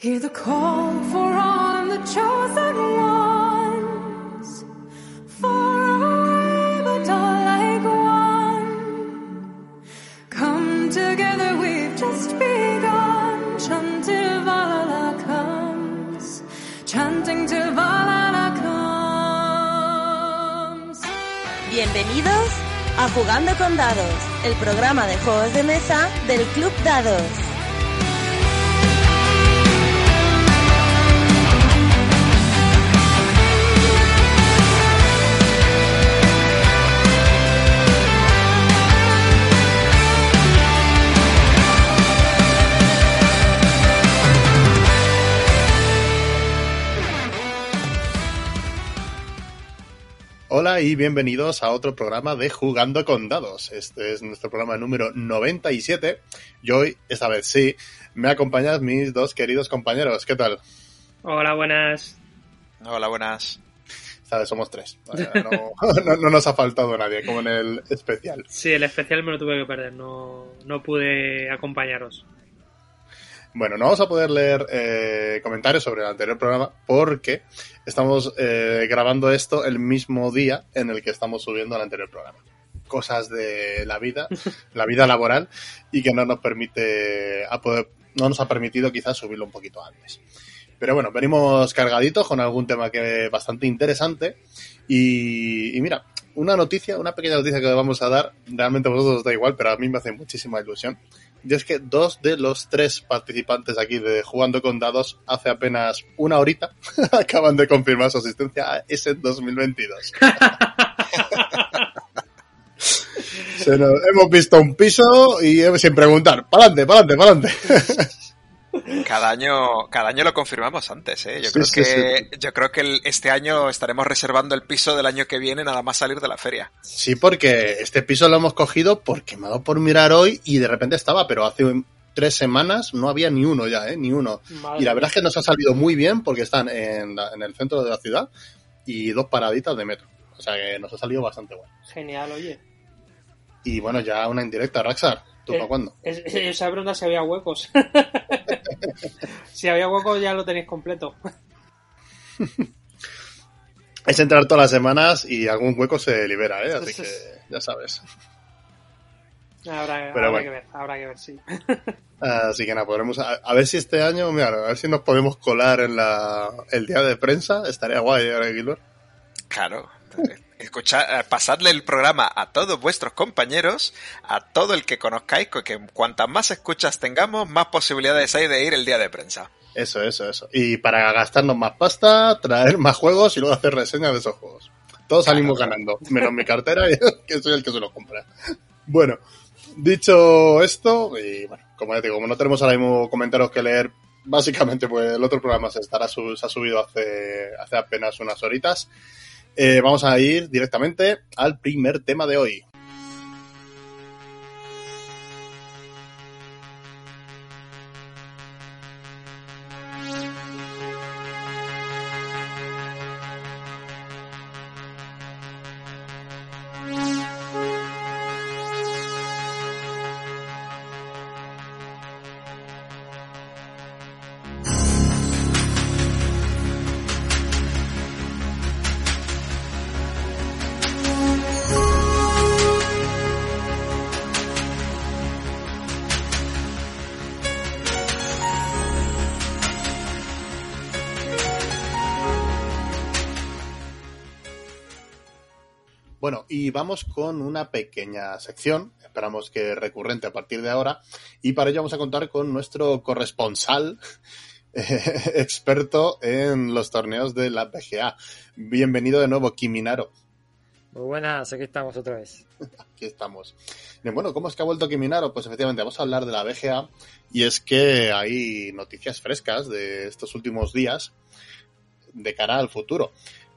Hear the call for on the chosen ones. Far away, but all like one. Come together, we've just begun. Chant till Valhalla comes. Chanting till Valhalla comes. Bienvenidos a Jugando con Dados, el programa de juegos de mesa del Club Dados. Hola y bienvenidos a otro programa de Jugando con Dados. Este es nuestro programa número 97 y hoy, esta vez sí, me acompañan mis dos queridos compañeros. ¿Qué tal? Hola, buenas. Hola, buenas. Esta vez somos tres. No- no nos ha faltado nadie, como en el especial. Sí, el especial me lo tuve que perder, no, no pude acompañaros. Bueno, no vamos a poder leer eh, comentarios sobre el anterior programa porque estamos eh, grabando esto el mismo día en el que estamos subiendo el anterior programa. Cosas de la vida, la vida laboral, y que no nos permite, a poder- no nos ha permitido quizás subirlo un poquito antes. Pero bueno, venimos cargaditos con algún tema que bastante interesante. Y, y mira, una noticia, una pequeña noticia que vamos a dar, realmente a vosotros os da igual, pero a mí me hace muchísima ilusión. Y es que dos de los tres participantes aquí de Jugando con Dados hace apenas una horita acaban de confirmar su asistencia a ese 2022. Se nos- hemos visto un piso y sin preguntar, pa'lante, pa'lante, pa'lante. Cada año, cada año lo confirmamos antes, ¿eh? Yo Sí, creo sí, que, yo creo que el- este año estaremos reservando el piso del año que viene nada más salir de la feria. Sí, porque este piso lo hemos cogido porque me ha dado por mirar hoy y de repente estaba, pero hace tres semanas no había ni uno ya, ¿eh? Ni uno. Madre Y la verdad es que nos ha salido muy bien porque están en, la- en el centro de la ciudad y dos paraditas de metro. O sea que nos ha salido bastante bueno. Genial, oye. Y bueno, ya una indirecta, Raxar. ¿Tú Eh, para cuándo? Es, esa pregunta si había huecos. si había huecos ya lo tenéis completo. Es entrar todas las semanas y algún hueco se libera, ¿eh? Así que ya sabes. Habrá, Pero habrá bueno. que ver, habrá que ver, sí. Así que nada, podremos. A, a ver si este año, mira, a ver si nos podemos colar en la, el día de prensa. Estaría guay, ¿eh, Gilbert? Claro. Escuchad, eh, pasadle el programa a todos vuestros compañeros, a todo el que conozcáis, que cuantas más escuchas tengamos, más posibilidades hay de ir el día de prensa. Eso, eso, eso. Y para gastarnos más pasta, traer más juegos y luego hacer reseñas de esos juegos. Todos salimos ganando, menos mi cartera, que soy el que se los compra. Bueno, dicho esto, y bueno, como ya digo, como no tenemos ahora mismo comentarios que leer, básicamente pues el otro programa se estará se ha subido hace, hace apenas unas horitas. Eh, vamos a ir directamente al primer tema de hoy. Y vamos con una pequeña sección, esperamos que recurrente a partir de ahora, y para ello vamos a contar con nuestro corresponsal eh, experto en los torneos de la PGA. Bienvenido de nuevo, Kiminaro. Muy buenas, aquí estamos otra vez. Aquí estamos. Bien, bueno, ¿cómo es que ha vuelto Kiminaro? Pues efectivamente, vamos a hablar de la BGA y es que hay noticias frescas de estos últimos días de cara al futuro.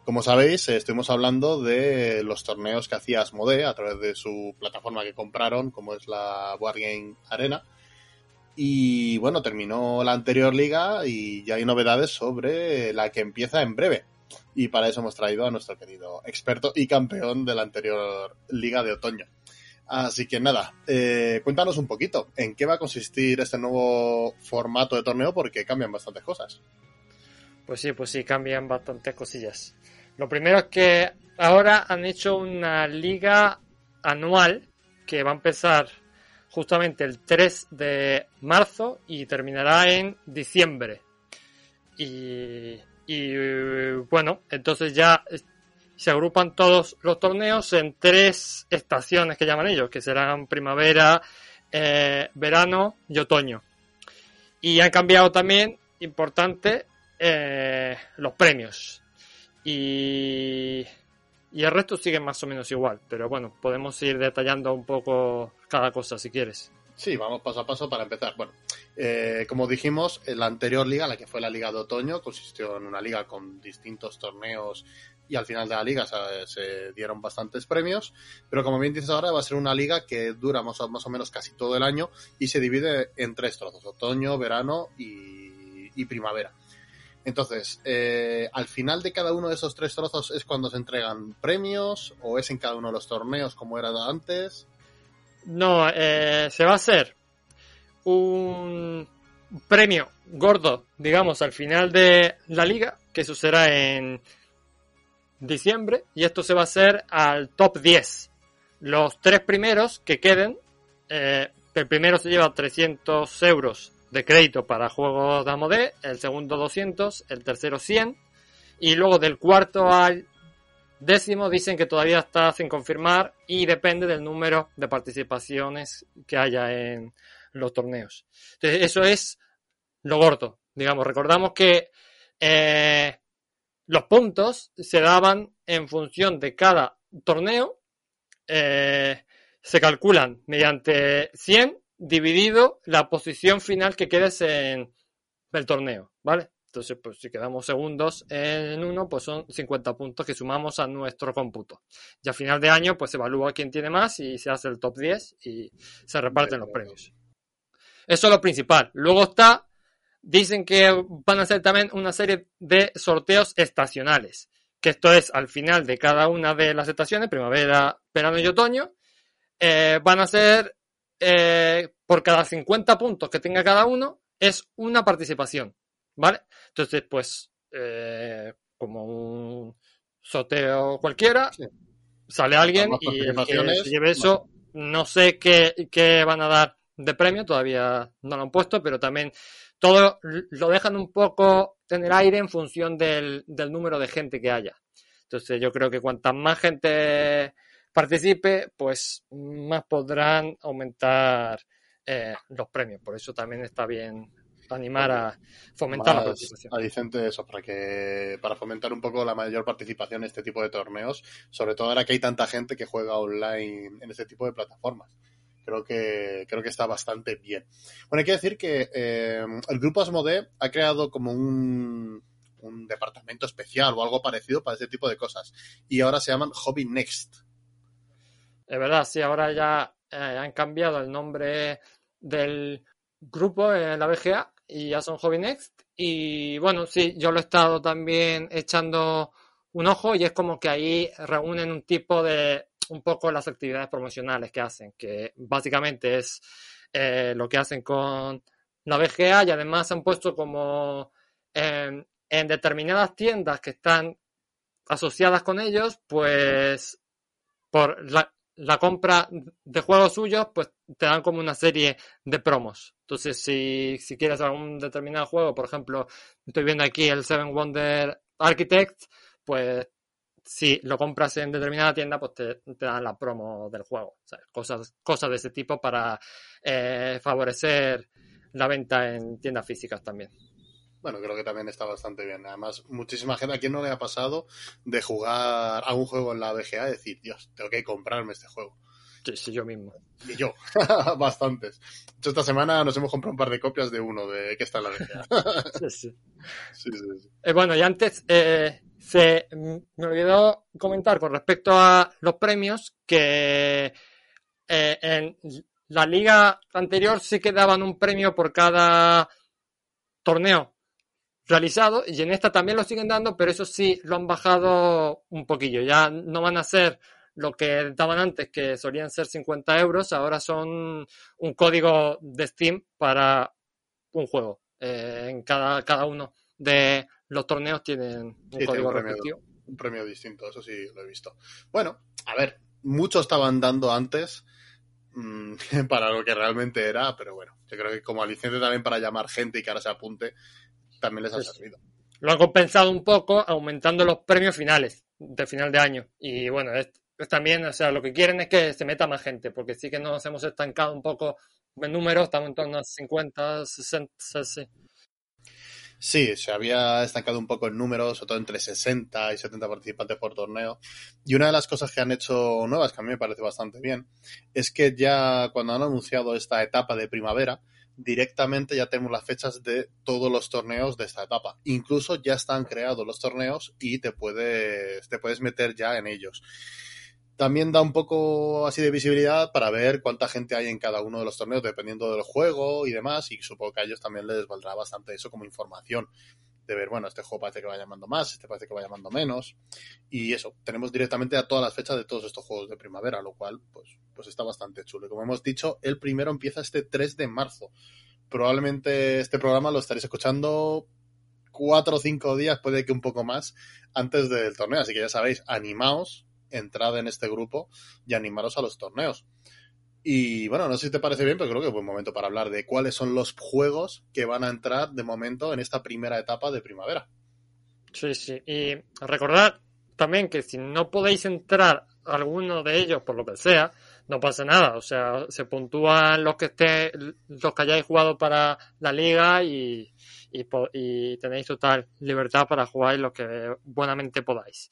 Como sabéis, eh, estuvimos hablando de los torneos que hacía Asmodee a través de su plataforma que compraron, como es la Board Game Arena. Y bueno, terminó la anterior liga y ya hay novedades sobre la que empieza en breve. Y para eso hemos traído a nuestro querido experto y campeón de la anterior liga de otoño. Así que nada, eh, cuéntanos un poquito, ¿en qué va a consistir este nuevo formato de torneo? Porque cambian bastantes cosas. Pues sí, pues sí, cambian bastantes cosillas. Lo primero es que ahora han hecho una liga anual que va a empezar justamente el 3 de marzo y terminará en diciembre. Y, bueno, entonces ya se agrupan todos los torneos en tres estaciones que llaman ellos, que serán primavera, eh, verano y otoño. Y han cambiado también, importante, eh, los premios. Y, y el resto sigue más o menos igual, pero bueno, podemos ir detallando un poco cada cosa si quieres. Sí, vamos paso a paso para empezar. Bueno, eh, como dijimos, la anterior liga, la que fue la liga de otoño, consistió en una liga con distintos torneos y al final de la liga se, dieron bastantes premios, pero como bien dices ahora va a ser una liga que dura más o, más o menos casi todo el año y se divide en tres trozos, otoño, verano y primavera. Entonces, eh, al final de cada uno de esos tres trozos es cuando se entregan premios o es en cada uno de los torneos como era antes. No, eh, se va a hacer un premio gordo, digamos, al final de la liga, que será en diciembre y esto se va a hacer al top 10. Los tres primeros que queden, eh, el primero se lleva 300 euros de crédito para juegos de Amode, el segundo 200, el tercero 100 y luego del cuarto al décimo dicen que todavía está sin confirmar y depende del número de participaciones que haya en los torneos. Entonces eso es lo gordo, digamos. Recordamos que eh, los puntos se daban en función de cada torneo. Eh, se calculan mediante 100 dividido la posición final que quedes en el torneo, ¿vale? Entonces, pues si quedamos segundos en uno, pues son 50 puntos que sumamos a nuestro cómputo. Y a final de año, pues se evalúa quién tiene más y se hace el top 10 y se reparten los premios. Eso es lo principal. Luego está dicen que van a hacer también una serie de sorteos estacionales, que esto es al final de cada una de las estaciones, primavera, verano y otoño, eh, van a ser eh, por cada 50 puntos que tenga cada uno, es una participación, ¿vale? Entonces, pues, eh, como un sorteo cualquiera, sí. sale alguien y el que se lleve eso, no sé qué, qué van a dar de premio, todavía no lo han puesto, pero también todo lo dejan un poco en el aire en función del, del, número de gente que haya. Entonces yo creo que cuanta más gente participe, pues más podrán aumentar eh, los premios. Por eso también está bien animar a fomentar la participación. Adicente eso, para que para fomentar un poco la mayor participación en este tipo de torneos, sobre todo ahora que hay tanta gente que juega online en este tipo de plataformas creo que creo que está bastante bien. Bueno, hay que decir que eh, el grupo Asmode ha creado como un, un, departamento especial o algo parecido para ese tipo de cosas. Y ahora se llaman Hobby Next. Es verdad, sí, ahora ya eh, han cambiado el nombre del grupo en la BGA y ya son Hobby Next. Y bueno, sí, yo lo he estado también echando un ojo y es como que ahí reúnen un tipo de un poco las actividades promocionales que hacen, que básicamente es eh, lo que hacen con la BGA y además han puesto como en, en determinadas tiendas que están asociadas con ellos, pues por la, la, compra de juegos suyos, pues te dan como una serie de promos. Entonces, si, si quieres algún determinado juego, por ejemplo, estoy viendo aquí el Seven Wonder Architect, pues si lo compras en determinada tienda, pues te, dan la promo del juego. ¿sabes? Cosas, cosas de ese tipo para eh, favorecer la venta en tiendas físicas también. Bueno, creo que también está bastante bien. Además, muchísima gente, ¿a quién no le ha pasado de jugar a un juego en la BGA y decir, Dios, tengo que comprarme este juego? Sí, sí, yo mismo. Y yo, bastantes. De hecho, esta semana nos hemos comprado un par de copias de uno de que está en la BGA. sí, sí. sí, sí, sí. Eh, bueno, y antes, eh, se me olvidó comentar con respecto a los premios que eh, en la liga anterior sí que daban un premio por cada torneo realizado y en esta también lo siguen dando, pero eso sí lo han bajado un poquillo. Ya no van a ser lo que daban antes, que solían ser 50 euros, ahora son un código de Steam para un juego. Eh, en cada, cada uno de los torneos tienen un Sí, código un premio, respectivo. un premio distinto, eso sí lo he visto. Bueno, a ver, muchos estaban dando antes mm, para lo que realmente era, pero bueno, yo creo que como aliciente también para llamar gente y que ahora se apunte, también les ha servido. Lo han compensado un poco aumentando los premios finales de final de año. Y bueno, es, es también, o sea, lo que quieren es que se meta más gente, porque sí que nos hemos estancado un poco en números, estamos en torno a 50, 60, sí. Sí, se había estancado un poco en números, sobre todo entre 60 y 70 participantes por torneo. Y una de las cosas que han hecho nuevas, que a mí me parece bastante bien, es que ya cuando han anunciado esta etapa de primavera, directamente ya tenemos las fechas de todos los torneos de esta etapa. Incluso ya están creados los torneos y te puedes, te puedes meter ya en ellos. También da un poco así de visibilidad para ver cuánta gente hay en cada uno de los torneos, dependiendo del juego y demás. Y supongo que a ellos también les valdrá bastante eso como información. De ver, bueno, este juego parece que va llamando más, este parece que va llamando menos. Y eso, tenemos directamente a todas las fechas de todos estos juegos de primavera, lo cual, pues, pues está bastante chulo. Y como hemos dicho, el primero empieza este 3 de marzo. Probablemente este programa lo estaréis escuchando cuatro o cinco días, puede que un poco más, antes del torneo. Así que ya sabéis, animaos, entrad en este grupo y animaros a los torneos. Y bueno, no sé si te parece bien, pero creo que es buen momento para hablar de cuáles son los juegos que van a entrar de momento en esta primera etapa de primavera. Sí, sí. Y recordad también que si no podéis entrar alguno de ellos por lo que sea, no pasa nada. O sea, se puntúan los que esté, los que hayáis jugado para la liga y, y tenéis total libertad para jugar los que buenamente podáis.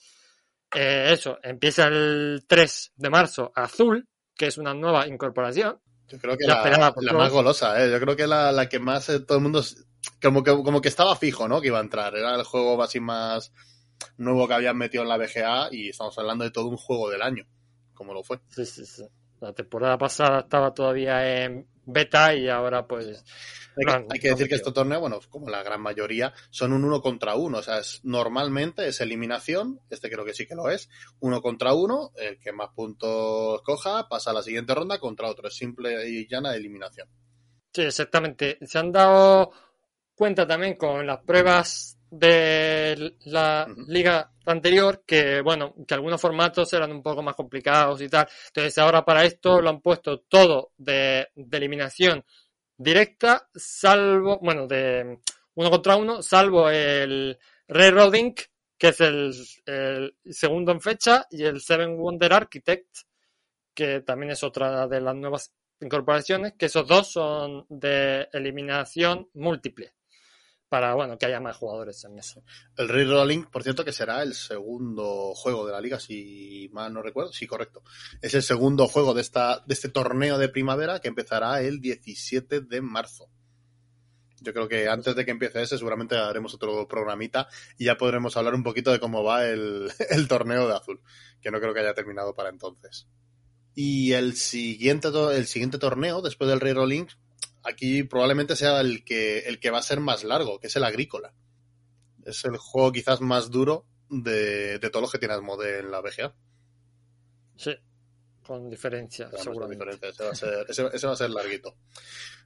Eh, eso, empieza el 3 de marzo Azul, que es una nueva incorporación. Yo creo que la, más golosa, ¿eh? Yo creo que la, la que más eh, todo el mundo... Como que, como que estaba fijo, ¿no? Que iba a entrar. Era el juego así más nuevo que habían metido en la BGA y estamos hablando de todo un juego del año, como lo fue. Sí, sí, sí. La temporada pasada estaba todavía en beta y ahora pues... Hay que, hay decir que metido. estos torneos, bueno, como la gran mayoría, son un uno contra uno. O sea, es, normalmente es eliminación, este creo que sí que lo es, uno contra uno, el que más puntos coja pasa a la siguiente ronda contra otro. Es simple y llana eliminación. Sí, exactamente. Se han dado cuenta también con las pruebas de la liga anterior que, bueno, que algunos formatos eran un poco más complicados y tal. Entonces ahora para esto lo han puesto todo de, de eliminación directa, salvo, bueno, de uno contra uno, salvo el Railroading, que es el, el segundo en fecha, y el Seven Wonder Architect, que también es otra de las nuevas incorporaciones, que esos dos son de eliminación múltiple, para, bueno, que haya más jugadores en eso. El Rerolling, por cierto, que será el segundo juego de la liga, si mal no recuerdo. Sí, correcto. Es el segundo juego de, esta, de este torneo de primavera que empezará el 17 de marzo. Yo creo que antes de que empiece ese, seguramente haremos otro programita y ya podremos hablar un poquito de cómo va el, el torneo de azul, que no creo que haya terminado para entonces. Y el siguiente, el siguiente torneo, después del Rerolling, aquí probablemente sea el que, el que va a ser más largo, que es el agrícola. Es el juego quizás más duro de, de todos los que tiene Asmode en la BGA. Sí, con diferencia, seguramente. diferencia. Ese va, a ser, ese, ese va a ser larguito.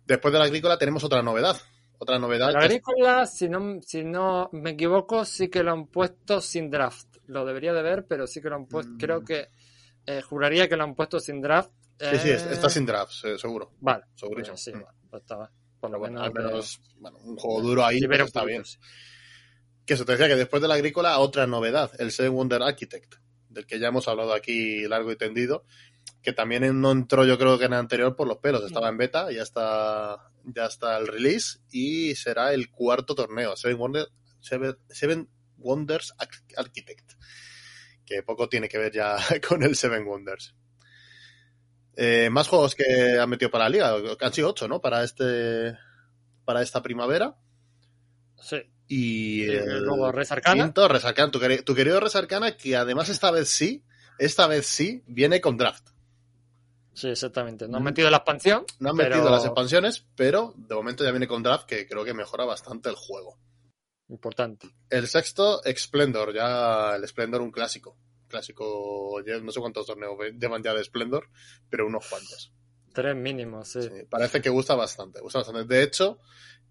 Después del agrícola tenemos otra novedad. Otra novedad. La es- agrícola, si no, si no me equivoco, sí que lo han puesto sin draft. Lo debería de ver, pero sí que lo han puesto. Mm. Creo que eh, juraría que lo han puesto sin draft. Sí, sí, es- Eh, está sin draft, se- seguro. Vale, Segurísimo. sí, Mm. vale, pues estaba. Por lo Pero bueno, menos. al me- menos, bueno, un juego duro ahí un está bien. sí. Que eso te decía que después del agrícola, otra novedad, el Seven Wonder Architect, del que ya hemos hablado aquí largo y tendido, que también no entró yo creo que en el anterior por los pelos, estaba en beta, ya está, ya está el release y será el cuarto torneo, Seven, Wonder, Seven, Seven Wonders Arch- Architect, que poco tiene que ver ya con el Seven Wonders. Eh, más juegos que han metido para la liga, que han sido ocho, ¿no? Para este, para esta primavera. Sí. Y el luego Res Arcana. quinto, Res Arcana, tu, tu querido Res Arcana, que además esta vez sí, esta vez sí, viene con draft. Sí, exactamente. No han Mm. metido la expansión. No han pero- metido las expansiones, pero de momento ya viene con draft, que creo que mejora bastante el juego. Importante. El sexto, Splendor, ya el Splendor un clásico. Clásico, no sé cuántos torneos llevan ya de Splendor, pero unos cuantos. Tres mínimos, sí. Sí, parece que gusta bastante, gusta bastante. De hecho,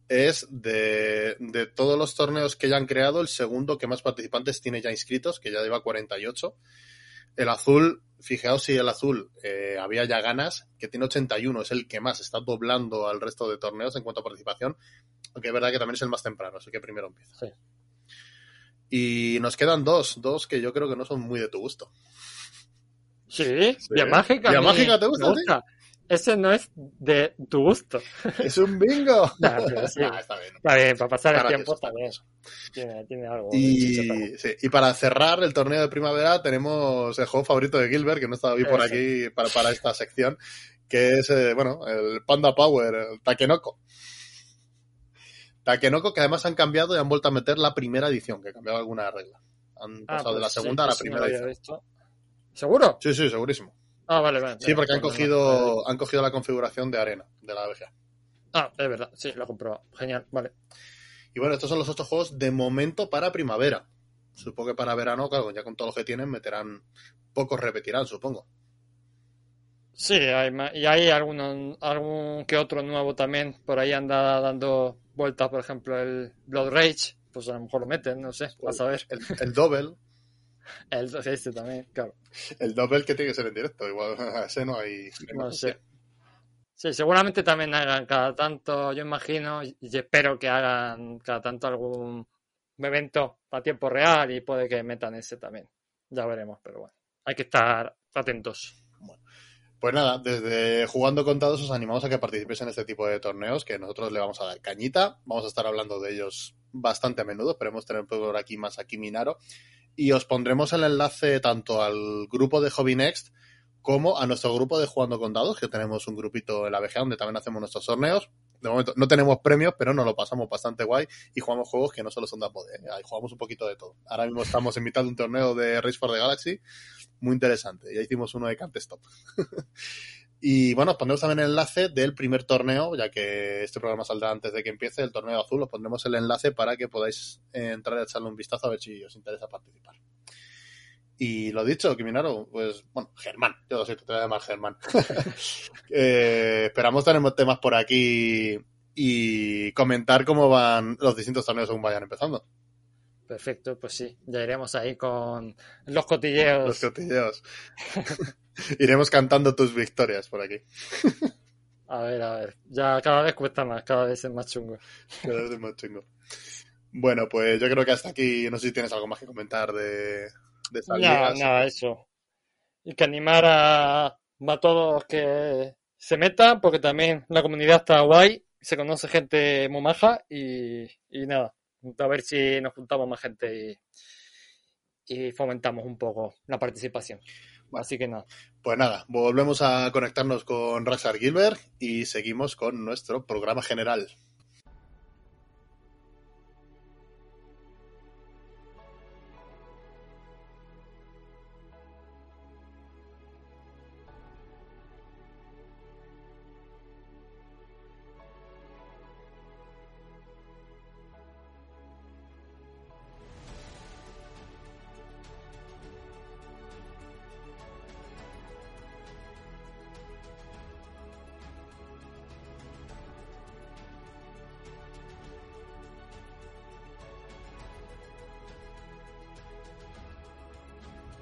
es de, de todos los torneos que ya han creado, el segundo que más participantes tiene ya inscritos, que ya lleva 48. El azul, fijaos si el azul eh, había ya ganas, que tiene 81, es el que más está doblando al resto de torneos en cuanto a participación, aunque es verdad que también es el más temprano, así que primero empieza. Sí. Y nos quedan dos, dos que yo creo que no son muy de tu gusto. Sí, Vía Mágica. Vía Mágica te gusta, me Ese no es de tu gusto. Es un bingo. Nah, sí. Nah, está bien. Está bien, para pasar el tiempo está bien. Tiene, tiene algo. Y, sí, y para cerrar el torneo de primavera tenemos el juego favorito de Gilbert, que no estaba hoy por aquí para, para esta sección, que es, eh, bueno, el Panda Power, el Takenoko. Takenoko que además han cambiado y han vuelto a meter la primera edición, que cambiaba alguna regla. Han Ah, pasado de la pues sí, segunda a la no primera edición. ¿Seguro? Sí, sí, segurísimo. Ah, vale, vale. Sí, porque han Pues cogido, han cogido la configuración de arena de la BGA. Ah, es verdad, sí, lo he comprobado. Genial, vale. Y bueno, estos son los ocho juegos de momento para primavera. Supongo que para verano, claro, ya con todo lo que tienen, meterán, pocos repetirán, supongo. Sí, hay y hay alguno, algún que otro nuevo también. Por ahí anda dando vueltas, por ejemplo, el Blood Rage. Pues a lo mejor lo meten, no sé, vas a ver. El, el Double, El este también, claro. el Double que tiene que ser en directo, igual a ese no hay. No sé. Sí, seguramente también hagan cada tanto, yo imagino, y espero que hagan cada tanto algún evento a tiempo real y puede que metan ese también. Ya veremos, pero bueno, hay que estar atentos. Pues nada, desde Jugando Contados os animamos a que participéis en este tipo de torneos, que nosotros le vamos a dar cañita. Vamos a estar hablando de ellos bastante a menudo. Esperemos tener por aquí más aquí Minaro. Y os pondremos el enlace tanto al grupo de Hobby Next como a nuestro grupo de Jugando con Dados, que tenemos un grupito en la BGA donde también hacemos nuestros torneos. De momento no tenemos premios, pero nos lo pasamos bastante guay y jugamos juegos que no solo son de poder, ahí jugamos un poquito de todo. Ahora mismo estamos en mitad de un torneo de Race for the Galaxy, muy interesante. Ya hicimos uno de Can't Stop. y bueno, os pondremos también el enlace del primer torneo, ya que este programa saldrá antes de que empiece el torneo azul. Os pondremos el enlace para que podáis eh, entrar y echarle un vistazo a ver si os interesa participar. Y lo dicho, Kiminaro, pues, bueno, Germán, yo lo sé, te voy a llamar Germán. Eh, esperamos tener temas por aquí y comentar cómo van los distintos torneos según vayan empezando. Perfecto, pues sí, ya iremos ahí con los cotilleos. Los cotilleos. Iremos cantando tus victorias por aquí. A ver, a ver, ya cada vez cuesta más, cada vez es más chungo. Cada vez es más chungo. Bueno, pues yo creo que hasta aquí, no sé si tienes algo más que comentar de, de esta Nada, nada, eso. Y que animar a, a todos que se metan, porque también la comunidad está guay, se conoce gente muy maja y, y nada, a ver si nos juntamos más gente y, y fomentamos un poco la participación. Así que nada. Pues nada, volvemos a conectarnos con Raxar Gilbert y seguimos con nuestro programa general.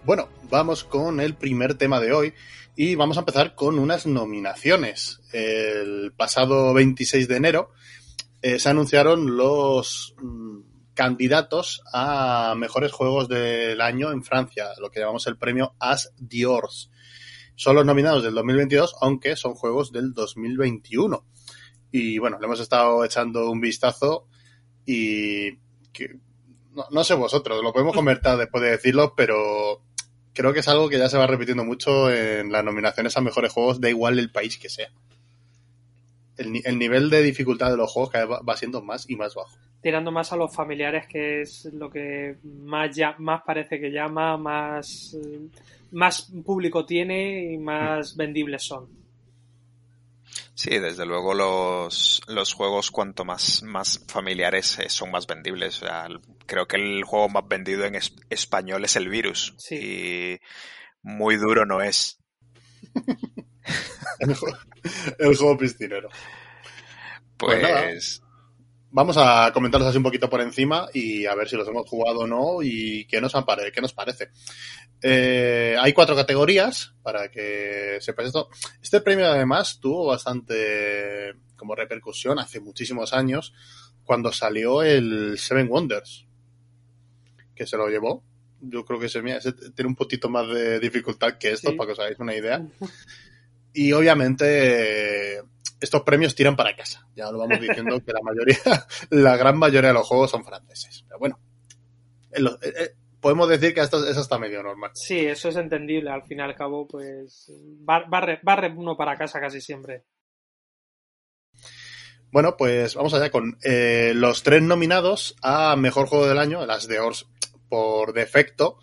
Bueno, vamos con el primer tema de hoy y vamos a empezar con unas nominaciones. El pasado 26 de enero eh, se anunciaron los mm, candidatos a mejores juegos del año en Francia, lo que llamamos el premio As Diors. Son los nominados del 2022, aunque son juegos del 2021. Y bueno, le hemos estado echando un vistazo y no, no sé vosotros, lo podemos comentar después de decirlo, pero creo que es algo que ya se va repitiendo mucho en las nominaciones a mejores juegos, da igual el país que sea. El, ni- el nivel de dificultad de los juegos cada vez va, siendo más y más bajo. tirando más a los familiares, que es lo que más, parece que llama, eh, más público tiene y más vendibles son. Sí, desde luego los, los juegos cuanto más, más familiares eh, son más vendibles. O sea, el- creo que el juego más vendido en es- español es el virus. Sí. Y muy duro no es. El, juego- el juego piscinero. Pues nada. Vamos a comentarlos así un poquito por encima y a ver si los hemos jugado o no y qué nos, qué nos parece. Eh, hay cuatro categorías para que sepáis esto. Este premio además tuvo bastante como repercusión hace muchísimos años cuando salió el Seven Wonders, que se lo llevó. Yo creo que ese, mira, ese tiene un poquito más de dificultad que esto, Sí. para que os hagáis una idea. Y obviamente estos premios tiran para casa. Ya lo vamos diciendo que la mayoría, la gran mayoría de los juegos son franceses. Pero bueno, eh, eh, podemos decir que esto, eso está medio normal. Sí, eso es entendible. Al fin y al cabo, pues bar- barre, barre uno para casa casi siempre. Bueno, pues vamos allá con eh, los tres nominados a Mejor Juego del Año, las de Ors por defecto,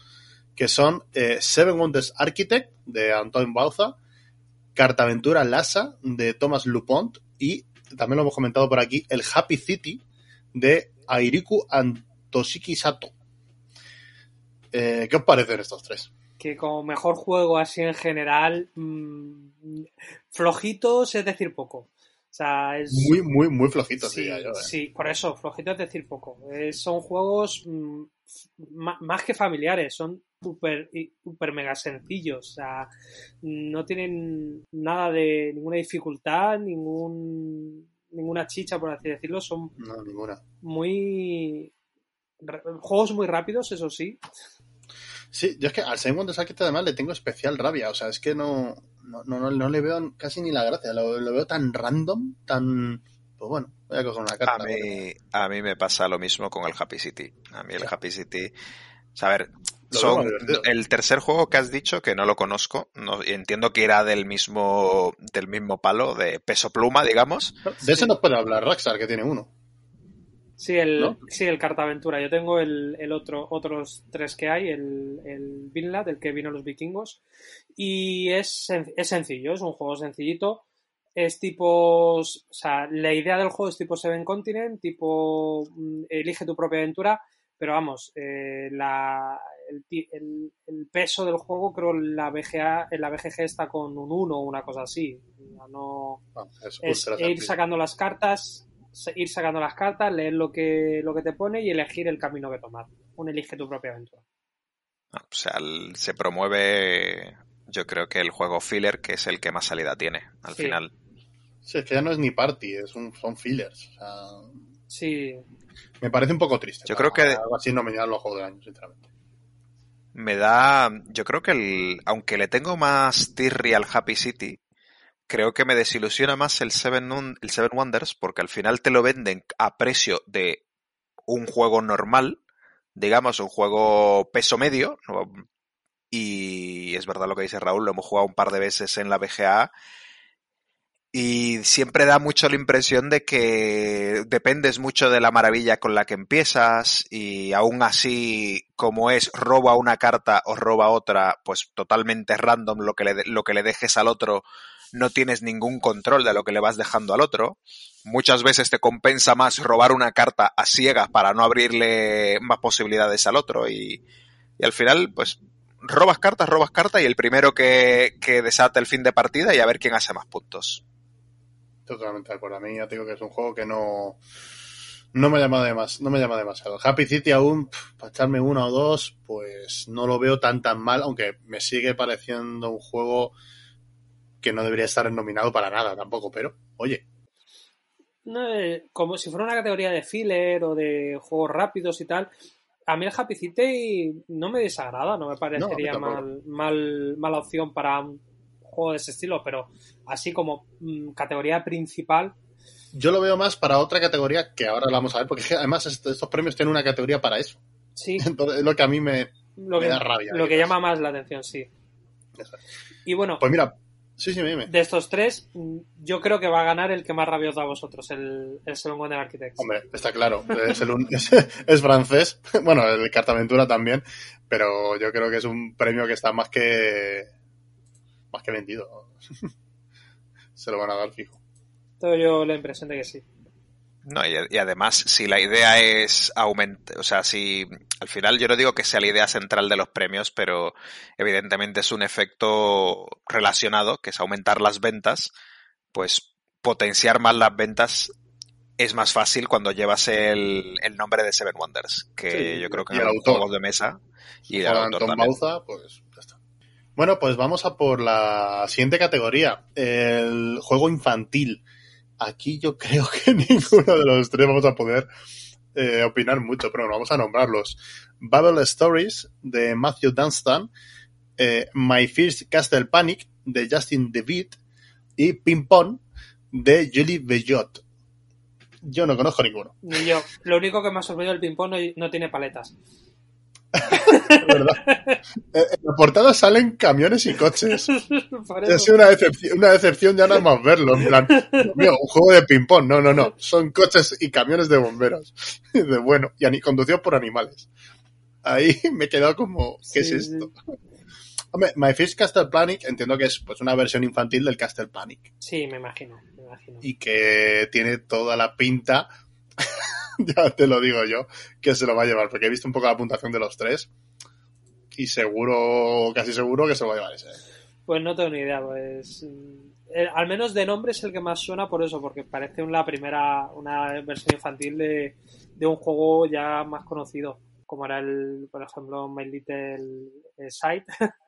que son eh, Seven Wonders Architect de Antoine Bauza, Cartaventura Lhasa de Thomas Lupont y también lo hemos comentado por aquí, el Happy City de Airiku Antoshiki Sato. Eh, ¿Qué os parecen estos tres? Que como mejor juego así en general, mm, flojitos es decir poco. O sea, es... Muy, muy, muy flojitos, Sí, diría yo. ¿eh? sí, por eso, flojito es decir poco. Eh, son juegos mm, más que familiares, son super, super mega sencillos. O sea, no tienen nada de ninguna dificultad, ningún, ninguna chicha, por así decirlo. Son No, ninguna. muy. Juegos muy rápidos, eso sí. Sí, yo es que al Simon de Saquete además le tengo especial rabia. O sea, es que no, no, no, no- no le veo casi ni la gracia. Lo, lo veo tan random, tan. Pues bueno, voy a coger una a carta. mí, a mí me pasa lo mismo con el Happy City. A mí el. Happy City... O sea, a ver, son el tercer juego que has dicho, que no lo conozco, no, y entiendo que era del mismo, del mismo palo, de peso pluma, digamos. De ese nos puede hablar Rockstar, que tiene uno. Sí, el, ¿No? sí, el Cartaventura. Yo tengo el, el otro, otros tres que hay, el, el Vinland, del que vino los vikingos. Y es, es sencillo, es un juego sencillito. Es tipo. O sea, la idea del juego es tipo Seven Continent, tipo mm, elige tu propia aventura. Pero vamos, eh, la, el, ti- el- el peso del juego, creo la BGA, en la BGG está con un 1 o una cosa así. No, No, es ir sacando las cartas, ir sacando las cartas, leer lo que, lo que te pone y elegir el camino que tomar. Un elige tu propia aventura. O sea, el- se promueve, yo creo que el juego filler, que es el que más salida tiene al Sí. final. Sí, es que ya no es ni party, es un, son fillers. O sea, Sí, me parece un poco triste. Yo creo que- Algo así nominal los juegos del año, sinceramente. Me da, yo creo que el, aunque le tengo más tirri al Happy City, creo que me desilusiona más el Seven, el Seven Wonders, porque al final te lo venden a precio de un juego normal, digamos, un juego peso medio, y es verdad lo que dice Raúl, lo hemos jugado un par de veces en la BGA, y siempre da mucho la impresión de que dependes mucho de la maravilla con la que empiezas y aún así, como es roba una carta o roba otra, pues totalmente random lo que le, lo que le dejes al otro, no tienes ningún control de lo que le vas dejando al otro. Muchas veces te compensa más robar una carta a ciegas para no abrirle más posibilidades al otro y, y al final, pues robas cartas, robas cartas y el primero que, que desata el fin de partida y a ver quién hace más puntos. Totalmente de acuerdo. A mí ya te digo que es un juego que no, no me llama demas, no me llama demasiado. Happy City aún, para echarme una o dos, pues no lo veo tan tan mal, aunque me sigue pareciendo un juego que no debería estar nominado para nada tampoco, pero oye, No, eh, como si fuera una categoría de filler o de juegos rápidos y tal. A mí el Happy City no me desagrada, no me parecería mal, mal, mala opción para un juego de ese estilo, pero así como mm, categoría principal, yo lo veo más para otra categoría que ahora la vamos a ver, porque además est- estos premios tienen una categoría para eso. sí, Entonces es lo que a mí me... lo Me que, da rabia, lo que llama más la atención, sí. Y bueno, Pues mira, sí, sí, dime. de estos tres, mm, yo creo que va a ganar el que más rabia os da a vosotros, el, el Seven Wonder Architects. Hombre, está claro, es, el un- es, es francés, bueno, el Cartaventura también, pero yo creo que es un premio que está más que más que vendido. Se lo van a dar fijo. Tengo yo la impresión de que sí. No, y, y además, si la idea es aumentar, o sea, si al final yo no digo que sea la idea central de los premios, pero evidentemente es un efecto relacionado, que es aumentar las ventas, pues potenciar más las ventas es más fácil cuando llevas el, el nombre de Seven Wonders, que Sí, yo creo que los autor. juegos de mesa y el autor Anton también. Bauza, pues. Bueno, pues vamos a por la siguiente categoría, el juego infantil. Aquí yo creo que ninguno de los tres vamos a poder eh, opinar mucho, pero vamos a nombrarlos. Babel Stories de Matthew Dunstan, eh, My First Castle Panic de Justin DeWitt y Ping Pong de Julie Bellot. Yo no conozco ninguno, Ni yo. Lo único que me ha sorprendido el ping-pong no tiene paletas. Verdad. En la portada salen camiones y coches. Sido una decepción, una decepción ya nada más verlo. En plan, mío, un juego de ping-pong. No, no, no. Son coches y camiones de bomberos. De bueno, y conducidos por animales. Ahí me he quedado como, ¿qué Sí, es esto? Hombre, My First Castle Panic entiendo que es pues una versión infantil del Castle Panic. Sí, me imagino. Me imagino. Y que tiene toda la pinta, ya te lo digo yo, que se lo va a llevar. Porque he visto un poco la puntuación de los tres. Y seguro, casi seguro que se lo va a llevar ese. Pues no tengo ni idea, pues mm, eh, al menos de nombre es el que más suena por eso, porque parece una primera, una versión infantil de, de un juego ya más conocido, como era el, por ejemplo, My Little eh, Sight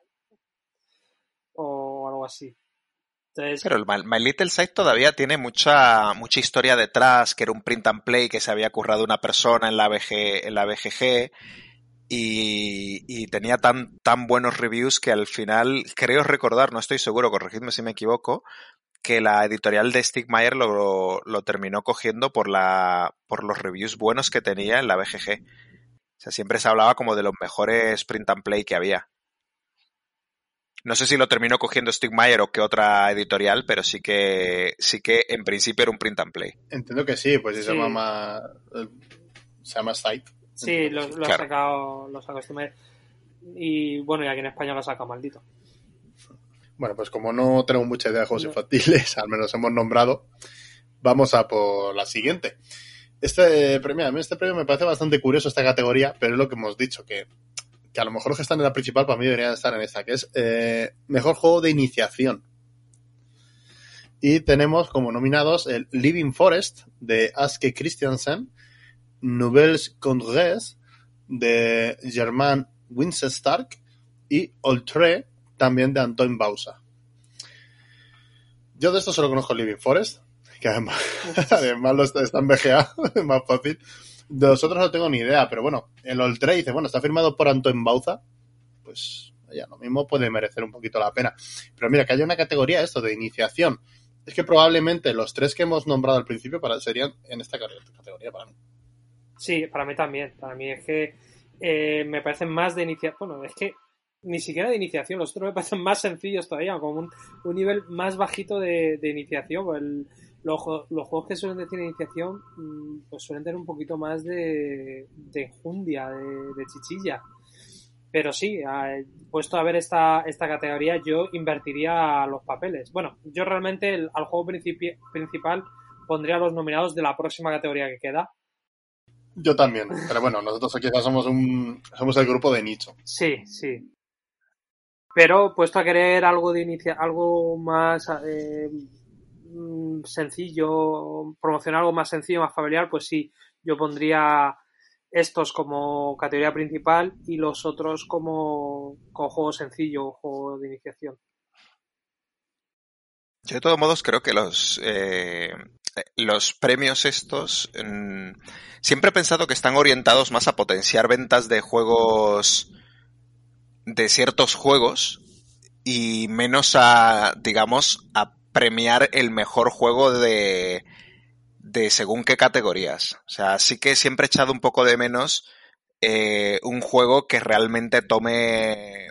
o algo así. Pero el My, Little Sight todavía tiene mucha, mucha historia detrás, que era un print and play que se había currado una persona en la, BG, en la BGG y, y tenía tan, tan buenos reviews que al final, creo recordar, no estoy seguro, corregidme si me equivoco, que la editorial de Stigmeyer lo, lo terminó cogiendo por, la, por los reviews buenos que tenía en la BGG. O sea, siempre se hablaba como de los mejores print and play que había. No sé si lo terminó cogiendo Stigmeyer o qué otra editorial, pero sí que sí que en principio era un print and play. Entiendo que sí, pues sí, se llama eh, se llama Sight. sí, lo, lo ha sacado, lo mes. Y bueno, y aquí en España lo ha sacado maldito. Bueno, pues como no tenemos mucha idea de juegos No. infantiles, al menos hemos nombrado, vamos a por la siguiente. Este premio, a mí este premio me parece bastante curioso esta categoría, pero es lo que hemos dicho, que, que a lo mejor los que están en la principal para mí deberían estar en esta, que es eh, mejor juego de iniciación. Y tenemos como nominados el Living Forest de Aske Christiansen, Nouvelles Congrès de Germain Winsestark y Oltré también de Antoine Bausa. Yo de esto solo conozco Living Forest, que además, además lo está, está en BGA, es más fácil. De los otros no tengo ni idea, pero bueno, el Oltré dice, bueno, está firmado por Antoine Bauza, pues ya lo mismo puede merecer un poquito la pena. Pero mira, que haya una categoría esto de iniciación. Es que probablemente los tres que hemos nombrado al principio para, serían en esta categoría para mí. Sí, para mí también. Para mí es que eh, me parecen más de iniciación. Bueno, es que ni siquiera de iniciación. Los otros me parecen más sencillos todavía, como un, un nivel más bajito de, de iniciación. El- los, los juegos que suelen decir iniciación, mm, pues suelen tener un poquito más de, de enjundia, de, de chichilla. Pero sí, puesto a ver esta, esta categoría, yo invertiría los papeles. Bueno, yo realmente el- al juego principi- principal pondría los nominados de la próxima categoría que queda. Yo también, pero bueno, nosotros quizás somos un somos el grupo de nicho. Sí, sí. Pero puesto a querer algo de inicia algo más eh, mm, sencillo, promocionar algo más sencillo, más familiar, pues sí, yo pondría estos como categoría principal y los otros como, como juego sencillo, juego de iniciación. Yo de todos modos creo que los, eh, los premios estos mm, siempre he pensado que están orientados más a potenciar ventas de juegos de ciertos juegos y menos a, digamos, a premiar el mejor juego de, de según qué categorías. O sea, sí que siempre he echado un poco de menos eh, un juego que realmente tome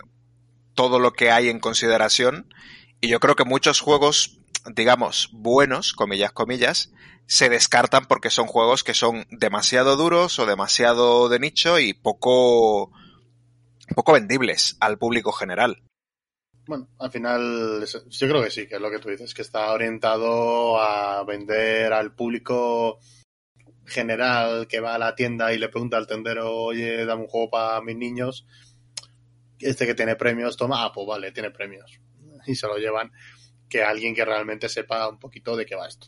todo lo que hay en consideración y yo creo que muchos juegos, digamos, buenos, comillas, comillas, se descartan porque son juegos que son demasiado duros o demasiado de nicho y poco, poco vendibles al público general. Bueno, al final, yo creo que sí, que es lo que tú dices, que está orientado a vender al público general que va a la tienda y le pregunta al tendero, oye, dame un juego para mis niños. Este que tiene premios, toma, ah, pues vale, tiene premios. Y se lo llevan que alguien que realmente sepa un poquito de qué va esto.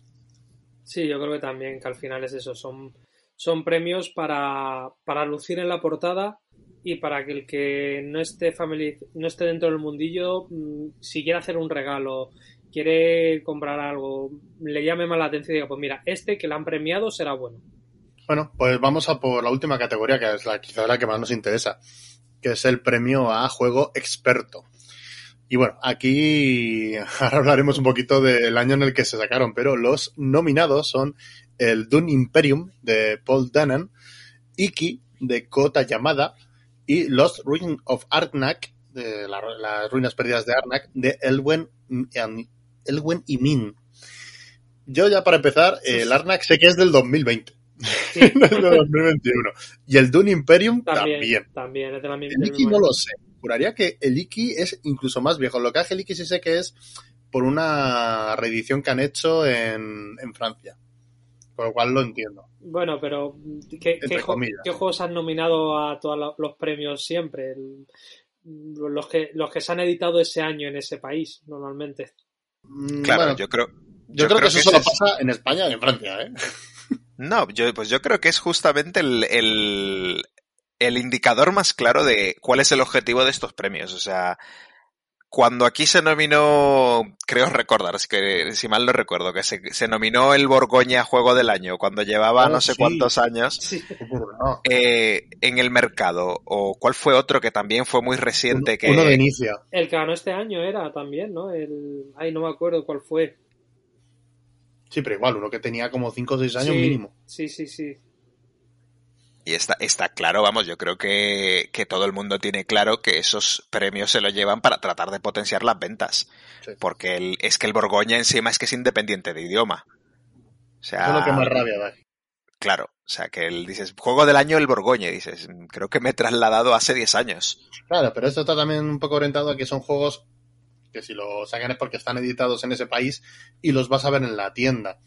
Sí, yo creo que también que al final es eso, son, son premios para, para lucir en la portada y para que el que no esté famili- no esté dentro del mundillo, mm, si quiere hacer un regalo, quiere comprar algo, le llame más la atención y diga, pues mira, este que le han premiado será bueno. Bueno, pues vamos a por la última categoría, que es la quizás la que más nos interesa, que es el premio a juego experto. Y bueno, aquí ahora hablaremos un poquito del año en el que se sacaron, pero los nominados son el Dune Imperium de Paul Danan, Iki de Kota Yamada y Lost Ruin of Arnak, de la- las ruinas perdidas de Arnak, de Elwen, Elwen y Min. Yo ya para empezar, el Arnak sé que es del 2020. Sí, no es de 2021. Y el Dune Imperium también. también, también, es de la mi- El del Iki no lo sé. Juraría que el Iki es incluso más viejo. Lo que hace el Iki sí sé que es por una reedición que han hecho en, en Francia. Con lo cual lo entiendo. Bueno, pero ¿qué, juegos han nominado a todos lo- los premios siempre? El- los, que, los que se han editado ese año en ese país, normalmente. Mm, Claro, bueno, yo creo. yo creo que eso solo es- pasa en España y en Francia, ¿eh? No, yo, pues yo creo que es justamente el, el, el indicador más claro de cuál es el objetivo de estos premios. O sea, cuando aquí se nominó, creo recordar, es que si mal no recuerdo, que se, se nominó el Borgoña Juego del Año cuando llevaba Oh, no sé sí. cuántos años Sí. Eh, en el mercado. O cuál fue otro que también fue muy reciente que... Uno de inicio. El que ganó este año era también, ¿no? El... Ay, no me acuerdo cuál fue. Sí, pero igual, uno que tenía como 5 o 6 años Sí, mínimo. Sí, sí, sí. Y está, está claro, vamos, yo creo que, que todo el mundo tiene claro que esos premios se los llevan para tratar de potenciar las ventas. Sí. Porque el- es que el Borgoña encima es que es independiente de idioma. O sea, Eso es lo que más rabia da. claro, o sea, que el, dices, juego del año el Borgoña, y dices, creo que me he trasladado hace 10 años. Claro, pero esto está también un poco orientado a que son juegos que si lo sacan es porque están editados en ese país y los vas a ver en la tienda.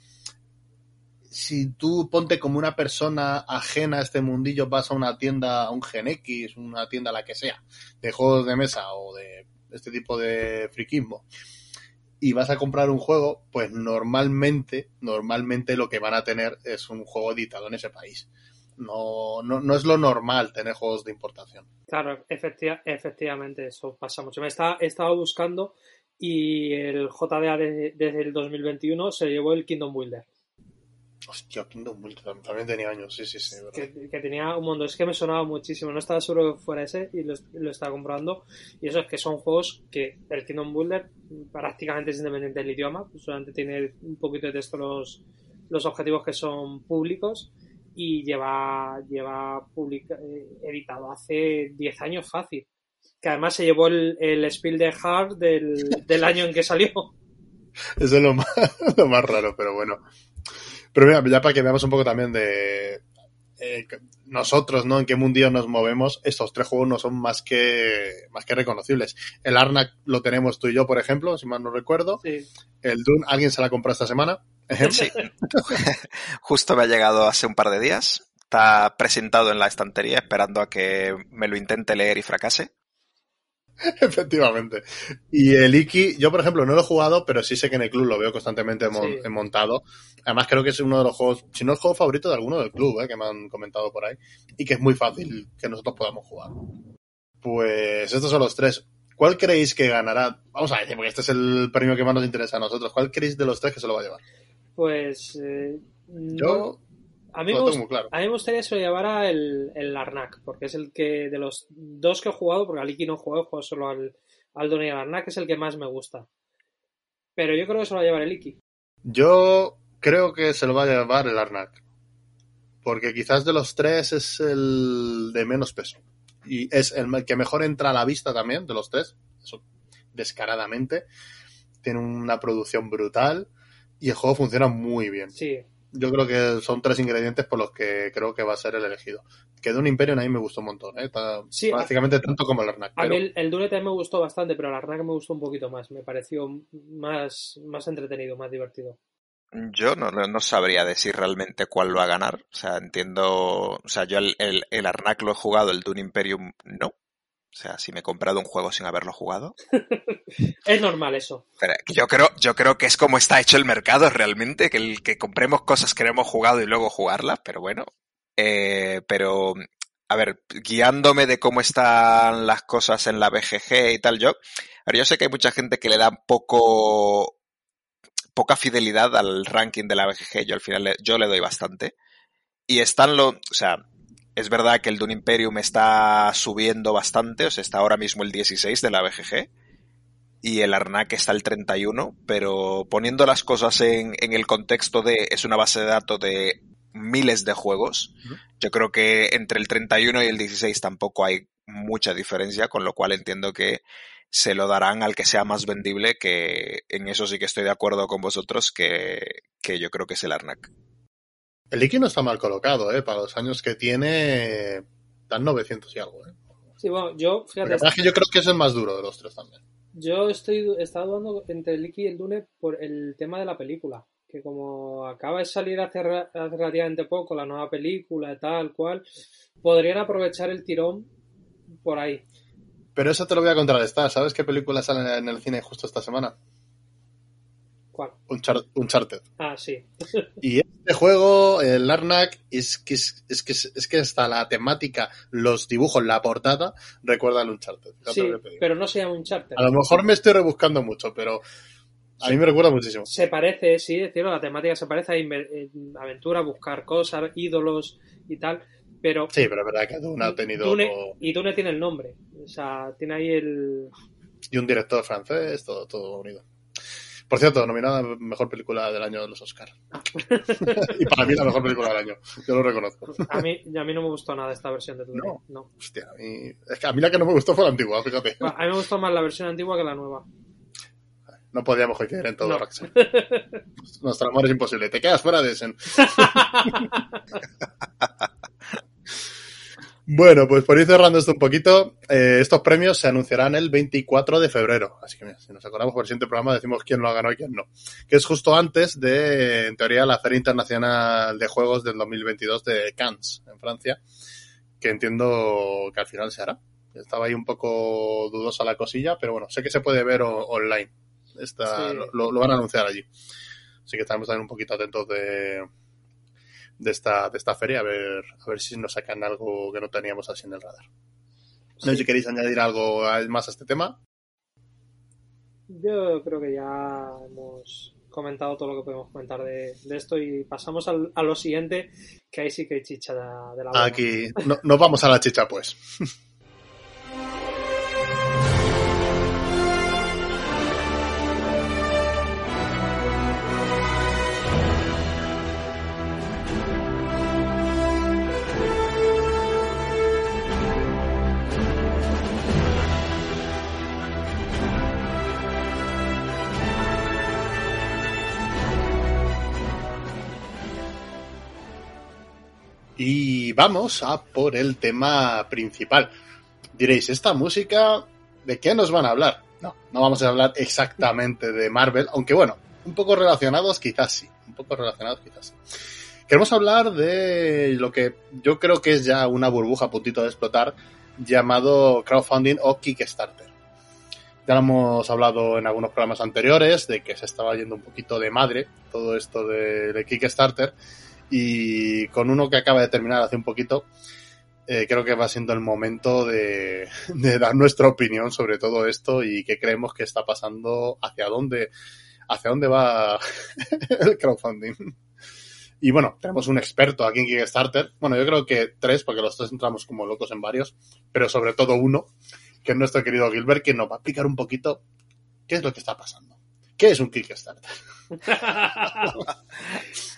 Si tú ponte como una persona ajena a este mundillo, vas a una tienda, a un Gen X, una tienda la que sea, de juegos de mesa o de este tipo de friquismo, y vas a comprar un juego, pues normalmente, normalmente lo que van a tener es un juego editado en ese país. No, no, no es lo normal tener juegos de importación. Claro, efectiva- efectivamente, eso pasa mucho. Me está, buscando y el JDA de- desde el 2021 se llevó el Kingdom Builder, Hostia, Kingdom Builder tam- también tenía años, sí, sí, sí. que, que tenía un montón. Es que me sonaba muchísimo, no estaba seguro que fuera ese y lo, lo estaba comprando. Y eso es que son juegos que el Kingdom Builder prácticamente es independiente del idioma, pues solamente tiene un poquito de texto los, los objetivos que son públicos y lleva, lleva publica- eh, editado hace 10 años fácil. Que además se llevó el, el Spiel de Hard del, del año en que salió. Eso es lo más, lo más raro, pero bueno. Pero mira, ya para que veamos un poco también de eh, nosotros, ¿no? En qué mundillo nos movemos, estos tres juegos no son más que, más que reconocibles. El Arnak lo tenemos tú y yo, por ejemplo, si mal no recuerdo. Sí. El Dune, ¿alguien se la compró esta semana? Sí. Justo me ha llegado hace un par de días. Está presentado en la estantería esperando a que me lo intente leer y fracase. Efectivamente. Y el Iki, yo por ejemplo no lo he jugado, pero sí sé que en el club lo veo constantemente mon- Sí. montado. Además creo que es uno de los juegos, si no el juego favorito de alguno del club, eh, que me han comentado por ahí, y que es muy fácil que nosotros podamos jugar. Pues estos son los tres. ¿Cuál creéis que ganará? Vamos a decir, porque este es el premio que más nos interesa a nosotros. ¿Cuál creéis de los tres que se lo va a llevar? Pues. eh, no- Yo a, mí lo tengo claro. a mí me gustaría que se lo llevara el, el porque es el que de los dos que he jugado, porque al Iki no he jugado, he jugado solo al, al Don y al Larnak, es el que más me gusta. Pero yo creo que se lo va a llevar el Iki. Yo creo que se lo va a llevar el Arnak. Porque quizás de los tres es el de menos peso. Y es el que mejor entra a la vista también, de los tres. Eso, descaradamente. Tiene una producción brutal. Y el juego funciona muy bien. Sí, yo creo que son tres ingredientes por los que creo que va a ser el elegido. Que de un Imperium a mí me gustó un montón, ¿eh? Está Sí, a- prácticamente tanto como el Arnak. A pero- mí el, el Dune también me gustó bastante, pero el Arnak me gustó un poquito más. Me pareció más, más entretenido, más divertido. Yo no, no no sabría decir realmente cuál va a ganar. O sea, entiendo. O sea, yo el, el, el Arnak lo he jugado, el Dune Imperium no. O sea, si me he comprado un juego sin haberlo jugado. Es normal eso. Pero yo creo, yo creo que es como está hecho el mercado realmente, que el que compremos cosas que no hemos jugado y luego jugarlas, pero bueno. Eh, pero, a ver, guiándome de cómo están las cosas en la BGG y tal, yo, a ver, yo sé que hay mucha gente que le da poco, poca fidelidad al ranking de la BGG, yo al final le- yo le doy bastante. Y están lo, o sea, es verdad que el Dune Imperium está subiendo bastante, o sea, está ahora mismo el 16 de la BGG y el Arnak está el 31, pero poniendo las cosas en, en el contexto de es una base de datos de miles de juegos, yo creo que entre el 31 y el 16 tampoco hay mucha diferencia, con lo cual entiendo que se lo darán al que sea más vendible, que en eso sí que estoy de acuerdo con vosotros, que, que yo creo que es el Arnak. El Iki no está mal colocado, ¿eh? Para los años que tiene, dan 900 y algo, ¿eh? Sí, bueno, yo, fíjate, yo creo que es el más duro de los tres también. yo estoy, he estado dudando entre el Iki y el Dune por el tema de la película. Que como acaba de salir hace, hace relativamente poco la nueva película tal cual, podrían aprovechar el tirón por ahí. Pero eso te lo voy a contrarrestar. ¿Sabes qué película sale en el cine justo esta semana? ¿Cuál? Unchar- Uncharted. Ah, sí. Y este juego, el Arnak, es que, es, es que, es que hasta la temática, los dibujos, la portada, recuerda al Uncharted. Sí, pero no se llama un charter. A lo mejor me estoy rebuscando mucho, pero a mí me recuerda muchísimo. Se parece, sí, es cierto, la temática se parece a en aventura, buscar cosas, ídolos y tal, pero Sí, pero es verdad que Dune ha tenido... Dune, y Dune tiene el nombre, o sea, tiene ahí el... Y un director francés, todo, todo unido. Por cierto, nominada Mejor Película del Año de los Oscars. y para mí la mejor película del año, yo lo reconozco. A mí, a mí no me gustó nada esta versión de Dune, No. no. Hostia, a mí... Es que a mí la que no me gustó fue la antigua, fíjate. A mí me gustó más la versión antigua que la nueva. No podíamos coincidir en todo, No. Raxel. Nuestro amor es imposible. Te quedas fuera de Essen. Bueno, pues por ir cerrando esto un poquito, eh, estos premios se anunciarán el 24 de febrero. Así que mira, si nos acordamos por el siguiente programa decimos quién lo ha ganado y quién no. Que es justo antes de, en teoría, la Feria Internacional de Juegos del 2022 de Cannes, en Francia. Que entiendo que al final se hará. Estaba ahí un poco dudosa la cosilla, pero bueno, sé que se puede ver online. Esta, Sí. lo, lo van a anunciar allí. Así que estaremos también un poquito atentos de, de esta, de esta feria, a ver, a ver si nos sacan algo que no teníamos así en el radar. No sé si queréis añadir algo más a este tema. Yo creo que ya hemos comentado todo lo que podemos comentar de, de esto y pasamos al- a lo siguiente, que ahí sí que hay chicha de, de la. Aquí no, nos vamos a la chicha, pues. vamos a por el tema principal. Diréis, ¿esta música de qué nos van a hablar? No, no vamos a hablar exactamente de Marvel, aunque bueno, un poco relacionados quizás sí, un poco relacionados quizás sí. Queremos hablar de lo que yo creo que es ya una burbuja a puntito de explotar, llamado crowdfunding o Kickstarter. Ya lo hemos hablado en algunos programas anteriores de que se estaba yendo un poquito de madre todo esto de, de Kickstarter y con uno que acaba de terminar hace un poquito, eh, creo que va siendo el momento de, de dar nuestra opinión sobre todo esto y qué creemos que está pasando, hacia dónde, hacia dónde va el crowdfunding. Y bueno, tenemos un experto aquí en Kickstarter. Bueno, yo creo que tres, porque los tres entramos como locos en varios, pero sobre todo uno, que es nuestro querido Gilbert, que nos va a explicar un poquito qué es lo que está pasando. ¿Qué es un Kickstarter?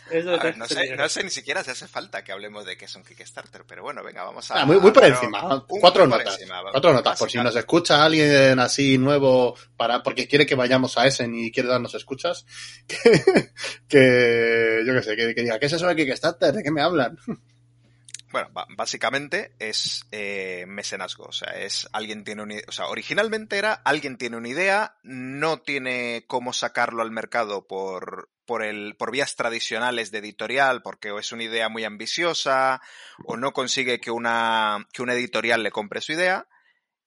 Ver, no, sé, no sé ni siquiera si hace falta que hablemos de qué es un Kickstarter, pero bueno, venga, vamos a... Ah, muy, muy por encima. Cuatro notas. encima, Cuatro notas. Por si nos escucha alguien así nuevo para porque quiere que vayamos a Essen y quiere darnos escuchas, que, que yo qué sé, que, que diga, ¿qué es eso de Kickstarter? ¿De qué me hablan? Bueno, básicamente es eh, mecenazgo, o sea, es alguien tiene o sea, originalmente era alguien tiene una idea, no tiene cómo sacarlo al mercado por, por, el, por vías tradicionales de editorial, porque o es una idea muy ambiciosa, o no consigue que una, que una editorial le compre su idea,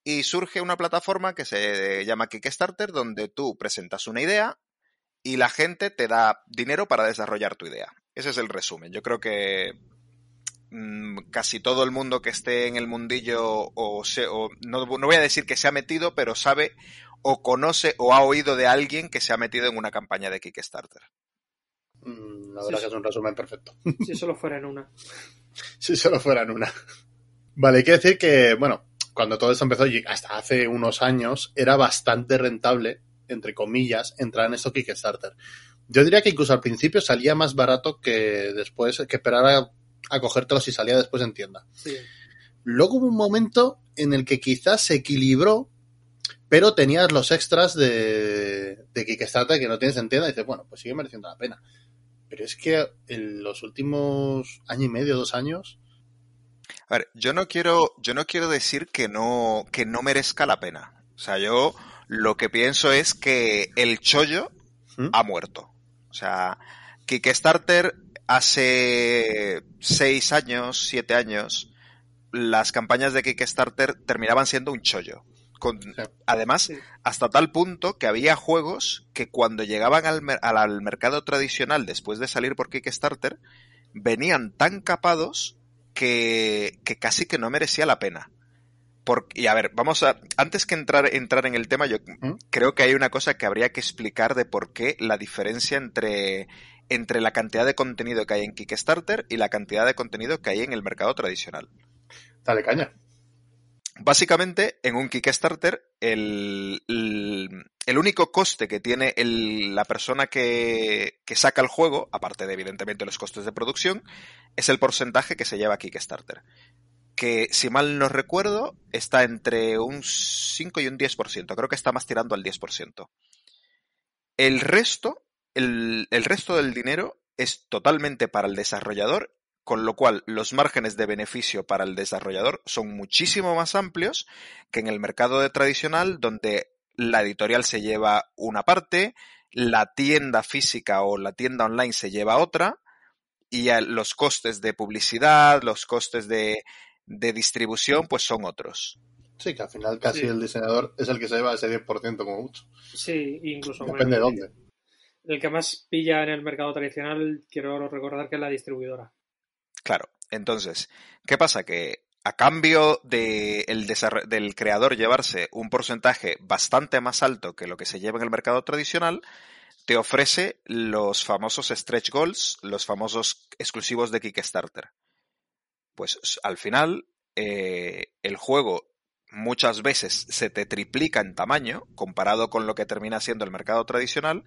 y surge una plataforma que se llama Kickstarter, donde tú presentas una idea y la gente te da dinero para desarrollar tu idea. Ese es el resumen. Yo creo que casi todo el mundo que esté en el mundillo o, se, o no, no voy a decir que se ha metido, pero sabe o conoce o ha oído de alguien que se ha metido en una campaña de Kickstarter. Mm, La verdad sí. que es un resumen perfecto. Si solo fuera en una. si solo fueran una. Vale, hay que decir que, bueno, cuando todo esto empezó, hasta hace unos años, era bastante rentable, entre comillas, entrar en esto Kickstarter. Yo diría que incluso al principio salía más barato que después, que esperar a, a cogértelo si salía después en tienda. Sí. Luego hubo un momento en el que quizás se equilibró, pero tenías los extras de, de Kickstarter que no tienes en tienda y dices, bueno, pues sigue mereciendo la pena. Pero es que en los últimos año y medio, dos años, A ver, yo no quiero, yo no quiero decir que no, que no merezca la pena. O sea, yo lo que pienso es que el chollo ¿Mm? ha muerto. O sea, Kickstarter hace seis años, siete años, las campañas de Kickstarter terminaban siendo un chollo. Con- Sí. además, Sí. hasta tal punto que había juegos que cuando llegaban al, mer- al- al mercado tradicional después de salir por Kickstarter, venían tan capados que, que casi que no merecía la pena. Por- y a ver, vamos a. Antes que entrar, entrar en el tema, yo ¿Mm? creo que hay una cosa que habría que explicar de por qué la diferencia entre, entre la cantidad de contenido que hay en Kickstarter y la cantidad de contenido que hay en el mercado tradicional. dale caña. Básicamente, en un Kickstarter, el, el, el único coste que tiene el- la persona que, que saca el juego, aparte de evidentemente los costes de producción, es el porcentaje que se lleva a Kickstarter. Que, si mal no recuerdo, está entre un 5 y un 10%. Creo que está más tirando al 10%. El resto, el, el resto del dinero es totalmente para el desarrollador con lo cual los márgenes de beneficio para el desarrollador son muchísimo más amplios que en el mercado de tradicional donde la editorial se lleva una parte, la tienda física o la tienda online se lleva otra y los costes de publicidad, los costes de, de distribución pues son otros. Sí, que al final casi Sí. el diseñador es el que se lleva ese 10% como mucho. Sí, incluso. Depende de dónde. El que más pilla en el mercado tradicional, quiero recordar que es la distribuidora. Claro, entonces, ¿qué pasa? Que a cambio de el del creador llevarse un porcentaje bastante más alto que lo que se lleva en el mercado tradicional, te ofrece los famosos stretch goals, los famosos exclusivos de Kickstarter. Pues al final, eh, el juego muchas veces se te triplica en tamaño comparado con lo que termina siendo el mercado tradicional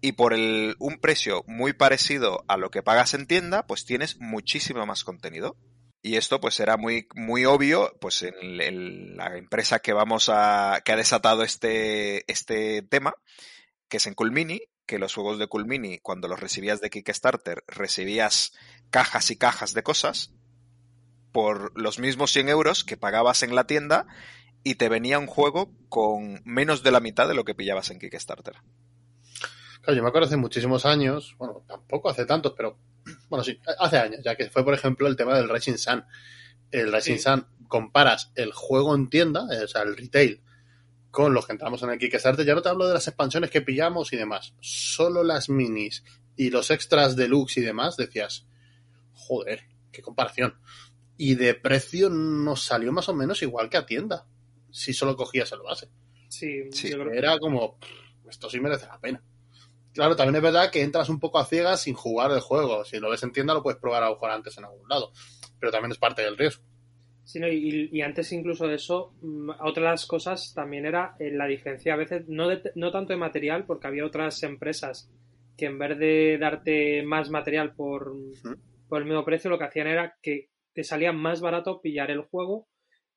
y por el, un precio muy parecido a lo que pagas en tienda, pues tienes muchísimo más contenido. Y esto pues será muy, muy obvio pues en, en la empresa que vamos a, que ha desatado este, este tema, que es en Coolmini, que los juegos de Coolmini, cuando los recibías de Kickstarter, recibías cajas y cajas de cosas por los mismos 100 euros que pagabas en la tienda y te venía un juego con menos de la mitad de lo que pillabas en Kickstarter. Claro, yo me acuerdo hace muchísimos años, bueno, tampoco hace tantos, pero bueno, sí, hace años, ya que fue, por ejemplo, el tema del Racing Sun. El Racing Sí. Sun, comparas el juego en tienda, o sea, el retail, con los que entramos en el Kickstarter, ya no te hablo de las expansiones que pillamos y demás, solo las minis y los extras deluxe y demás, decías, joder, qué comparación. Y de precio nos salió más o menos igual que a tienda, si solo cogías el base. Sí, Sí. yo creo que Era como, "Pff, esto sí merece la pena. Claro, también es verdad que entras un poco a ciegas sin jugar el juego. Si lo ves en tienda, lo puedes probar a jugar antes en algún lado. Pero también es parte del riesgo. Sí, no, y, y antes incluso de eso, mm, otra de las cosas también era eh, la diferencia a veces, no, de- no tanto de material, porque había otras empresas que en vez de darte más material por, por el mismo precio, lo que hacían era que te salía más barato pillar el juego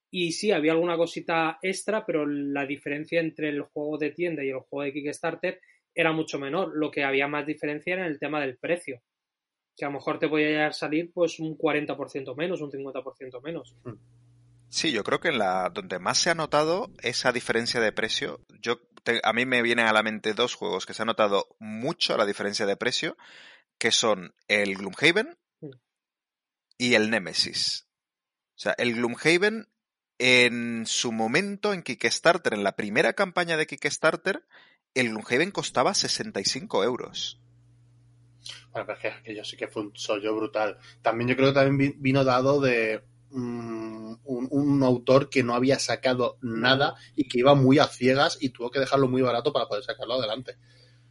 y sí, había alguna cosita extra, pero la diferencia entre el juego de tienda y el juego de Kickstarter era mucho menor. Lo que había más diferencia era en el tema del precio. Que a lo mejor te podía salir pues un 40% menos, un 50% menos. Sí, yo creo que en la donde más se ha notado esa diferencia de precio, yo a mí me vienen a la mente dos juegos que se ha notado mucho la diferencia de precio, que son el Gloomhaven. Y el Nemesis. O sea, el Gloomhaven en su momento en Kickstarter, en la primera campaña de Kickstarter, el Gloomhaven costaba 65 euros. Bueno, pero es que aquello sí que fue un sollo brutal. También yo creo que también vi- vino dado de mm, un, un autor que no había sacado nada y que iba muy a ciegas y tuvo que dejarlo muy barato para poder sacarlo adelante.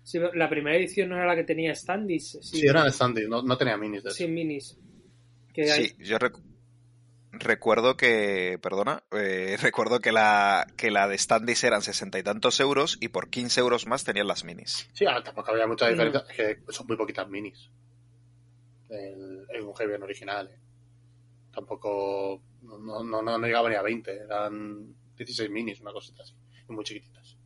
Sí, la primera edición no era la que tenía standees. Sí, era standing, no, no tenía minis de. Sin minis. Que hay- Sí, yo rec- recuerdo que, perdona, eh, recuerdo que la, que la de Standis eran sesenta y tantos euros y por 15 euros más tenían las minis. Sí, ahora tampoco había mucha diferencia. Es que son muy poquitas minis. El, el Gloomhaven original. eh. Tampoco. No, no, no, no llegaba ni a 20. Eran 16 minis, una cosita así. Y muy chiquititas.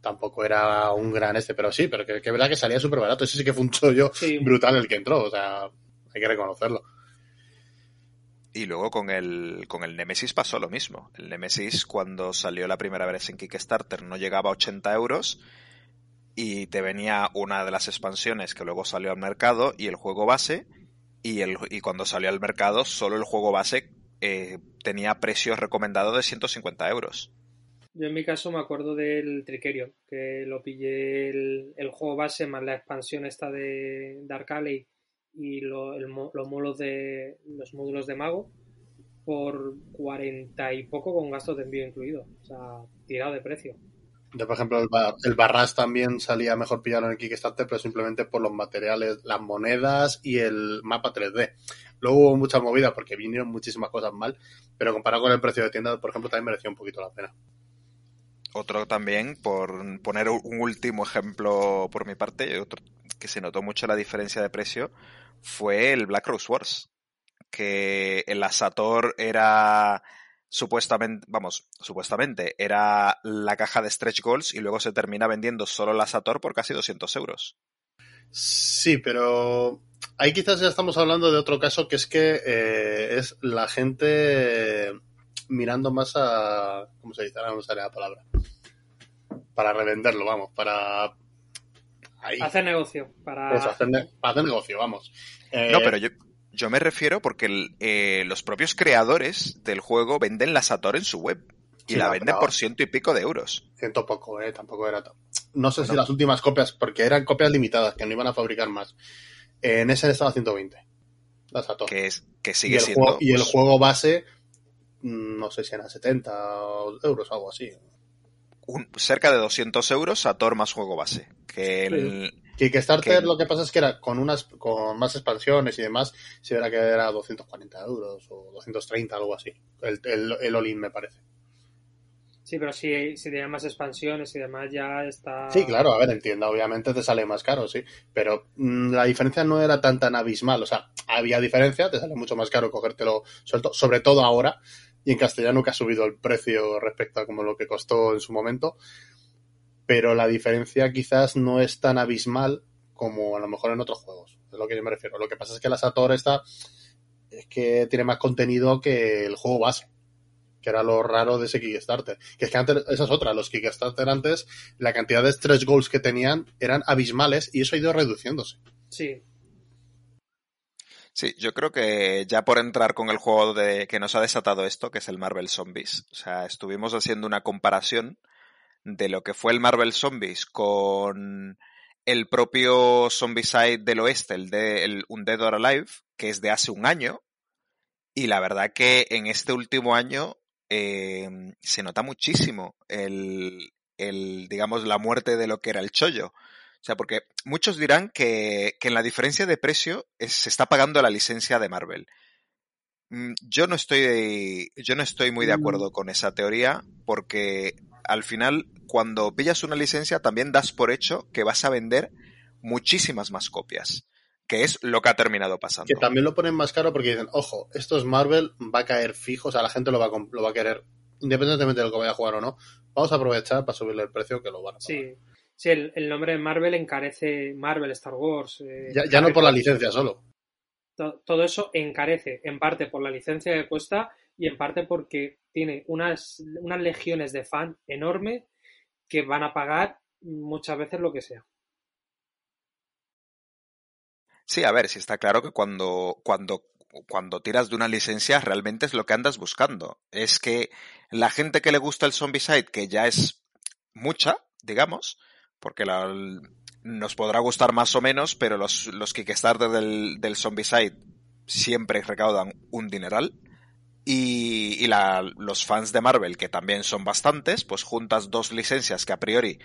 Tampoco era un gran este, pero sí, pero que, que verdad que salía súper barato. Ese sí que fue un chollo Sí. brutal el que entró. O sea, hay que reconocerlo. Y luego con el, con el Nemesis pasó lo mismo. El Nemesis cuando salió la primera vez en Kickstarter no llegaba a 80 euros y te venía una de las expansiones que luego salió al mercado y el juego base y, el, y cuando salió al mercado solo el juego base eh, tenía precios recomendados de 150 euros. Yo en mi caso me acuerdo del Trickerion, que lo pillé el, el juego base más la expansión esta de Dark Alley y lo- el mo- los, módulos de, los módulos de mago por 40 y poco con gastos de envío incluido. O sea, tirado de precio. Yo, por ejemplo, el, bar, el Barras también salía mejor pillarlo en el Kickstarter, pero simplemente por los materiales, las monedas y el mapa 3D. Luego hubo mucha movida porque vinieron muchísimas cosas mal, pero comparado con el precio de tienda, por ejemplo, también merecía un poquito la pena. Otro también, por poner un último ejemplo por mi parte, otro que se notó mucho la diferencia de precio, fue el Black Rose Wars. Que el Asator era supuestamente, vamos, supuestamente, era la caja de stretch goals y luego se termina vendiendo solo el Asator por casi 200 euros. Sí, pero ahí quizás ya estamos hablando de otro caso que es que eh, es la gente mirando más a. ¿Cómo se dice? Ahora no sale la palabra. Para revenderlo, vamos, para. Ahí. Hacer negocio para... Eso, hacer, ne- para hacer negocio, vamos. Eh, No, pero yo, yo me refiero porque el- eh, los propios creadores del juego venden la Sator en su web. Y Sí, la no, venden por ciento y pico de euros. Ciento poco, eh, tampoco era tan. No sé si las últimas copias, porque eran copias limitadas, que no iban a fabricar más. En ese estaba a 120. La Sator. Que, es, que y, sigue el siendo. juego, y el pues, juego base, mm, no sé si eran 70 euros, algo así. un- cerca de 200 euros Sator más juego base. Que el, Kickstarter Que- lo que pasa es que era con unas con más expansiones y demás, si era que era 240 euros o 230, algo así. El, el, el all-in me parece. Sí, pero si, si tiene más expansiones y demás ya está... Sí, claro, a ver, en tienda obviamente te sale más caro, sí, pero mm, la diferencia no era tan tan abismal, o sea, había diferencia, te sale mucho más caro cogértelo suelto, sobre todo ahora, y en castellano que ha subido el precio respecto a como lo que costó en su momento, pero la diferencia quizás no es tan abismal como a lo mejor en otros juegos, es lo que yo me refiero. Lo que pasa es que la Sator está es que tiene más contenido que el juego base que era lo raro de ese Kickstarter. Que es que antes, esa es otra, los Kickstarter antes, la cantidad de stretch goals que tenían eran abismales y eso ha ido reduciéndose. Sí, Sí, yo creo que ya por entrar con el juego de que nos ha desatado esto, que es el Marvel Zombies. O sea, estuvimos haciendo una comparación de lo que fue el Marvel Zombies con el propio Zombicide del oeste, el de el Undead or Alive, que es de hace un año. Y la verdad que en este último año eh, se nota muchísimo el, el, digamos, la muerte de lo que era el chollo. O sea, porque muchos dirán que, que en la diferencia de precio es- se está pagando la licencia de Marvel. Mm, Yo no estoy, yo no estoy muy de acuerdo con esa teoría porque al final cuando pillas una licencia también das por hecho que vas a vender muchísimas más copias, que es lo que ha terminado pasando. Que también lo ponen más caro porque dicen, ojo, esto es Marvel, va a caer fijo, o sea, la gente lo va a, lo va a querer, independientemente de lo que vaya a jugar o no. Vamos a aprovechar para subirle el precio que lo van a pagar. Sí, sí el, el nombre de Marvel encarece Marvel, Star Wars. eh, Ya, ya no por la licencia solo. To- todo eso encarece, en parte por la licencia que cuesta y en parte porque tiene unas, unas legiones de fan enormes que van a pagar muchas veces lo que sea. Sí, a ver, sí está claro que cuando, cuando, cuando tiras de una licencia realmente es lo que andas buscando. Es que la gente que le gusta el Zombicide, que ya es mucha, digamos, porque la- nos podrá gustar más o menos, pero los, los Kickstarter del, del Zombicide siempre recaudan un dineral. Y, y la- los fans de Marvel, que también son bastantes, pues juntas dos licencias que a priori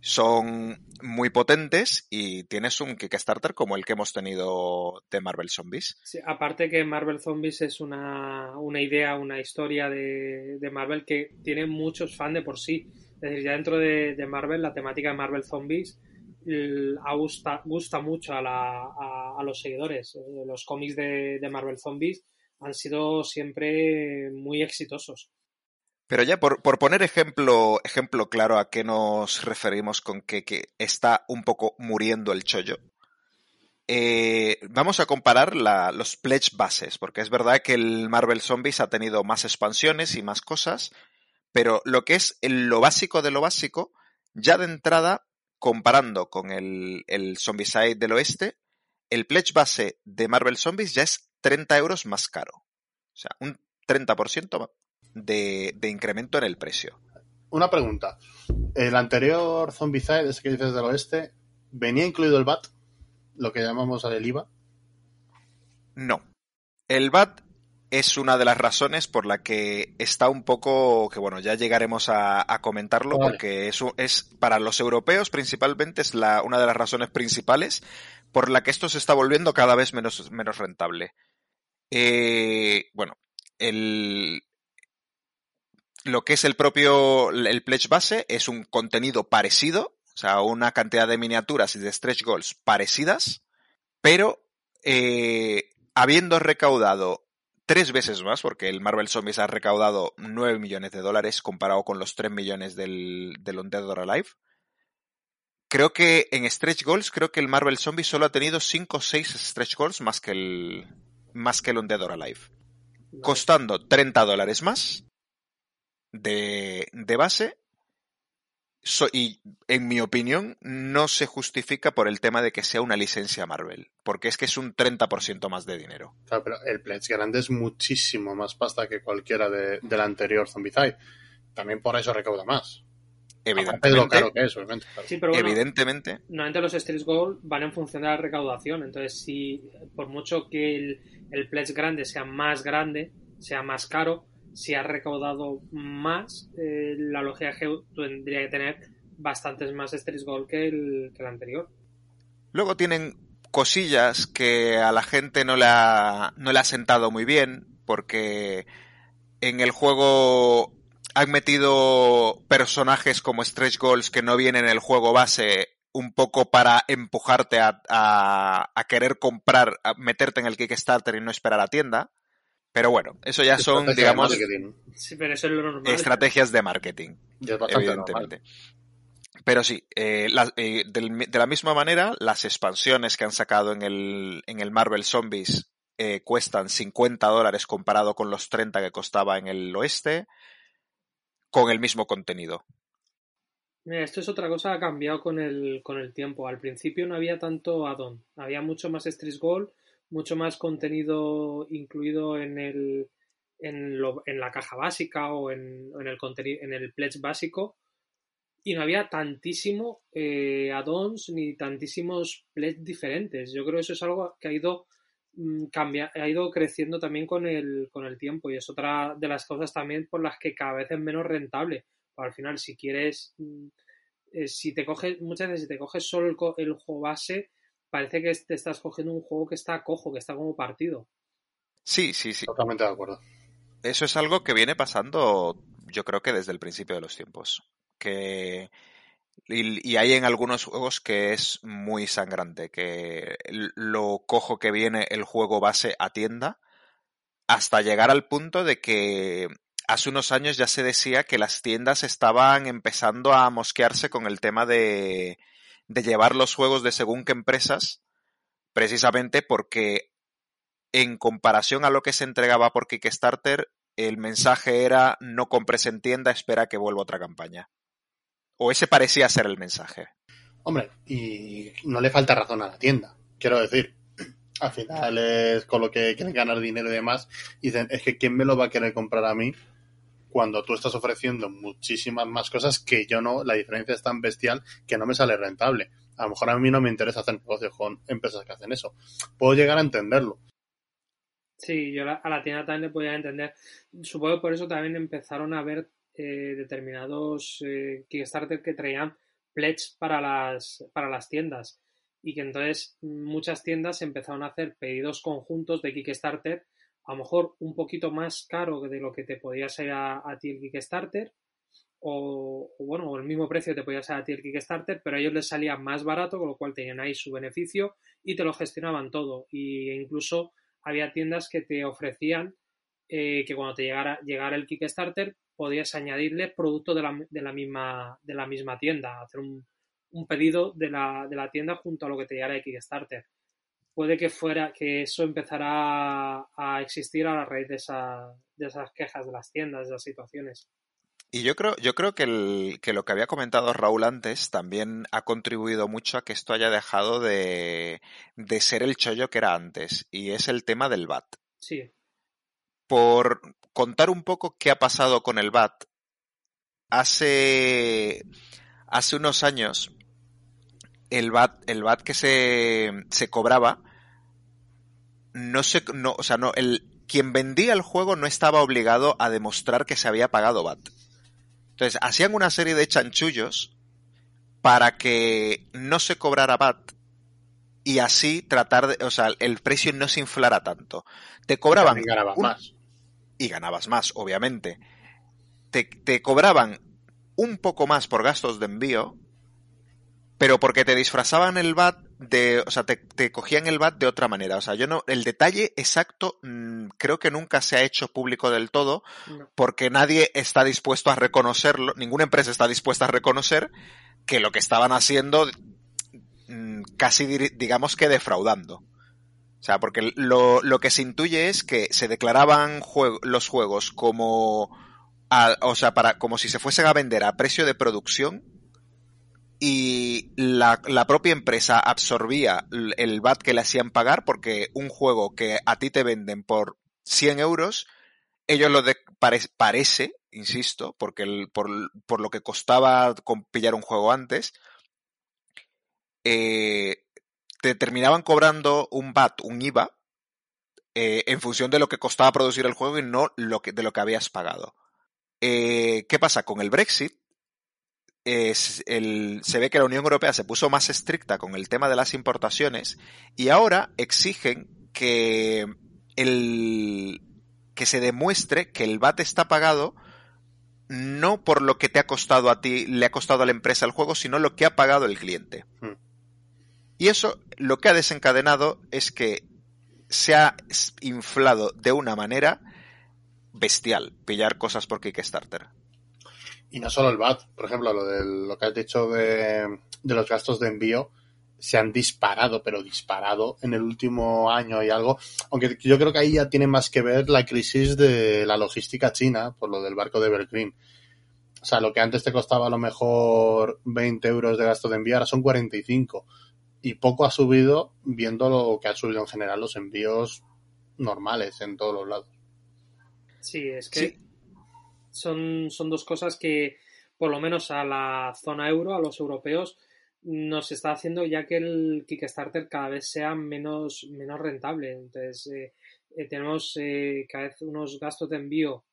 son muy potentes y tienes un Kickstarter como el que hemos tenido de Marvel Zombies. Aparte que Marvel Zombies es una, una idea, una historia de, de Marvel que tiene muchos fans de por sí. Es decir, ya dentro de, de Marvel, la temática de Marvel Zombies gusta, gusta mucho a, la- a- los seguidores. Eh, Los cómics de, Marvel Zombies han sido siempre muy exitosos. Pero ya por, por poner ejemplo, ejemplo claro a qué nos referimos con que, está un poco muriendo el chollo, eh, vamos a comparar los pledge bases, porque es verdad que el Marvel Zombies ha tenido más expansiones y más cosas, pero lo que es lo básico de lo básico, ya de entrada, comparando con el, el Zombicide del oeste, el pledge base de Marvel Zombies ya es 30 euros más caro. O sea, un 30% de, de incremento en el precio. Una pregunta. El anterior Zombicide, ese que dices del oeste, ¿venía incluido el VAT? Lo que llamamos el IVA. No. El VAT es una de las razones por la que está un poco, que bueno, ya llegaremos a, a comentarlo, Vale. porque es, un- es para los europeos principalmente es la, una de las razones principales por la que esto se está volviendo cada vez menos, menos rentable. Eh, bueno, el, lo que es el propio, el pledge base es un contenido parecido, o sea, una cantidad de miniaturas y de stretch goals parecidas, pero eh, habiendo recaudado tres veces más, porque el Marvel Zombies ha recaudado 9 millones de dólares comparado con los 3 millones del, del Undead or Alive. Creo que en Stretch Goals, creo que el Marvel Zombie solo ha tenido 5 o 6 Stretch Goals más que el, más que el Undead or Alive. Costando 30 dólares más de, de base. So- y en mi opinión, no se justifica por el tema de que sea una licencia Marvel, porque es que es un 30% más de dinero. Claro, pero el pledge grande es muchísimo más pasta que cualquiera de- del anterior Zombicide. También por eso recauda más. De lo Evidentemente, caro que es, obviamente. claro. Sí, pero bueno, evidentemente, normalmente los Street Gold van en función de la recaudación. Entonces, si por mucho que el, el pledge grande sea más grande, sea más caro, si has recaudado más, eh, la es que tendría que tener bastantes más Street Gold que el, anterior. Luego tienen cosillas que a la gente no le ha, no le ha sentado muy bien, porque en el juego han metido personajes como stretch goals que no vienen en el juego base un poco para empujarte a, a- a querer comprar, meterte en el Kickstarter y no esperar a tienda. Pero bueno, eso ya son, Estrategia de digamos, marketing. Sí, pero eso es lo normal. estrategias de marketing es normal. evidentemente. Pero sí, eh, la- eh, del- de la misma manera, las expansiones que han sacado en el, en el Marvel Zombies eh, cuestan 50 dólares comparado con los 30 que costaba en el oeste, con el mismo contenido. Mira, esto es otra cosa que ha cambiado con el, con el tiempo. Al principio no había tanto add-on, había mucho más Street Gold, mucho más contenido incluido en el en, lo- en la caja básica o en, en el contenido en el pledge básico y no había tantísimo eh, add-ons ni tantísimos pledge diferentes. Yo creo que eso es algo que ha ido mm, cambia- ha ido creciendo también con el, con el tiempo y es otra de las cosas también por las que cada vez es menos rentable. Al final, si quieres, mm, eh, si te coges, muchas veces si te coges solo el, el juego base, parece que te estás cogiendo un juego que está cojo, que está como partido. Sí, sí, sí. Totalmente de acuerdo. Eso es algo que viene pasando, yo creo que desde el principio de los tiempos. Que y, y, hay en algunos juegos que es muy sangrante, que lo cojo que viene el juego base a tienda, hasta llegar al punto de que hace unos años ya se decía que las tiendas estaban empezando a mosquearse con el tema de, de llevar los juegos de según qué empresas, precisamente porque en comparación a lo que se entregaba por Kickstarter, el mensaje era no compres en tienda, espera que vuelva otra campaña. O ese parecía ser el mensaje. Hombre, y no le falta razón a la tienda. Quiero decir, al final es con lo que quieren ganar dinero y demás. Y dicen, es que ¿quién me lo va a querer comprar a mí cuando tú estás ofreciendo muchísimas más cosas que yo no? La diferencia es tan bestial que no me sale rentable. A lo mejor a mí no me interesa hacer negocios con empresas que hacen eso. Puedo llegar a entenderlo. Sí, yo a la tienda también le podía entender. Supongo que por eso también empezaron a ver eh, determinados eh, Kickstarter que traían pledge para las, para las tiendas y que entonces muchas tiendas empezaron a hacer pedidos conjuntos de Kickstarter a lo mejor un poquito más caro de lo que te podía ser a, ti el Kickstarter o, bueno, o el mismo precio te podía ser a ti el Kickstarter, pero a ellos les salía más barato, con lo cual tenían ahí su beneficio y te lo gestionaban todo. Y incluso había tiendas que te ofrecían eh, que cuando te llegara, llegara el Kickstarter podías añadirle producto de la, de la, misma, de la misma tienda, hacer un, un pedido de la, de la, tienda junto a lo que te llegara de Kickstarter. Puede que fuera que eso empezará a, existir a la raíz de, esa, de esas quejas de las tiendas, de esas situaciones. Y yo creo, yo creo que, el, que, lo que había comentado Raúl antes también ha contribuido mucho a que esto haya dejado de, de ser el chollo que era antes, y es el tema del VAT. Sí. Por contar un poco qué ha pasado con el VAT, hace, hace unos años el VAT, el VAT que se, se cobraba no se, no, o sea, no, el, quien vendía el juego no estaba obligado a demostrar que se había pagado VAT. Entonces, hacían una serie de chanchullos para que no se cobrara VAT y así tratar de, o sea, el precio no se inflara tanto. Te cobraban y ganabas un, más. Y ganabas más, obviamente. Te, te, cobraban un poco más por gastos de envío, pero porque te disfrazaban el VAT de, o sea, te, te, cogían el VAT de otra manera. O sea, yo no, el detalle exacto mmm, creo que nunca se ha hecho público del todo, No. porque nadie está dispuesto a reconocerlo, ninguna empresa está dispuesta a reconocer que lo que estaban haciendo mmm, casi digamos que defraudando. O sea, porque lo, lo que se intuye es que se declaraban juego, los juegos como, a, o sea, para, como si se fuesen a vender a precio de producción y la, la, propia empresa absorbía el VAT que le hacían pagar porque un juego que a ti te venden por 100 euros, ellos lo de, pare, parece, insisto, porque por, por, lo que costaba pillar un juego antes, eh, te terminaban cobrando un VAT, un IVA, eh, en función de lo que costaba producir el juego y no lo que, de lo que habías pagado. Eh, ¿Qué pasa con el Brexit? Es el, se ve que la Unión Europea se puso más estricta con el tema de las importaciones y ahora exigen que el que se demuestre que el VAT está pagado no por lo que te ha costado a ti, le ha costado a la empresa el juego, sino lo que ha pagado el cliente. Hmm. Y eso lo que ha desencadenado es que se ha inflado de una manera bestial pillar cosas por Kickstarter. Y no solo el VAT, por ejemplo, lo, de, lo que has dicho de, de, los gastos de envío se han disparado, pero disparado en el último año y algo. Aunque yo creo que ahí ya tiene más que ver la crisis de la logística china, por lo del barco de Evergreen. O sea, lo que antes te costaba a lo mejor 20 euros de gasto de envío, ahora son 45. Y poco ha subido viendo lo que ha subido en general los envíos normales en todos los lados. Sí, es que sí son, son dos cosas que, por lo menos a la zona euro, a los europeos, nos está haciendo ya que el Kickstarter cada vez sea menos, menos rentable. Entonces, eh, eh, tenemos eh, cada vez unos gastos de envío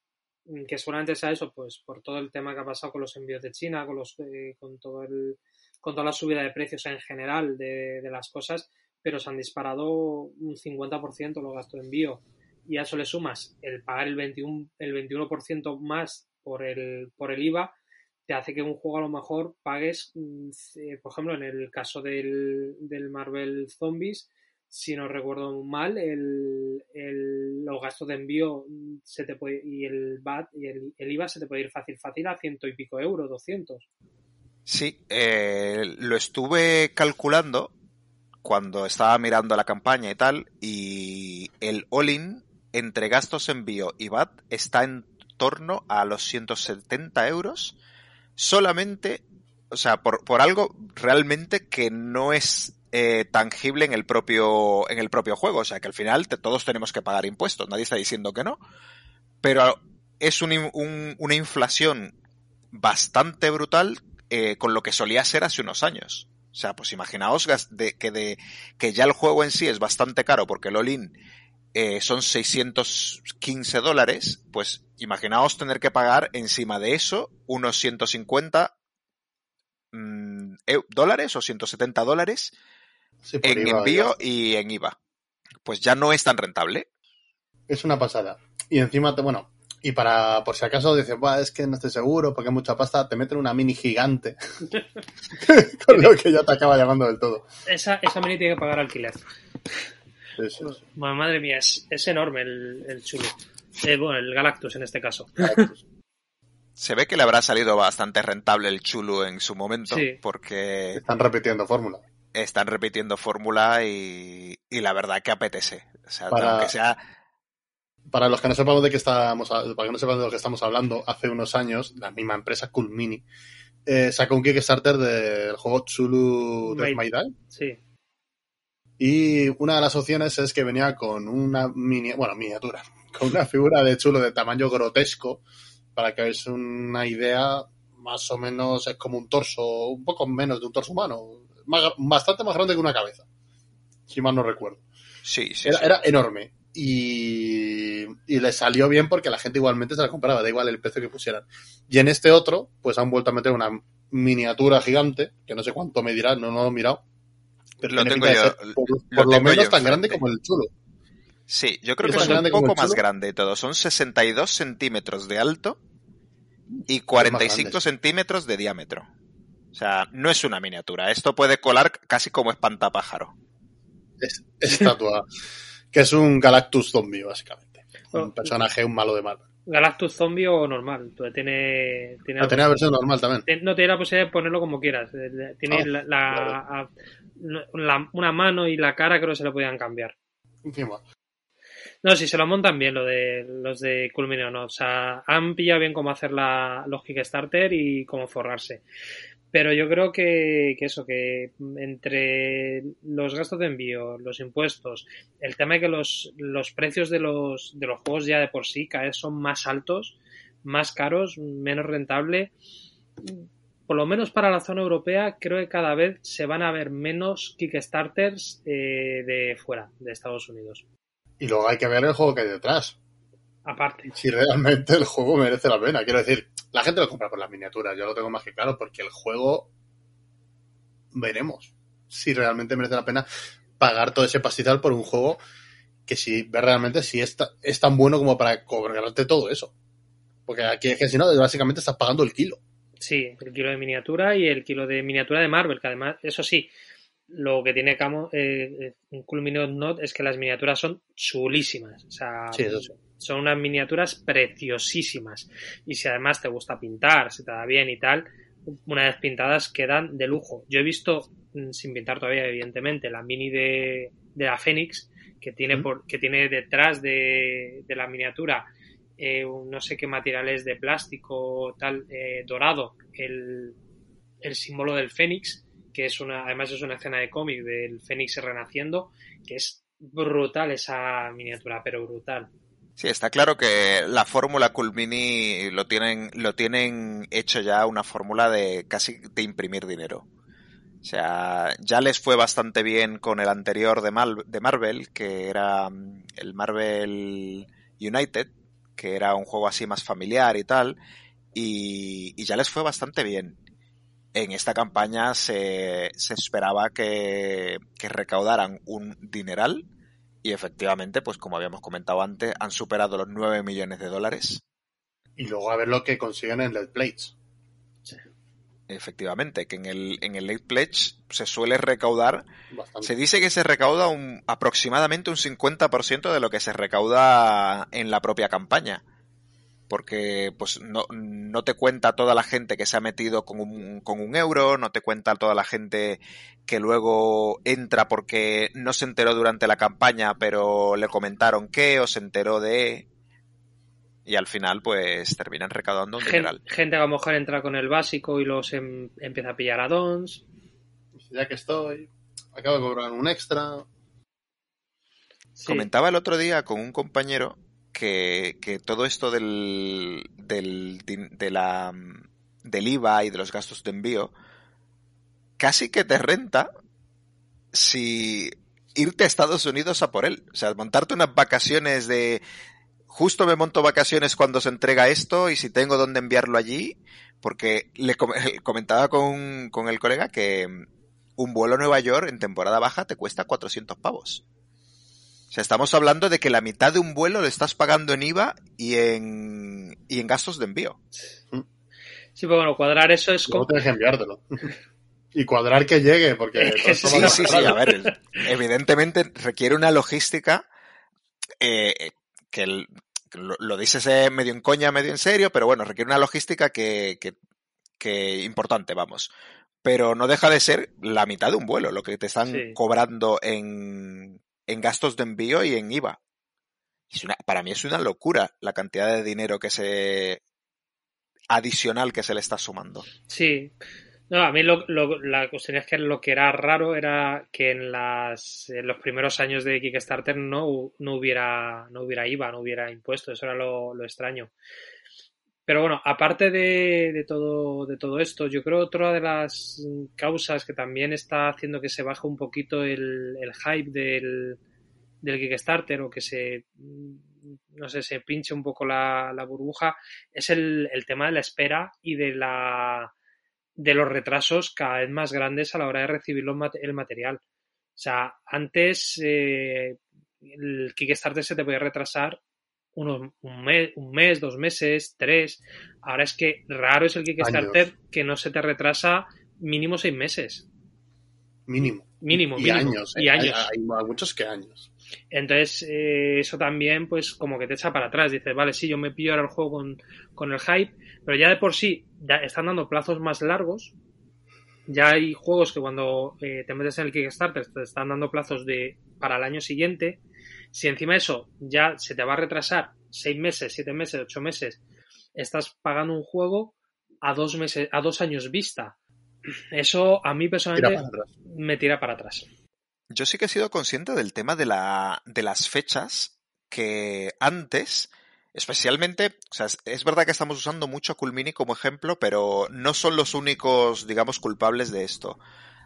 que seguramente sea eso, pues por todo el tema que ha pasado con los envíos de China, con, los, eh, con, todo el, con toda la subida de precios en general de, de las cosas, pero se han disparado un 50% los gastos de envío y a eso le sumas el pagar el 21%, el 21 más por el, por el IVA, te hace que un juego a lo mejor pagues, mm, por ejemplo, en el caso del, del Marvel Zombies, si no recuerdo mal, el, el- los gastos de envío mm, se te puede, y el y el IVA se te puede ir fácil, fácil a ciento y pico euros, 200. Sí, eh, lo estuve calculando cuando estaba mirando la campaña y tal, y el all-in entre gastos envío y VAT está en torno a los 170 euros solamente, o sea, por, por algo realmente que no es eh, tangible en el propio en el propio juego, o sea, que al final todos tenemos que pagar impuestos, nadie está diciendo que no, pero es un un- una inflación bastante brutal eh, con lo que solía ser hace unos años. O sea, pues imaginaos de, que, de, que ya el juego en sí es bastante caro porque el all-in eh, son 615 dólares, pues imaginaos tener que pagar encima de eso unos 150 mm, dólares o 170 dólares Sí, en IVA, envío ya. y en IVA. Pues ya no es tan rentable. Es una pasada. Y encima, te, bueno, y para, por si acaso dices, "Buah, es que no estoy seguro porque hay mucha pasta, te meten una mini gigante. Con lo que ya te acaba llamando del todo. Esa, esa mini tiene que pagar alquiler. Sí, sí, sí. Bueno, madre mía, es, es enorme el, el chulo. Eh, bueno, el Galactus en este caso. Se ve que le habrá salido bastante rentable el Chulu en su momento, Sí. porque Están repitiendo fórmula. están repitiendo fórmula y, y la verdad que apetece. O sea, Para- aunque sea Para los que no sepamos de qué estamos, para que no sepan de lo que estamos hablando, hace unos años, la misma empresa, Cool Mini, eh, sacó un Kickstarter del juego Chulu Death May Die. Sí. Y una de las opciones es que venía con una mini, bueno, miniatura, con una figura de chulo de tamaño grotesco, para que veáis una idea, más o menos es como un torso, un poco menos de un torso humano, más- bastante más grande que una cabeza, si mal no recuerdo. sí, sí, Era, sí. era enorme. Y, y le salió bien porque la gente igualmente se la compraba, da igual el precio que pusieran. Y en este otro, pues han vuelto a meter una miniatura gigante, que no sé cuánto medirá, no, no lo he mirado. Pero Lo tiene tengo yo- ser por, lo por lo tengo menos yo tan grande como el chulo. Sí, yo creo ¿Es que es un poco más grande y todo. Son 62 centímetros de alto y 45 grande. centímetros de diámetro. O sea, no es una miniatura. Esto puede colar casi como espantapájaro. Es, estatua. que es un Galactus zombie, básicamente. Un personaje, un malo de Marvel. Galactus zombie o normal. Tiene, tiene La tenía versión normal también. No tiene la posibilidad de ponerlo como quieras. Eh, Tiene Ah, la, la- una mano y la cara creo que se lo podían cambiar. Encima. No, si se lo montan bien lo de los de Culmine no. O sea, han pillado bien cómo hacer la, los Kickstarter y cómo forrarse. Pero yo creo que, que eso, que entre los gastos de envío, los impuestos, el tema de que los, los precios de los, de los juegos ya de por sí cada vez son más altos, más caros, menos rentable. Por lo menos para la zona europea, creo que cada vez se van a ver menos Kickstarters eh, de fuera, de Estados Unidos. Y luego hay que ver el juego que hay detrás. Aparte. Si realmente el juego merece la pena. Quiero decir, la gente lo compra por las miniaturas, yo lo tengo más que claro, porque el juego veremos si realmente merece la pena pagar todo ese pastizal por un juego que si ve realmente si es, es tan bueno como para cobrarte todo eso. Porque aquí es que si no, básicamente estás pagando el kilo. Sí, el kilo de miniatura y el kilo de miniatura de Marvel, que además, eso sí, lo que tiene Camo, eh, eh, Culmine Not es que las miniaturas son chulísimas. O sea, Sí, eso sí. son unas miniaturas preciosísimas. Y si además te gusta pintar, se te da bien y tal, una vez pintadas quedan de lujo. Yo he visto, mm, sin pintar todavía, evidentemente, la mini de, de la Fénix, que tiene, por, que tiene detrás de, de la miniatura eh, no sé qué materiales de plástico tal eh, dorado, el, el símbolo del Fénix, que es una, además es una escena de cómic del Fénix renaciendo, que es brutal esa miniatura, pero brutal. Sí, está claro que la fórmula Culmini lo tienen, lo tienen hecho ya una fórmula de casi de imprimir dinero. O sea, ya les fue bastante bien con el anterior de, Mal- de Marvel, que era mm, el Marvel United, que era un juego así más familiar y tal, y, ya les fue bastante bien. En esta campaña se, esperaba que, que recaudaran un dineral Y efectivamente, pues como habíamos comentado antes, han superado los 9 millones de dólares. Y luego a ver lo que consiguen en Let's Plates. Efectivamente, que en el, en el Late Pledge se suele recaudar, Bastante. se dice que se recauda un, aproximadamente un 50% de lo que se recauda en la propia campaña. Porque pues no, no te cuenta toda la gente que se ha metido con un, con un euro, no te cuenta toda la gente que luego entra porque no se enteró durante la campaña, pero le comentaron que o se enteró de... Y al final pues terminan recaudando un Gen- dineral. gente que a lo mejor entra con el básico y los em- empieza a pillar addons. Ya que estoy, acabo de cobrar un extra. Sí. Comentaba el otro día con un compañero que, que todo esto del, del, de la, del IVA y de los gastos de envío casi que te renta si irte a Estados Unidos a por él. O sea, montarte unas vacaciones de justo me monto vacaciones cuando se entrega esto y si tengo dónde enviarlo allí, porque le com- comentaba con, con el colega que un vuelo a Nueva York en temporada baja te cuesta 400 pavos. O sea, estamos hablando de que la mitad de un vuelo lo estás pagando en IVA y en, y en gastos de envío. Sí, pero bueno, cuadrar eso es como... tienes que enviártelo. y cuadrar que llegue, porque... Sí, Sí, sí, a ver, evidentemente requiere una logística eh, que el- que lo, lo dices eh, medio en coña, medio en serio, pero bueno, requiere una logística que, que, que importante, vamos. Pero no deja de ser la mitad de un vuelo, lo que te están Sí. cobrando en, en gastos de envío y en IVA. Es una, para mí es una locura la cantidad de dinero que se adicional que se le está sumando. Sí. No, a mí lo, lo- la cuestión es que lo que era raro era que en, las, en los primeros años de Kickstarter no, no, hubiera, no hubiera IVA, no hubiera impuestos. Eso era lo, lo extraño. Pero bueno, aparte de, de todo, de todo esto, yo creo otra de las causas que también está haciendo que se baje un poquito el, el hype del, del Kickstarter o que se, no sé, se pinche un poco la, la burbuja es el, el tema de la espera y de la de los retrasos cada vez más grandes a la hora de recibir los el material. O sea, antes eh, el Kickstarter se te podía retrasar unos, un, mes, un mes, dos meses, tres. Ahora es que raro es el Kickstarter Años. que no se te retrasa mínimo seis meses. Mínimo. Mínimo, y mínimo. años. Y eh. años. Hay, hay muchos que años. Entonces, eh, eso también, pues, como que te echa para atrás. Dices, vale, sí, yo me pillo ahora el juego con, con el hype, pero ya de por sí ya están dando plazos más largos. Ya hay juegos que cuando eh, te metes en el Kickstarter te están dando plazos de para el año siguiente. Si encima de eso ya se te va a retrasar seis meses, siete meses, ocho meses, estás pagando un juego a dos meses, a dos años vista. Eso a mí personalmente me tira para atrás. Yo sí que he sido consciente del tema de, la, de las fechas que antes, especialmente, o sea, es, verdad que estamos usando mucho Culmini como ejemplo, pero no son los únicos, digamos, culpables de esto.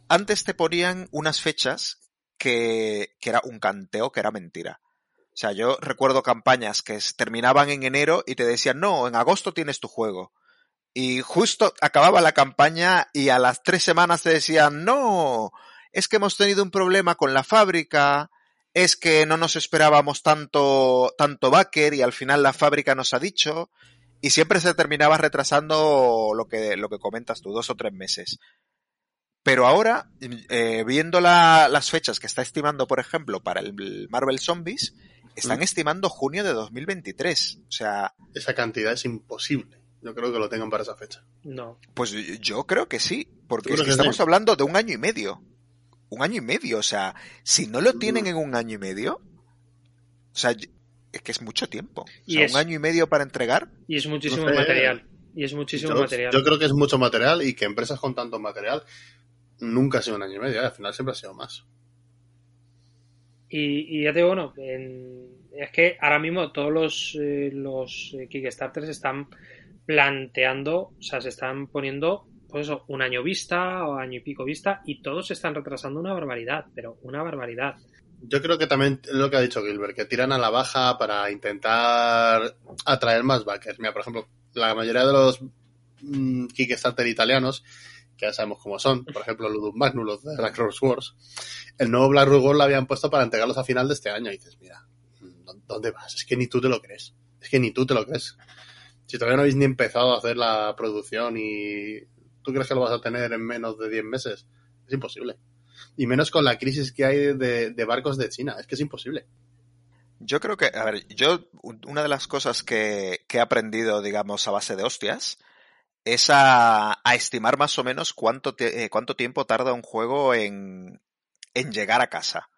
Antes te ponían unas fechas que, que era un canteo, que era mentira. O sea, yo recuerdo campañas que terminaban en enero y te decían, no, en agosto tienes tu juego. Y justo acababa la campaña y a las tres semanas te decían, no, es que hemos tenido un problema con la fábrica, es que no nos esperábamos tanto, tanto backer y al final la fábrica nos ha dicho, y siempre se terminaba retrasando lo que, lo que comentas tú, dos o tres meses. Pero ahora, eh, viendo la- las fechas que está estimando, por ejemplo, para el Marvel Zombies, están Mm. estimando junio de 2023. O sea, Esa cantidad es imposible. Yo creo que lo tengan para esa fecha. No. Pues yo creo que sí, porque es que que estamos sí. hablando de un año y medio. Un año y medio, o sea, si no lo tienen en un año y medio, o sea, es que es mucho tiempo. O Y sea, es- un año y medio para entregar. Y es muchísimo No sé, material. Y es muchísimo yo, material. yo creo que es mucho material y que empresas con tanto material nunca ha sido un año y medio. ¿eh? Al final siempre ha sido más. Y, y ya te digo, bueno, en- es que ahora mismo todos los, eh, los eh, Kickstarters están planteando, o sea, se están poniendo, pues eso, un año vista o año y pico vista, y todos se están retrasando una barbaridad, pero una barbaridad. Yo creo que también lo que ha dicho Gilbert, que tiran a la baja para intentar atraer más backers. Mira, por ejemplo, la mayoría de los mm, Kickstarter italianos que ya sabemos cómo son, por ejemplo, Ludum Magnus, los de Black Rose Wars, el nuevo Black Wars lo habían puesto para entregarlos a final de este año. Y dices, mira, ¿dónde vas? Es que ni tú te lo crees. Es que ni tú te lo crees. Si todavía no habéis ni empezado a hacer la producción y tú crees que lo vas a tener en menos de 10 meses, es imposible. Y menos con la crisis que hay de, barcos de China, es que es imposible. Yo creo que, a ver, yo, una de las cosas que, he aprendido, digamos, a base de hostias, es a, a estimar más o menos cuánto, eh, tiempo tarda un juego en, llegar a casa.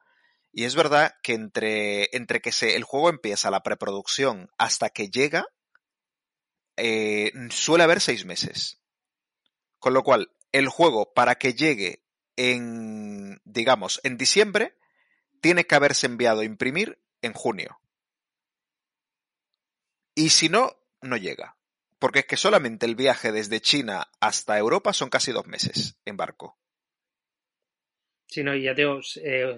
Y es verdad que entre, entre que el juego empieza la preproducción hasta que llega, eh, suele haber seis meses. Con lo cual, el juego, para que llegue en, digamos, en diciembre, tiene que haberse enviado a imprimir en junio. Y si no, no llega. Porque es que solamente el viaje desde China hasta Europa son casi dos meses en barco. Si no, y ya te digo, eh,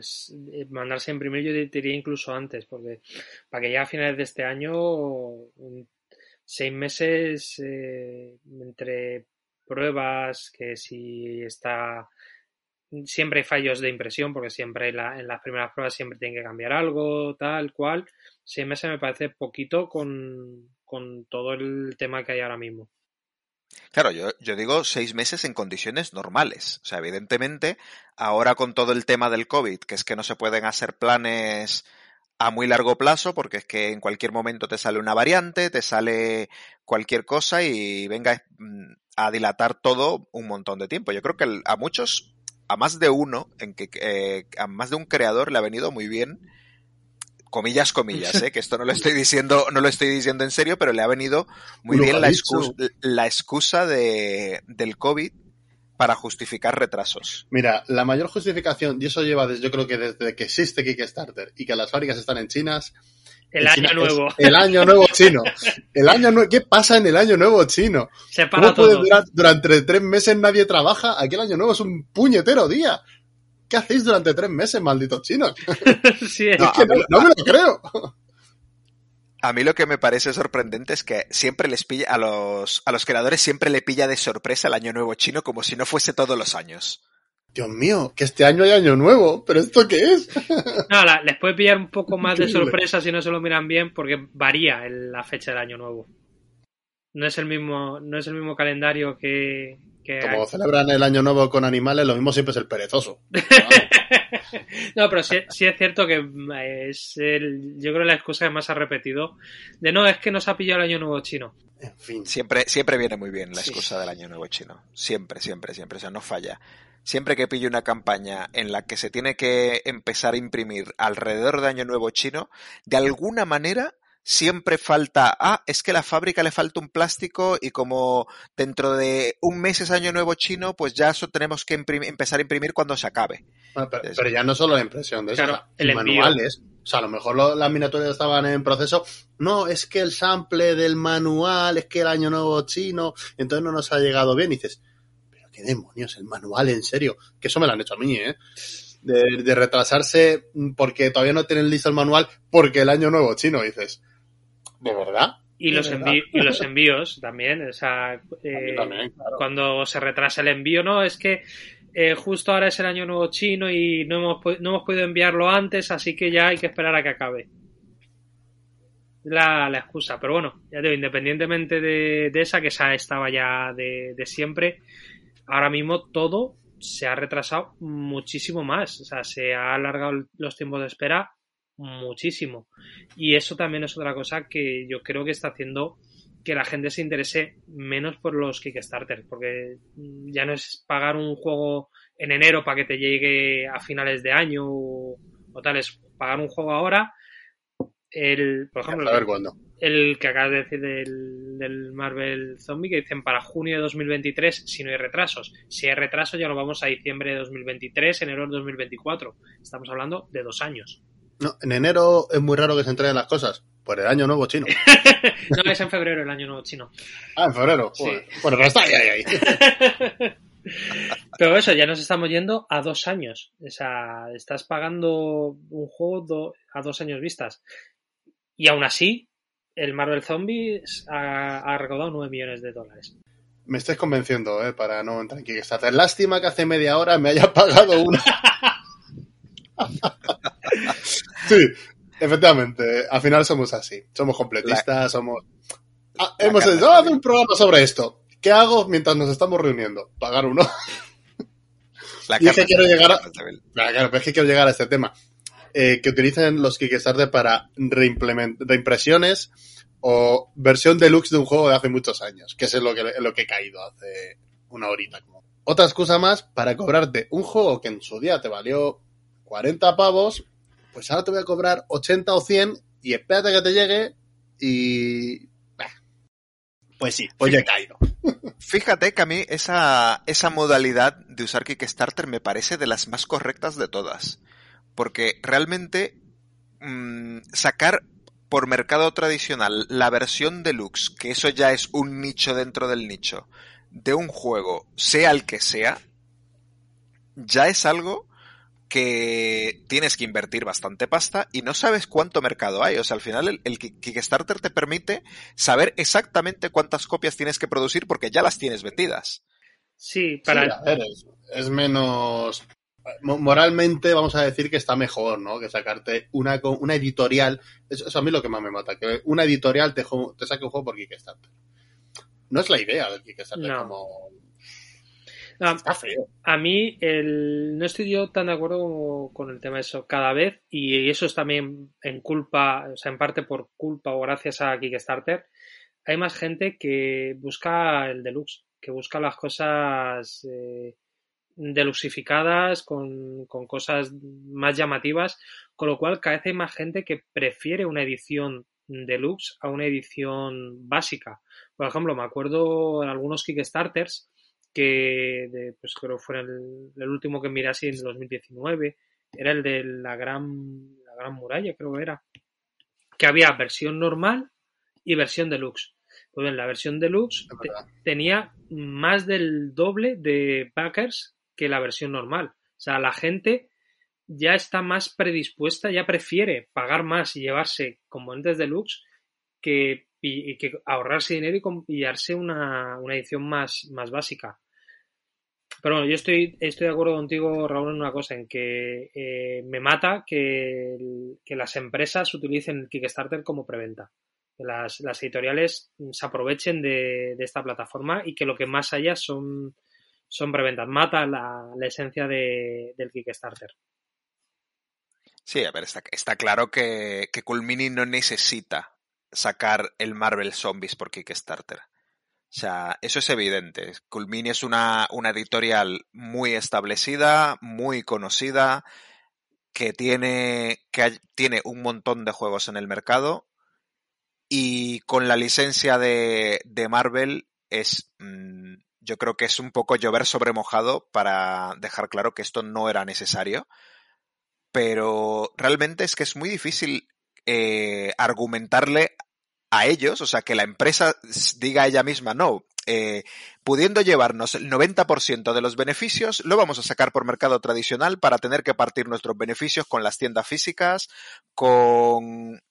eh, mandarse a imprimir yo diría incluso antes, porque para que llegue a finales de este año, seis meses eh, entre pruebas, que si está... Siempre hay fallos de impresión, porque siempre en, la- en las primeras pruebas siempre tienen que cambiar algo, tal cual. Seis meses me parece poquito con, con todo el tema que hay ahora mismo. Claro, yo, yo digo seis meses en condiciones normales. O sea, evidentemente, ahora con todo el tema del COVID, que es que no se pueden hacer planes a muy largo plazo, porque es que en cualquier momento te sale una variante, te sale cualquier cosa y venga mm, a dilatar todo un montón de tiempo. Yo creo que a muchos, a más de uno, en que, eh, a más de un creador le ha venido muy bien comillas, comillas, ¿eh? que esto no lo estoy diciendo, no lo estoy diciendo en serio, pero le ha venido muy Lo bien la excusa, la excusa de, del COVID para justificar retrasos. Mira, la mayor justificación, y eso lleva desde, yo creo que desde que existe Kickstarter y que las fábricas están en Chinas. El en año China nuevo. El año nuevo chino. El año ¿Qué pasa en el año nuevo chino? Se para ¿Cómo puede todo. durar durante tres meses nadie trabaja? Aquí el año nuevo es un puñetero día. ¿Qué hacéis durante tres meses, malditos chinos? Sí, es- No, Es que no me lo creo. A mí lo que me parece sorprendente es que siempre les pilla, a los, a los creadores siempre le pilla de sorpresa el año nuevo chino como si no fuese todos los años. Dios mío, que este año hay año nuevo. ¿Pero esto qué es? No, la- les puede pillar un poco más de sorpresa si no se lo miran bien, porque varía el- la fecha del año nuevo. No es el mismo, no es el mismo calendario que, que Como celebran el año nuevo con animales, lo mismo siempre es el perezoso. No, pero sí, sí es cierto que es el, yo creo la excusa que más ha repetido de no, es que nos ha pillado el año nuevo chino. En fin. Siempre, siempre viene muy bien la Sí. excusa del año nuevo chino. Siempre, siempre, siempre. O sea, no falla. Siempre que pille una campaña en la que se tiene que empezar a imprimir alrededor de año nuevo chino, de alguna manera siempre falta, ah, es que a la fábrica le falta un plástico y como dentro de un mes es año nuevo chino, pues ya eso tenemos que empezar a imprimir cuando se acabe. Bueno, pero, pero ya no solo la impresión de eso, Claro, o sea, el envío. manuales. O sea, a lo mejor lo- las miniaturas estaban en proceso. No, es que el sample del manual, es que el año nuevo chino, entonces no nos ha llegado bien. Y dices, pero qué demonios, el manual, en serio. Que eso me lo han hecho a mí, ¿eh? De, de retrasarse porque todavía no tienen listo el manual porque el año nuevo chino. Y dices, ¿de verdad? Y los, envi- y los envíos también, o sea, eh, también, claro. cuando se retrasa el envío, no, es que eh, justo ahora es el año nuevo chino y no hemos, no hemos podido enviarlo antes, así que ya hay que esperar a que acabe. La, la excusa, pero bueno, ya te digo, independientemente de, de esa, que esa estaba ya de, de siempre, ahora mismo todo se ha retrasado muchísimo más, o sea, se ha alargado los tiempos de espera muchísimo. Y eso también es otra cosa que yo creo que está haciendo que la gente se interese menos por los Kickstarter, porque ya no es pagar un juego en enero para que te llegue a finales de año o, o tal, es pagar un juego ahora. El, por ejemplo, cuándo. el que acabas de decir del, del Marvel Zombie, que dicen para junio de 2023 si no hay retrasos. Si hay retrasos ya lo vamos a diciembre de 2023, enero de 2024. Estamos hablando de dos años. No, en enero es muy raro que se entreguen las cosas. Por el año nuevo chino. No, es en febrero el año nuevo chino. Ah, en febrero. Sí. Bueno, pero está ahí, ahí, ahí. Pero eso, ya nos estamos yendo a dos años. O sea, estás pagando un juego do- a dos años vistas. Y aún así, el Marvel Zombies ha, ha recaudado 9 millones de dólares. me estáis convenciendo, ¿eh? Para no entrar en Kickstarter. Lástima que hace media hora me haya pagado una. sí, efectivamente. Al final somos así. Somos completistas, somos... Ah, hemos dicho, de "Vamos a hacer un programa sobre esto. ¿Qué hago mientras nos estamos reuniendo? Pagar uno. La Y es que quiero llegar a-. Claro, pero es que quiero llegar a este tema. Eh, que utilicen los Kickstarter para reimpresiones o versión deluxe de un juego de hace muchos años, que es en lo que, en lo que he caído hace una horita. Como. Otra excusa más para cobrarte un juego que en su día te valió 40 pavos, pues ahora te voy a cobrar 80 o 100 y espérate que te llegue y... Pues sí, pues ya he caído. Fíjate que a mí esa, esa modalidad de usar Kickstarter me parece de las más correctas de todas. Porque realmente mm, sacar por mercado tradicional la versión deluxe, que eso ya es un nicho dentro del nicho, de un juego, sea el que sea, ya es algo que tienes que invertir bastante pasta y no sabes cuánto mercado hay. O sea, al final el, el Ki- Kickstarter te permite saber exactamente cuántas copias tienes que producir porque ya las tienes vendidas. Sí, para Sí, es, es menos... mo- Moralmente vamos a decir que está mejor, ¿no? Que sacarte una, una editorial. Eso, eso a mí lo que más me mata, que una editorial te, te saque un juego por Kickstarter. No es la idea del Kickstarter, No. como... No, Está feo. a mí el, no estoy yo tan de acuerdo como con el tema de eso cada vez y eso es también en culpa, o sea, en parte por culpa o gracias a Kickstarter, hay más gente que busca el deluxe, que busca las cosas eh, deluxificadas con, con cosas más llamativas, con lo cual cada vez hay más gente que prefiere una edición deluxe a una edición básica. Por ejemplo, me acuerdo en algunos Kickstarters que de, pues creo que fue el, el último que miré así en 2019, era el de la gran, la gran muralla, creo que era, que había versión normal y versión deluxe. Pues bien, la versión deluxe te- tenía más del doble de backers que la versión normal. O sea, la gente ya está más predispuesta, ya prefiere pagar más y llevarse componentes deluxe que, y, y que ahorrarse dinero y y pillarse una, una edición más, más básica. Pero bueno, yo estoy, estoy de acuerdo contigo, Raúl, en una cosa, en que eh, me mata que, que las empresas utilicen el Kickstarter como preventa. Que las, las editoriales se aprovechen de, de esta plataforma y que lo que más haya son, son preventas. Mata la, la esencia de- del Kickstarter. Sí, a ver, está, está claro que, que Culmini no necesita sacar el Marvel Zombies por Kickstarter. O sea, eso es evidente. Culmini es una, una editorial muy establecida, muy conocida, que tiene, que tiene un montón de juegos en el mercado y con la licencia de, de Marvel es, mm, yo creo que es un poco llover sobre mojado para dejar claro que esto no era necesario pero realmente es que es muy difícil eh, argumentarle a ellos, o sea, que la empresa diga ella misma, no, eh, pudiendo llevarnos el 90% de los beneficios, lo vamos a sacar por mercado tradicional para tener que partir nuestros beneficios con las tiendas físicas, con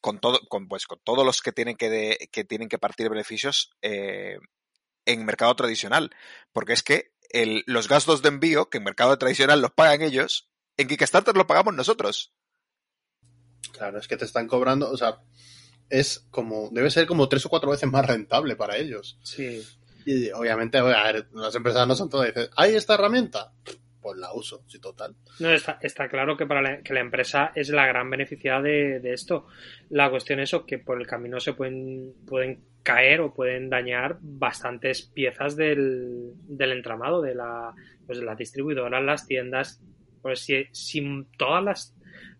con todo, con, pues con todos los que tienen que, que tienen que partir beneficios eh, en mercado tradicional. Porque es que los gastos de envío, que en mercado tradicional los pagan ellos, en Kickstarter lo pagamos nosotros. Claro, es que te están cobrando, o sea, es como, debe ser como tres o cuatro veces más rentable para ellos. Sí. Y obviamente, a ver, las empresas no son todas, dicen, ¿hay esta herramienta? Pues la uso, sí, total. No, está, está claro que para la, que la empresa es la gran beneficiada de, de esto. La cuestión es que por el camino se pueden, pueden caer o pueden dañar bastantes piezas del, del entramado, de la, pues de las distribuidoras, las tiendas. Pues si, si todas las,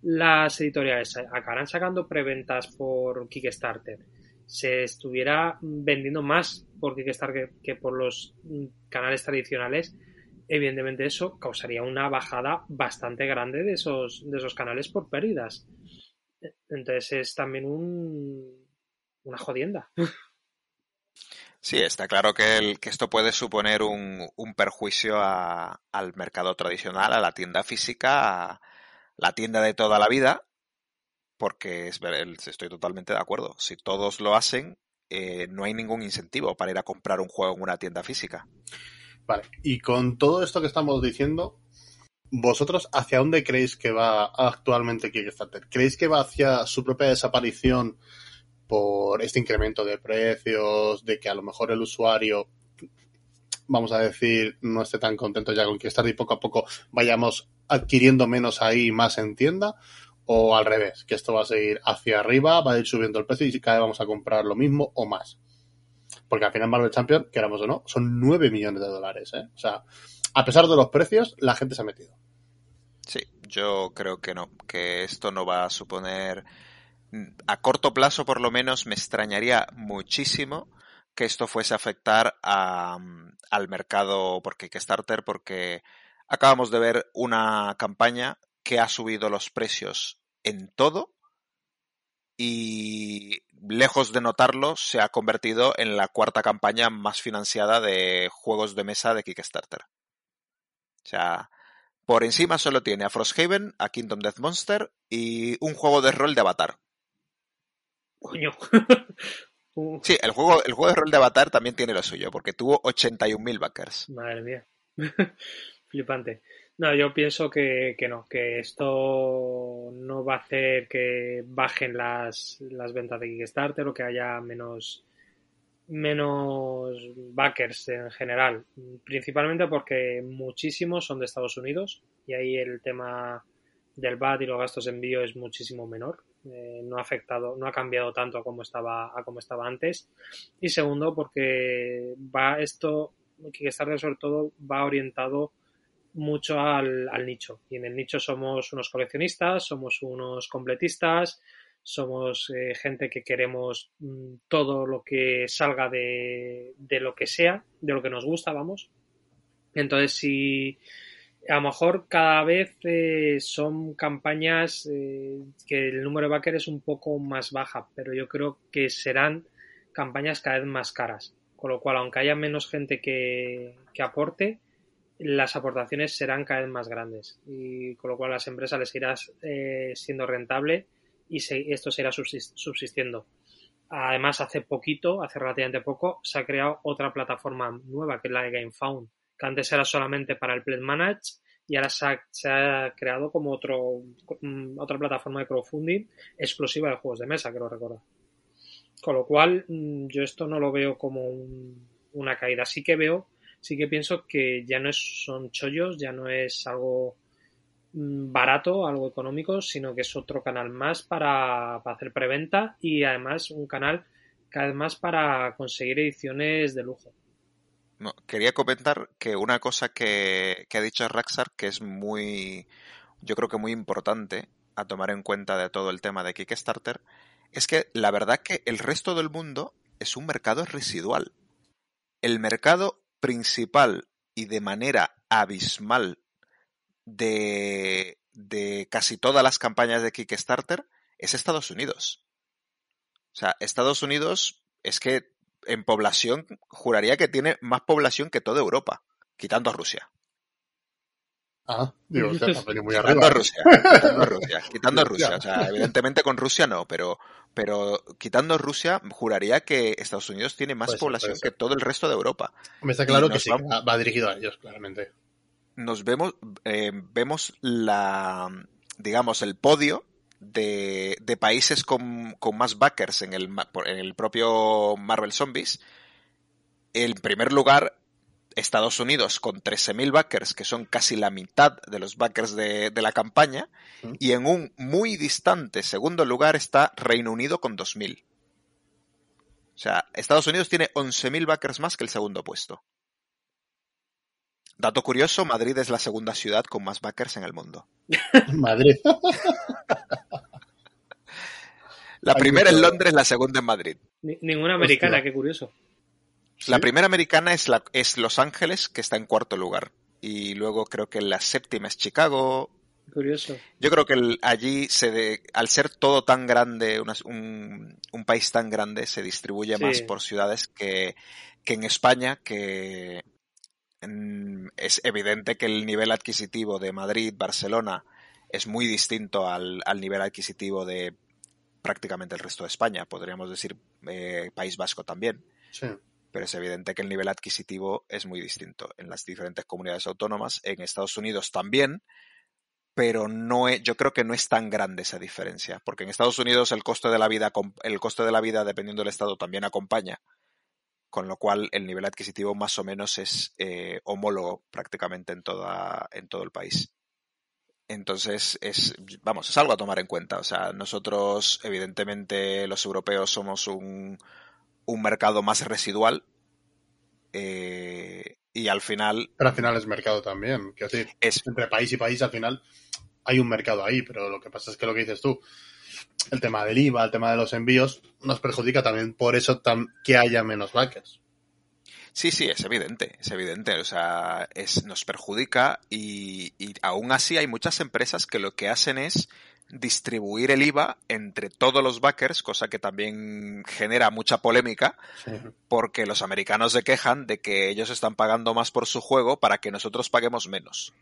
las editoriales acabaran sacando preventas por Kickstarter, se estuviera vendiendo más por Kickstarter que, por los canales tradicionales, evidentemente eso causaría una bajada bastante grande de esos, de esos canales por pérdidas. Entonces es también un, una jodienda. Sí, está claro que, el- que esto puede suponer un, un perjuicio al mercado tradicional, a la tienda física, a la tienda de toda la vida, porque estoy totalmente de acuerdo. Si todos lo hacen, eh, no hay ningún incentivo para ir a comprar un juego en una tienda física. Vale, y con todo esto que estamos diciendo, ¿vosotros hacia dónde creéis que va actualmente Kickstarter? ¿Creéis que va hacia su propia desaparición por este incremento de precios, de que a lo mejor el usuario, vamos a decir, no esté tan contento ya con Kickstarter y poco a poco vayamos adquiriendo menos ahí y más en tienda? ¿O al revés, que esto va a seguir hacia arriba, va a ir subiendo el precio y cada vez vamos a comprar lo mismo o más? Porque al final Marvel Champion, queramos o no, son 9 millones de dólares, ¿eh? O sea, a pesar de los precios, la gente se ha metido. Sí, yo creo que no, que esto no va a suponer, a corto plazo por lo menos, me extrañaría muchísimo que esto fuese a afectar a, al mercado por Kickstarter, porque acabamos de ver una campaña que ha subido los precios en todo y lejos de notarlo se ha convertido en la cuarta campaña más financiada de juegos de mesa de Kickstarter. O sea, por encima solo tiene a Frosthaven, a Kingdom Death Monster y un juego de rol de Avatar. Coño. Sí, el juego, el juego de rol de Avatar también tiene lo suyo, porque tuvo 81.000 backers. Madre mía. Flipante. No, yo pienso que, que, no, que esto no va a hacer que bajen las, las ventas de Kickstarter o que haya menos, menos backers en general. Principalmente porque muchísimos son de Estados Unidos y ahí el tema del VAT y los gastos de envío es muchísimo menor. Eh, no ha afectado, no ha cambiado tanto a como estaba, a como estaba antes. Y segundo, porque va esto, Kickstarter sobre todo va orientado mucho al, al, nicho. Y en el nicho somos unos coleccionistas, somos unos completistas, somos eh, gente que queremos mm, todo lo que salga de, de, lo que sea, de lo que nos gusta, vamos. Entonces, si a lo mejor cada vez eh, son campañas eh, que el número de backer es un poco más baja, pero yo creo que serán campañas cada vez más caras. Con lo cual, aunque haya menos gente que, que aporte, las aportaciones serán cada vez más grandes y con lo cual a las empresas les irá eh, siendo rentable y se, esto se irá subsistiendo. Además, hace poquito, hace relativamente poco, se ha creado otra plataforma nueva que es la de GameFound, que antes era solamente para el Play Manage y ahora se ha, se ha, creado como otro, mm, otra plataforma de crowdfunding exclusiva de juegos de mesa, lo recuerdo. Con lo cual, mm, yo esto no lo veo como un, una caída. Sí que veo sí que pienso que ya no son chollos, ya no es algo mm, barato, algo económico, sino que es otro canal más para, para, hacer preventa y además un canal cada vez más para conseguir ediciones de lujo. No, quería comentar que una cosa que, que ha dicho Raxar que es muy, yo creo que muy importante a tomar en cuenta de todo el tema de Kickstarter, es que la verdad que el resto del mundo es un mercado residual. El mercado principal y de manera abismal de, de casi todas las campañas de Kickstarter es Estados Unidos. O sea, Estados Unidos es que en población juraría que tiene más población que toda Europa, quitando a Rusia. Ah, digo, o sea, muy quitando arriba. a Rusia, quitando a Rusia, quitando a Rusia. O sea, evidentemente con Rusia no, pero, pero quitando Rusia, juraría que Estados Unidos tiene más población que todo el resto de Europa. Me está claro que sí, va, va dirigido a ellos, claramente. Nos vemos, eh, vemos la, digamos, el podio de, de países con, con más backers en el, en el propio Marvel Zombies. En primer lugar, Estados Unidos con 13.000 backers, que son casi la mitad de los backers de, de la campaña. Mm. Y en un muy distante segundo lugar está Reino Unido con 2.000. O sea, Estados Unidos tiene 11.000 backers más que el segundo puesto. Dato curioso, Madrid es la segunda ciudad con más backers en el mundo. Madrid. La primera en Londres, la segunda en Madrid. Ni- ninguna americana, Hostia. qué curioso. La Sí. primera americana es, la, es Los Ángeles, que está en cuarto lugar. Y luego creo que la séptima es Chicago. Curioso. Yo creo que el- allí, se de- al ser todo tan grande, un, un país tan grande, se distribuye Sí. más por ciudades que, que en España, que es evidente que el nivel adquisitivo de Madrid, Barcelona, es muy distinto al, al nivel adquisitivo de prácticamente el resto de España. Podríamos decir eh, País Vasco también. Sí. Pero es evidente que el nivel adquisitivo es muy distinto en las diferentes comunidades autónomas. En Estados Unidos también, pero no es, yo creo que no es tan grande esa diferencia, porque en Estados Unidos el coste de la vida, el coste de la vida dependiendo del estado también acompaña, con lo cual el nivel adquisitivo más o menos es eh, homólogo prácticamente en toda, en todo el país. Entonces es, vamos, es algo a tomar en cuenta. O sea, nosotros, evidentemente, los europeos somos un, un mercado más residual. Eh, y al final. Pero al final es mercado también. Quiero decir, es, entre país y país al final hay un mercado ahí, pero lo que pasa es que lo que dices tú, el tema del IVA, el tema de los envíos, nos perjudica también por eso que haya menos backers. Sí, sí, es evidente, es evidente. O sea, es, nos perjudica y, y aún así hay muchas empresas que lo que hacen es distribuir el IVA entre todos los backers, cosa que también genera mucha polémica, Sí. porque los americanos se quejan de que ellos están pagando más por su juego para que nosotros paguemos menos.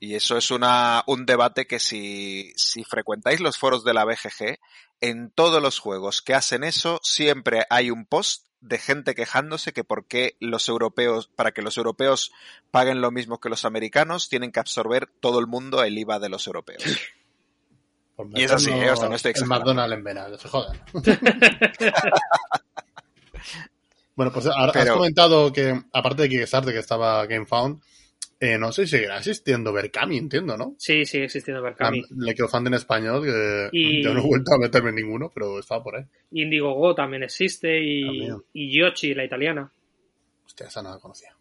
Y eso es una, un debate que si, si frecuentáis los foros de la BGG, en todos los juegos que hacen eso, siempre hay un post de gente quejándose que por qué los europeos, para que los europeos paguen lo mismo que los americanos, tienen que absorber todo el mundo el IVA de los europeos. Por Y es así, meternos ¿eh? O sea, no estoy El. McDonald's en vena, se jodan. bueno, pues ahora has Pero- comentado que, aparte de Kickstarter, que estaba GameFound, eh, no sé si seguirá existiendo Berkami, entiendo, ¿no? Sí, sigue existiendo Berkami. Le quedó fan en español, que Y- yo no he vuelto a meterme en ninguno, pero estaba por ahí. Indiegogo también existe y, También. y Yoshi, la italiana. Hostia, esa no la conocía.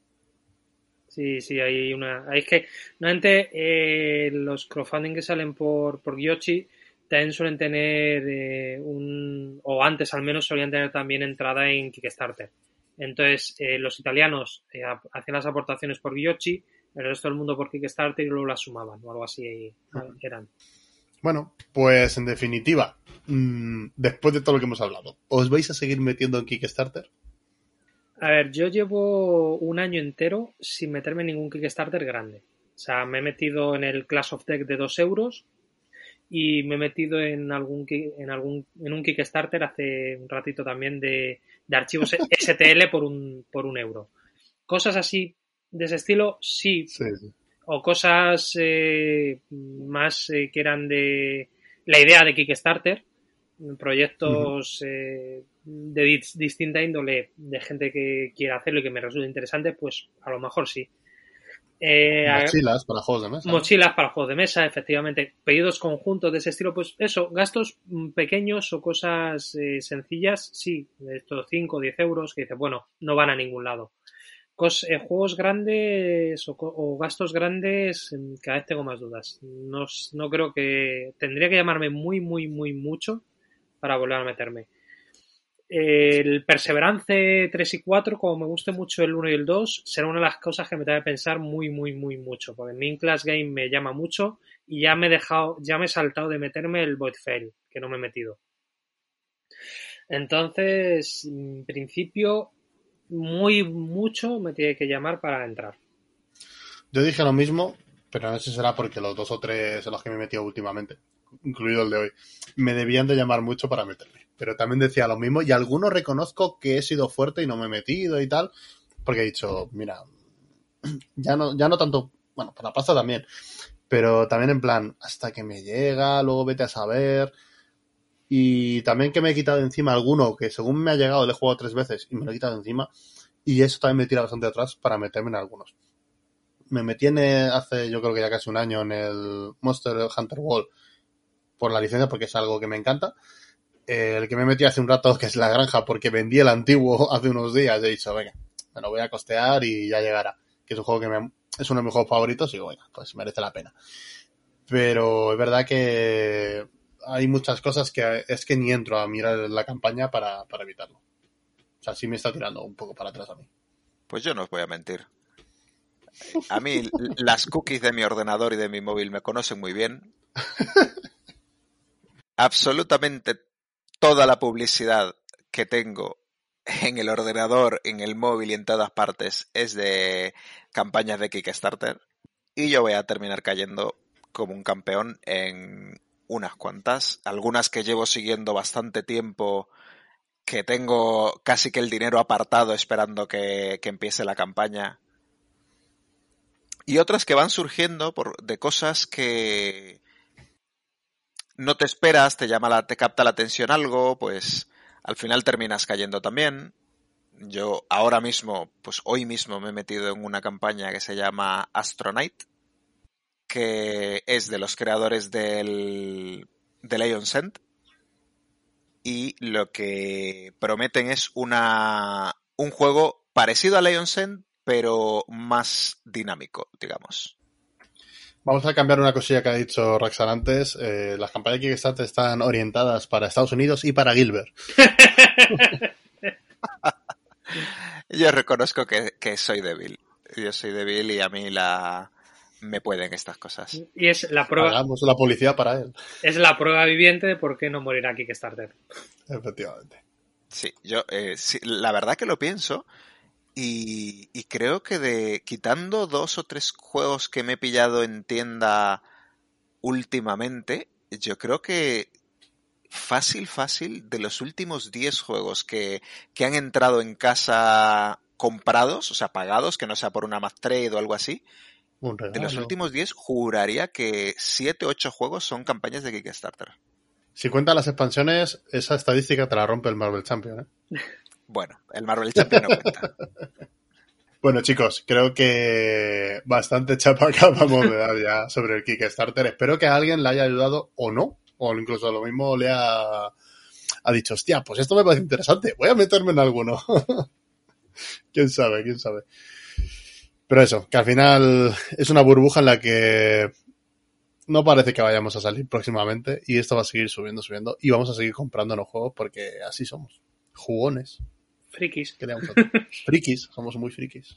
Sí, sí, hay una. Es que, normalmente, eh, los crowdfunding que salen por, por Yoshi también suelen tener eh, un. O antes al menos solían tener también entrada en Kickstarter. Entonces, eh, los italianos eh, hacían las aportaciones por Yoshi, el resto del mundo por Kickstarter y luego las sumaban o algo así eh, eran. Bueno, pues en definitiva, mm, después de todo lo que hemos hablado, ¿os vais a seguir metiendo en Kickstarter? A ver, yo llevo un año entero sin meterme en ningún Kickstarter grande. O sea, me he metido en el Clash of Deck de 2 euros y me he metido en algún en algún en un Kickstarter hace un ratito también de, de archivos STL por un por un euro. Cosas así de ese estilo, sí, Sí, sí. o cosas eh, más eh, que eran de la idea de Kickstarter, proyectos eh, de dis- distinta índole de gente que quiera hacerlo y que me resulte interesante, pues a lo mejor sí. Eh, Mochilas para juegos de mesa. mochilas para juegos de mesa, efectivamente. Pedidos conjuntos de ese estilo, pues eso, gastos mm, pequeños o cosas eh, sencillas, sí, de estos 5 o 10 euros, que dices, bueno, no van a ningún lado. Cos- eh, juegos grandes o, o gastos grandes, mm, cada vez tengo más dudas. No, no creo que. Tendría que llamarme muy, muy, muy mucho para volver a meterme. El Perseverance 3 y 4, como me guste mucho el 1 y el 2, será una de las cosas que me tenga que pensar muy, muy, muy mucho. Porque Min Class Game me llama mucho y ya me he dejado, ya me he saltado de meterme el Void Fail, que no me he metido. Entonces, en principio, muy mucho me tiene que llamar para entrar. Yo dije lo mismo, pero no sé si será porque los dos o tres en los que me he metido últimamente, incluido el de hoy, me debían de llamar mucho para meterme. Pero también decía lo mismo y algunos reconozco que he sido fuerte y no me he metido y tal, porque he dicho, mira, ya no, ya no tanto, bueno, por la pasta también, pero también en plan, hasta que me llega, luego vete a saber. Y también que me he quitado de encima alguno que según me ha llegado le he jugado tres veces y me lo he quitado de encima. Y eso también me tira bastante atrás para meterme en algunos me metí en hace yo creo que ya casi un año en el Monster Hunter World por la licencia porque es algo que me encanta. Eh, el que me metí hace un rato que es la granja porque vendí el antiguo hace unos días he dicho venga me lo voy a costear y ya llegará que es un juego que me, es uno de mis juegos favoritos y digo venga pues merece la pena pero es verdad que hay muchas cosas que es que ni entro a mirar la campaña para, para evitarlo o sea sí me está tirando un poco para atrás a mí Pues yo no os voy a mentir. A mí las cookies de mi ordenador y de mi móvil me conocen muy bien. Absolutamente toda la publicidad que tengo en el ordenador, en el móvil y en todas partes es de campañas de Kickstarter. Y yo voy a terminar cayendo como un campeón en unas cuantas, algunas que llevo siguiendo bastante tiempo, que tengo casi que el dinero apartado esperando que, que empiece la campaña. Y otras que van surgiendo por, de cosas que no te esperas, te llama la, te capta la atención algo, pues al final terminas cayendo también. Yo ahora mismo, pues hoy mismo me he metido en una campaña que se llama Astronite, que es de los creadores del, de Lion Sent. Y lo que prometen es una, un juego parecido a Lion Sent, pero más dinámico, digamos. Vamos a cambiar una cosilla que ha dicho Raxar antes. Eh, las campañas de Kickstarter están orientadas para Estados Unidos y para Gilbert. Yo reconozco que, que soy débil. Yo soy débil y a mí la me pueden estas cosas. Y es la prueba, Hagamos la policía para él. es la prueba viviente de por qué no morirá Kickstarter. Efectivamente. Sí, yo eh, sí, la verdad que lo pienso y, y creo que de quitando dos o tres juegos que me he pillado en tienda últimamente, yo creo que fácil, fácil, de los últimos 10 juegos que, que han entrado en casa comprados, o sea, pagados, que no sea por una Mac Trade o algo así, Un de los últimos 10 juraría que 7 o 8 juegos son campañas de Kickstarter. Si cuentan las expansiones, esa estadística te la rompe el Marvel Champion. ¿eh? Bueno, el Marvel Champion no cuenta. Bueno, chicos, creo que bastante chapa acabamos de dar ya sobre el Kickstarter. Espero que alguien le haya ayudado o no, o incluso lo mismo le ha, ha dicho, hostia, pues esto me parece interesante, voy a meterme en alguno. quién sabe, quién sabe. Pero eso, que al final es una burbuja en la que no parece que vayamos a salir próximamente y esto va a seguir subiendo, subiendo y vamos a seguir comprándonos juegos porque así somos. Jugones. Frikis. ¿Qué le vamos a hacer? Frikis, somos muy frikis.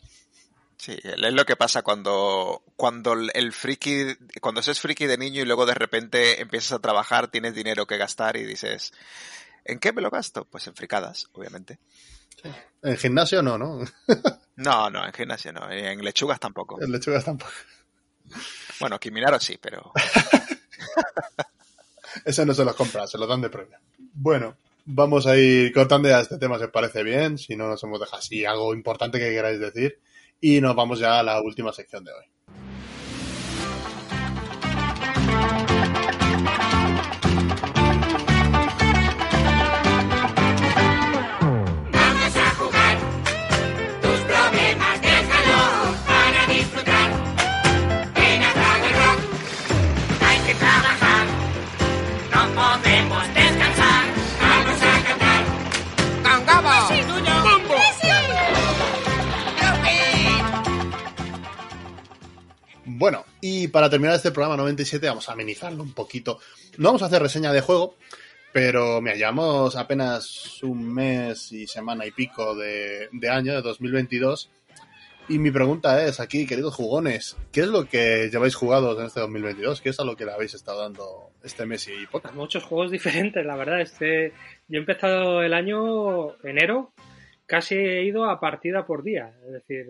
Sí, es lo que pasa cuando, cuando el friki, cuando seas friki de niño y luego de repente empiezas a trabajar, tienes dinero que gastar y dices, ¿en qué me lo gasto? Pues en fricadas, obviamente. En gimnasio no, ¿no? No, no, en gimnasio no, en lechugas tampoco. En lechugas tampoco. Bueno, Kiminaro sí, pero Ese no se los compra, se los dan de premio. Bueno, vamos a ir cortando ya este tema si os parece bien. Si no, nos hemos dejado así algo importante que queráis decir. Y nos vamos ya a la última sección de hoy. Bueno, y para terminar este programa 97 vamos a amenizarlo un poquito. No vamos a hacer reseña de juego, pero mira, llevamos apenas un mes y semana y pico de, de año, de 2022. Y mi pregunta es, aquí, queridos jugones, ¿qué es lo que lleváis jugados en este 2022? ¿Qué es a lo que le habéis estado dando este mes y poco? Muchos juegos diferentes, la verdad. Este, yo he empezado el año enero, casi he ido a partida por día. Es decir,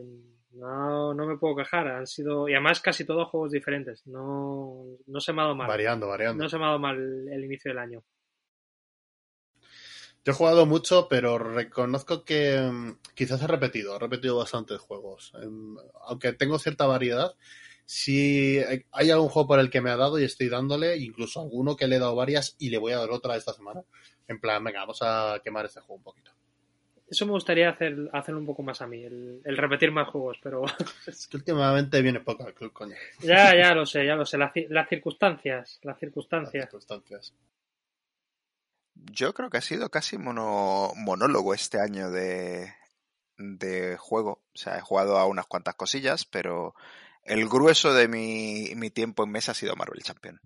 no, no me puedo quejar. Han sido, y además casi todos juegos diferentes. No, no se me ha dado mal. Variando, variando. No se me ha dado mal el inicio del año. Yo he jugado mucho, pero reconozco que mm, quizás he repetido, he repetido bastantes juegos. Em, Aunque tengo cierta variedad, sí hay- hay algún juego por el que me ha dado y estoy dándole, incluso alguno que le he dado varias y le voy a dar otra esta semana. En plan, venga, vamos a quemar este juego un poquito. Eso me gustaría hacer, hacerlo un poco más a mí, el, el repetir más juegos, pero Es que últimamente viene poco al club, coño. ya, ya lo sé, ya lo sé. Las, ci- las circunstancias, las Las circunstancias. yo creo que ha sido casi mono, monólogo este año de, de juego. O sea, he jugado a unas cuantas cosillas, pero el grueso de mi, mi tiempo en mesa ha sido Marvel Champion.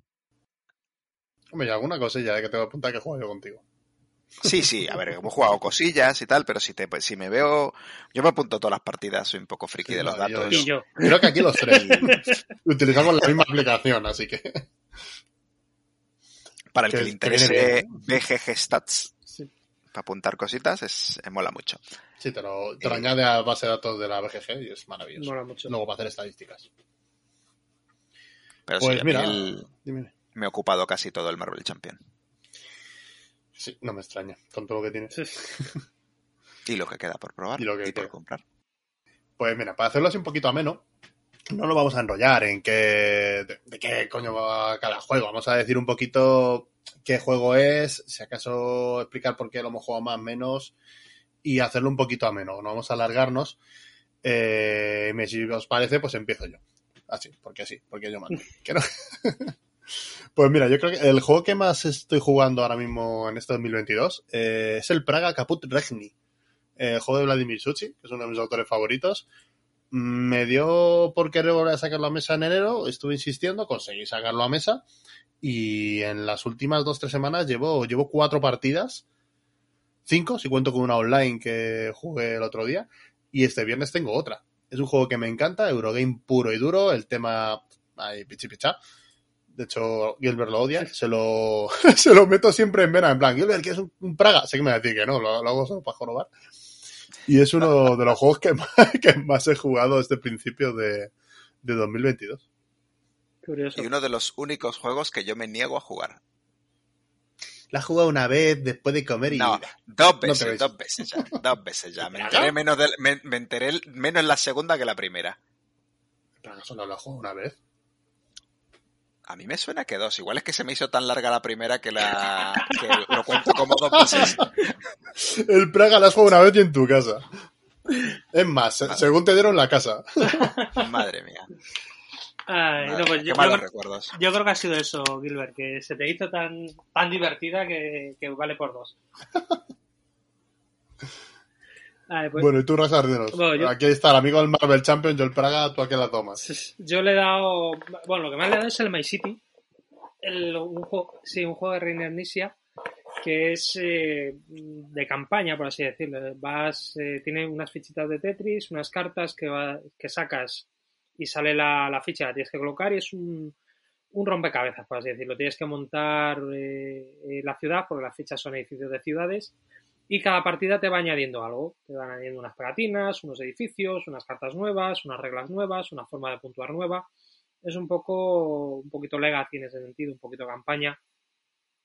Hombre, y alguna cosilla eh, que tengo que apuntar que juego yo contigo. Sí, sí, a ver, hemos jugado cosillas y tal, pero si te si me veo, yo me apunto a todas las partidas, soy un poco friki Sí, de los no, yo- datos. Y yo. Creo que aquí los tres utilizamos la misma aplicación, así que Para el que, que- le interese BGG Stats Sí. para apuntar cositas, es, me mola mucho. sí, te lo, te lo Eh. añade a base de datos de la BGG y es maravilloso. Mola mucho. Luego para hacer estadísticas. Pero Pues a mí mira, el, dime. me he ocupado casi todo el Marvel Champion. Sí, no me extraña, con todo lo que tiene. Y lo que queda por probar Y lo que por queda. comprar. Pues mira, para hacerlo así un poquito ameno, no nos vamos a enrollar en qué, de, de qué coño va cada juego. Vamos a decir un poquito qué juego es, si acaso explicar por qué lo hemos jugado más, menos, y hacerlo un poquito ameno. No vamos a alargarnos. Eh, me- si os parece, pues empiezo yo. Así, porque sí, porque yo mando. Que no- pues mira, yo creo que el juego que más estoy jugando ahora mismo en este 2022 eh, es el Praga Caput Regni. Juego de Vladimir Suchi, que es uno de mis autores favoritos. Me dio por querer volver a sacarlo a mesa en enero, estuve insistiendo, conseguí sacarlo a mesa y en las últimas dos tres semanas llevo, llevo cuatro partidas, cinco, si cuento con una online que jugué el otro día, y este viernes tengo otra. Es un juego que me encanta, Eurogame puro y duro, el tema, ay, pichi picha. De hecho, Gilbert lo odia, se lo, se lo meto siempre en vena, en plan, Gilbert, que es un, un Praga? Sé que me va a decir que no, lo, lo hago solo para jorobar. Y es uno de los juegos que más, que más he jugado desde principios de, de 2022. Curioso. Y uno de los únicos juegos que yo me niego a jugar. La he jugado una vez después de comer y... No, dos veces, dos veces ya, dos veces ya. Me enteré menos, del- me, me enteré menos la segunda que la primera. Praga solo la he jugado una vez. A mí me suena que dos. Igual es que se me hizo tan larga la primera que la que lo cuento como dos veces. El Praga la has jugado una vez y en tu casa. Es más, se- según te dieron la casa. Madre mía. Ay, Madre no, pues mía, yo, qué malos yo- recuerdos. yo creo que ha sido eso, Gilbert, que se te hizo tan, tan divertida que, que vale por dos. Pues, Bueno, y tú, dinos. Bueno, yo- Aquí está el amigo del Marvel Champion, yo el Praga, tú a qué la tomas. Yo le he dado. Bueno, lo que más le he dado es el My City. El- un juego, sí, un juego de Reiner Nisia que es eh, de campaña, por así decirlo. Vas, eh, tiene unas fichitas de Tetris, unas cartas que, va- que sacas y sale la, la ficha, la tienes que colocar y es un, un rompecabezas, por así decirlo. Tienes que montar eh, eh, la ciudad, porque las fichas son edificios de ciudades, y cada partida te va añadiendo algo. Te van añadiendo unas pegatinas, unos edificios, unas cartas nuevas, unas reglas nuevas, una forma de puntuar nueva. Es un poco, un poquito legacy en ese sentido, un poquito campaña.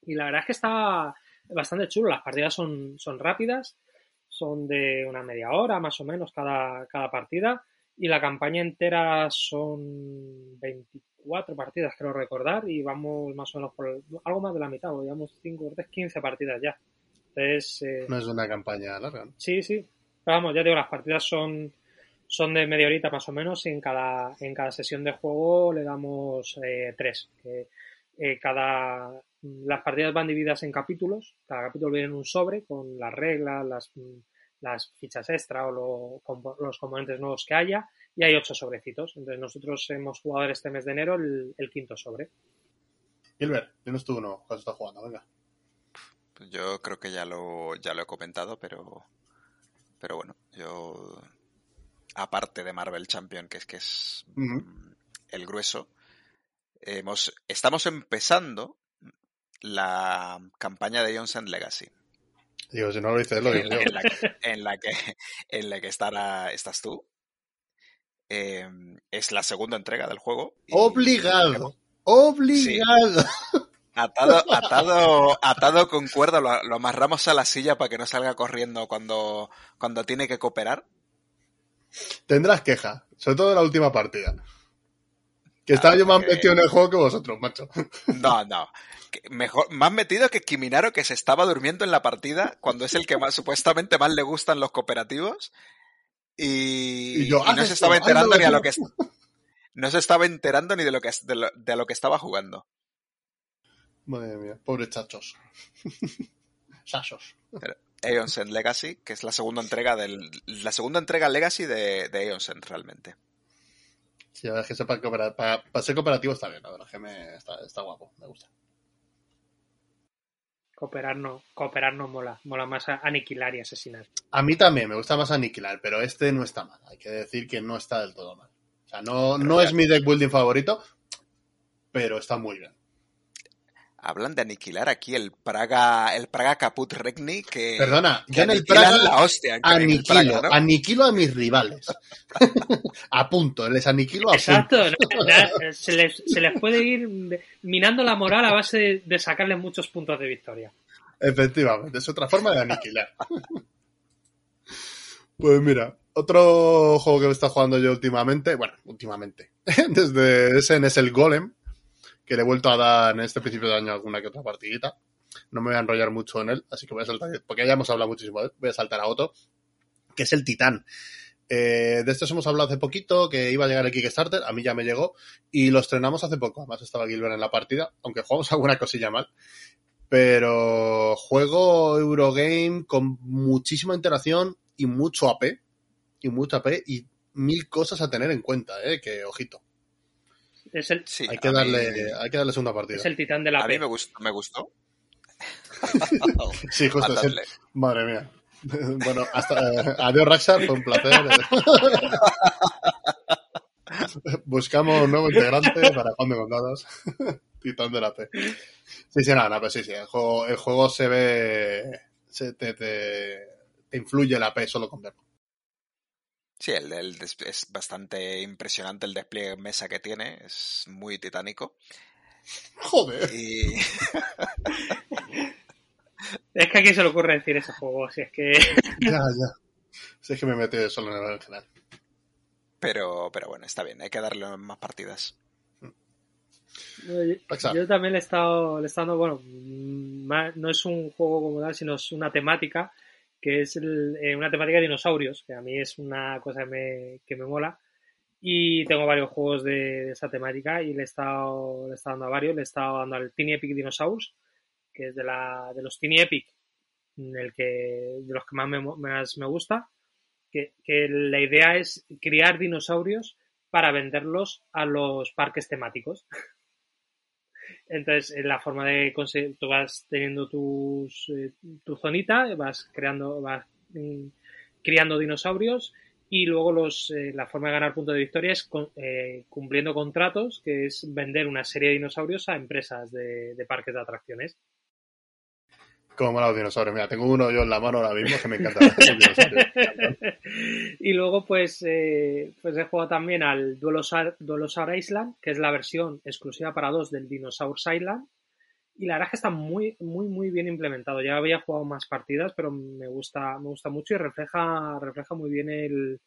Y la verdad es que está bastante chulo. Las partidas son, son rápidas, son de una media hora más o menos cada, cada partida. Y la campaña entera son 24 partidas, creo recordar, y vamos más o menos por algo más de la mitad, llevamos 5, 15 partidas ya. Entonces, eh, No es una campaña larga, ¿no? Sí, sí. Pero vamos, ya digo, las partidas son, son de media horita más o menos y en cada, en cada sesión de juego le damos eh, tres. Que, eh, cada, las partidas van divididas en capítulos. Cada capítulo viene en un sobre con las reglas, las, las fichas extra o lo- compo- los componentes nuevos que haya. Y hay ocho sobrecitos. Entonces nosotros hemos jugado este mes de enero el, el quinto sobre. Gilbert, dinos tú uno, cuando estás jugando, venga. Yo creo que ya lo, ya lo he comentado, pero, pero bueno, yo, aparte de Marvel Champion, que es que es el grueso, hemos, estamos empezando la campaña de Johnson Legacy, Digo, si no lo dices, lo digo yo. en la que, en la que, en la que estará, estás tú. Eh, es la segunda entrega del juego. y- Obligado. Obligado. Atado, atado, atado con cuerda, lo, lo amarramos a la silla para que no salga corriendo cuando, cuando tiene que cooperar. Tendrás queja, sobre todo en la última partida. Que estaba Ah, yo más metido en el juego que vosotros, macho. No, no. Mejor, más metido que Kiminaro que se estaba durmiendo en la partida cuando es el que más, supuestamente más le gustan los cooperativos. Y, Y yo, y no haz se estaba enterando ni a lo que no se estaba enterando ni de lo que de lo, de lo que estaba jugando. Madre mía, pobres chachos. Chachos. Aeon's End Legacy, que es la segunda entrega del la segunda entrega Legacy de, de Aeon's End, realmente. Sí, la verdad es que sepa cooperar. Para, para ser cooperativo está bien, la verdad es que me, está, está guapo, me gusta. Cooperar no, cooperar no mola. Mola más aniquilar y asesinar. A mí también me gusta más aniquilar, pero este no está mal. Hay que decir que no está del todo mal. O sea, no, no es mi deck building favorito, pero está muy bien. Hablan de aniquilar aquí el Praga, el Praga Caput Regni que. Perdona, que yo en el Praga la hostia. en- en el aniquilo, Praga, ¿no? aniquilo a mis rivales. a punto, les aniquilo a Exacto, punto. na- na- se, les, se les puede ir minando la moral a base de, de sacarles muchos puntos de victoria. Efectivamente, es otra forma de aniquilar. Pues mira, otro juego que me está jugando yo últimamente, bueno, últimamente, desde ese es el Golem, que le he vuelto a dar en este principio de año alguna que otra partidita. No me voy a enrollar mucho en él, así que voy a saltar, porque ya hemos hablado muchísimo de él, voy a saltar a otro, que es el Titán. Eh, de estos hemos hablado hace poquito, que iba a llegar el Kickstarter, a mí ya me llegó, y lo estrenamos hace poco, además estaba Gilbert en la partida, aunque jugamos alguna cosilla mal. Pero juego Eurogame con muchísima interacción y mucho AP, y mucho AP, y mil cosas a tener en cuenta, eh, que ojito. Es el, Sí, Hay que mí- darle, hay que darle segunda partida. es el titán de la A mí me gustó. Me gustó. Sí, justo, es el-. Madre mía. Bueno, hasta, eh, adiós Raxar, fue un placer. Buscamos un nuevo integrante para Juan de Condados. Titán de la P. Sí, sí, nada, no, pues sí, sí. El juego, el juego se ve. Se te, te, te influye la P solo con verlo. Sí, el, el es bastante impresionante el despliegue en mesa que tiene. Es muy titánico. Joder. Y Es que a quién se le ocurre decir ese juego, si es que Ya, ya. Si es que me metí solo en el original. pero, pero bueno, está bien. Hay que darle más partidas. Yo, Exacto. yo también le he estado, le he estado bueno, mm, ma- no es un juego como tal, sino es una temática, que es el- eh, una temática de dinosaurios, que a mí es una cosa que me, mola. Y tengo varios juegos de, esa temática y le he, estado, le he dando a varios. Le he estado dando al Tiny Epic Dinosaurs, que es de, la, de los Tiny Epic, el que, de los que más me, más me gusta. Que, que la idea es criar dinosaurios para venderlos a los parques temáticos. Entonces, eh, la forma de conseguir, tú vas teniendo tus, eh, tu zonita, vas creando, vas mm, criando dinosaurios y luego los, eh, la forma de ganar puntos de victoria es eh, cumpliendo contratos, que es vender una serie de dinosaurios a empresas de, de parques de atracciones. Como los dinosaurios. Mira, tengo uno yo en la mano ahora mismo que me encanta. y luego, pues, eh, pues he jugado también al Duelosaur, Duelosaur Island, que es la versión exclusiva para dos del Dinosaurs Island. Y la verdad es que está muy, muy, muy bien implementado. Ya había jugado más partidas, pero me gusta, me gusta mucho y refleja, refleja muy bien el,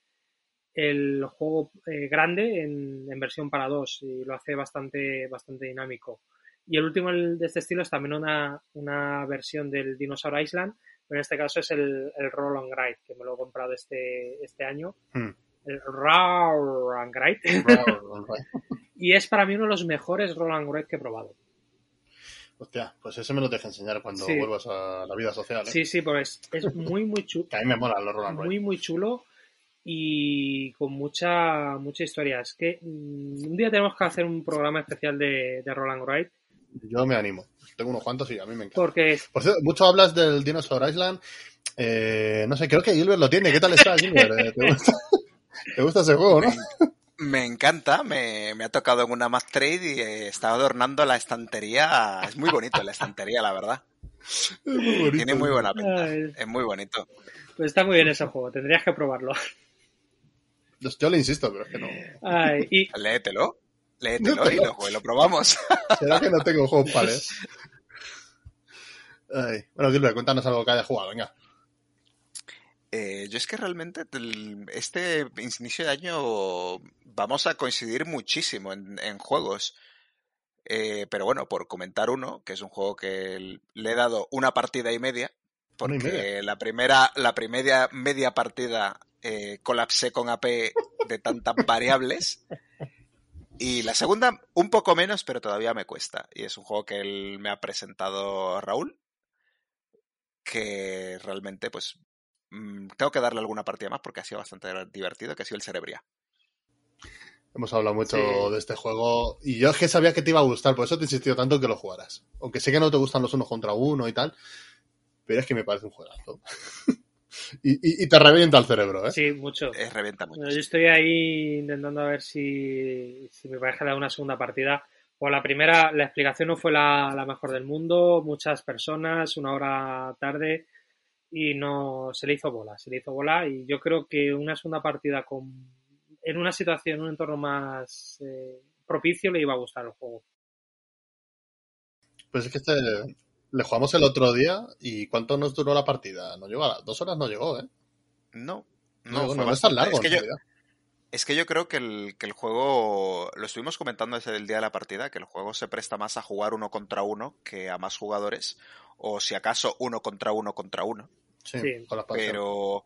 el juego eh, grande en, en versión para dos y lo hace bastante, bastante dinámico. Y el último de este estilo es también una, una versión del Dinosaur Island, pero en este caso es el, el Roll Ride, que me lo he comprado este, este año. Hmm. El Roll and y es para mí uno de los mejores Roll and que he probado. Hostia, pues ese me lo deja enseñar cuando Sí. vuelvas a la vida social. ¿eh? Sí, sí, pues es muy, muy chulo. Que a mí me mola los Roland muy muy chulo y con mucha mucha historia. Es que mm, un día tenemos que hacer un programa especial de, de Roland Wright Yo me animo. Tengo unos cuantos y a mí me encanta. porque Por cierto, mucho hablas del Dinosaur Island. Eh, no sé, creo que Gilbert lo tiene. ¿Qué tal está, Gilbert? Eh, ¿Te gusta, te gusta ese juego, no? Me encanta, me, me ha tocado en una Mac Trade y eh, está adornando la estantería. Es muy bonito la estantería, la verdad. Es muy bonito. Tiene muy buena pinta. Ay. Es muy bonito. pues está muy bien ese juego, tendrías que probarlo. Yo le insisto, pero es que no. Ay, y Léetelo. Léetelo y lo, lo probamos. ¿Será que no tengo leer? Ay. Bueno, Gilbert, cuéntanos algo que haya jugado, venga. Eh, yo es que realmente este inicio de año vamos a coincidir muchísimo en, en juegos. Eh, pero bueno, por comentar uno, que es un juego que le he dado una partida y media, Una y porque media. la primera, la primera media partida eh, colapsé con AP de tantas variables. Y la segunda, un poco menos, pero todavía me cuesta. Y es un juego que él me ha presentado Raúl, que realmente, pues, mm, tengo que darle alguna partida más porque ha sido bastante divertido, que ha sido el Cerebria. Hemos hablado mucho Sí. de este juego. Y yo es que sabía que te iba a gustar, por eso te he insistido tanto en que lo jugaras. Aunque sé que no te gustan los unos contra uno y tal. Pero es que me parece un juegazo. y, y- y te revienta el cerebro, ¿eh? sí, mucho. Eh, revienta mucho. Bueno, yo estoy ahí intentando a ver si, si mi pareja le da una segunda partida, Pues la primera, la explicación no fue la, la mejor del mundo, muchas personas, una hora tarde, y no se le hizo bola, se le hizo bola, y yo creo que una segunda partida con en una situación, en un entorno más eh, propicio, le iba a gustar el juego. Pues es que este, le jugamos el otro día y ¿cuánto nos duró la partida? No llegó a las dos horas, no llegó, ¿eh? No, No, no, no, es tan largo. Es que en yo, realidad. es que yo creo que el, que el juego, lo estuvimos comentando desde el día de la partida, que el juego se presta más a jugar uno contra uno que a más jugadores, o si acaso uno contra uno contra uno. Sí, Sí, con. Pero,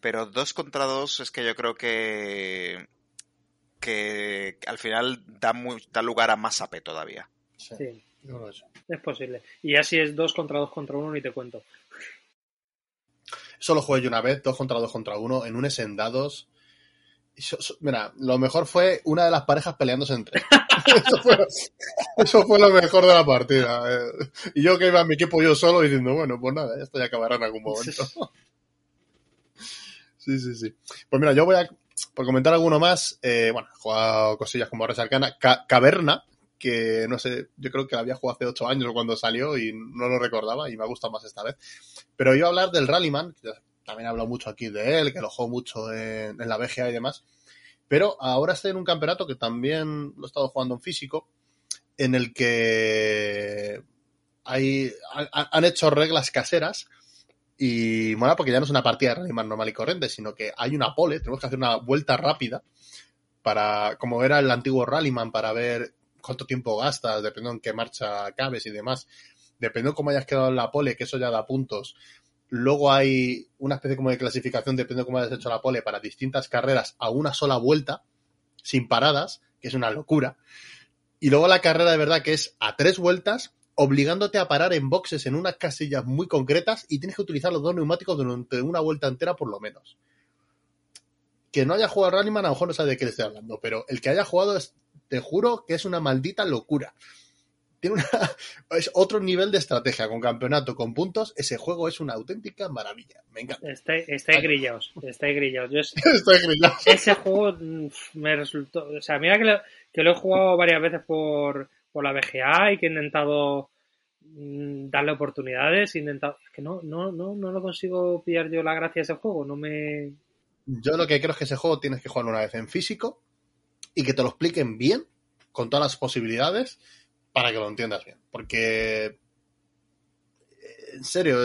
pero dos contra dos es que yo creo que, que al final da, muy- da lugar a más AP todavía. Sí, Es posible. Y ya si es dos contra dos contra uno, ni te cuento. Solo jugué yo una vez, dos contra dos contra uno, en un so- Mira, lo mejor fue una de las parejas peleándose entre. eso, fue, eso fue lo mejor de la partida. eh. Y yo que iba en mi equipo yo solo diciendo, bueno, pues nada, esto ya acabará en algún momento. Sí, sí, sí. Pues mira, yo voy a, por comentar alguno más, eh, bueno, he jugado cosillas como Res Arcana, Ca- Caverna, que no sé, yo creo que la había jugado hace ocho años cuando salió y no lo recordaba y me ha gustado más esta vez. Pero iba a hablar del Rallyman, que también he hablado mucho aquí de él, que lo juego mucho en, la BGA y demás. Pero ahora estoy en un campeonato que también lo he estado jugando en físico, en el que hay, han, hecho reglas caseras y mola porque ya no es una partida de Rallyman normal y corriente, sino que hay una pole, tenemos que hacer una vuelta rápida para, como era el antiguo Rallyman, para ver cuánto tiempo gastas, dependiendo en qué marcha cabes y demás. Dependiendo cómo hayas quedado en la pole, que eso ya da puntos. Luego hay una especie como de clasificación, dependiendo de cómo hayas hecho la pole, para distintas carreras a una sola vuelta, sin paradas, que es una locura. Y luego la carrera de verdad que es a tres vueltas, obligándote a parar en boxes en unas casillas muy concretas y tienes que utilizar los dos neumáticos durante una vuelta entera por lo menos. Que no haya jugado Rallyman a lo mejor no sabe de qué le estoy hablando, pero el que haya jugado es, te juro que es una maldita locura. Tiene una, es otro nivel de estrategia, con campeonato, con puntos, ese juego es una auténtica maravilla. Me encanta. Estáis, estáis grillados, estáis grillados. Yo es- Estoy grillado. ese juego me resultó. O sea, mira que lo, que lo he jugado varias veces por, por la BGA y que he intentado mm, darle oportunidades. he intentado, es que no, no, no, no lo consigo pillar yo la gracia a ese juego. No me. Yo lo que creo es que ese juego tienes que jugarlo una vez en físico y que te lo expliquen bien, con todas las posibilidades, para que lo entiendas bien. Porque, eh, en serio,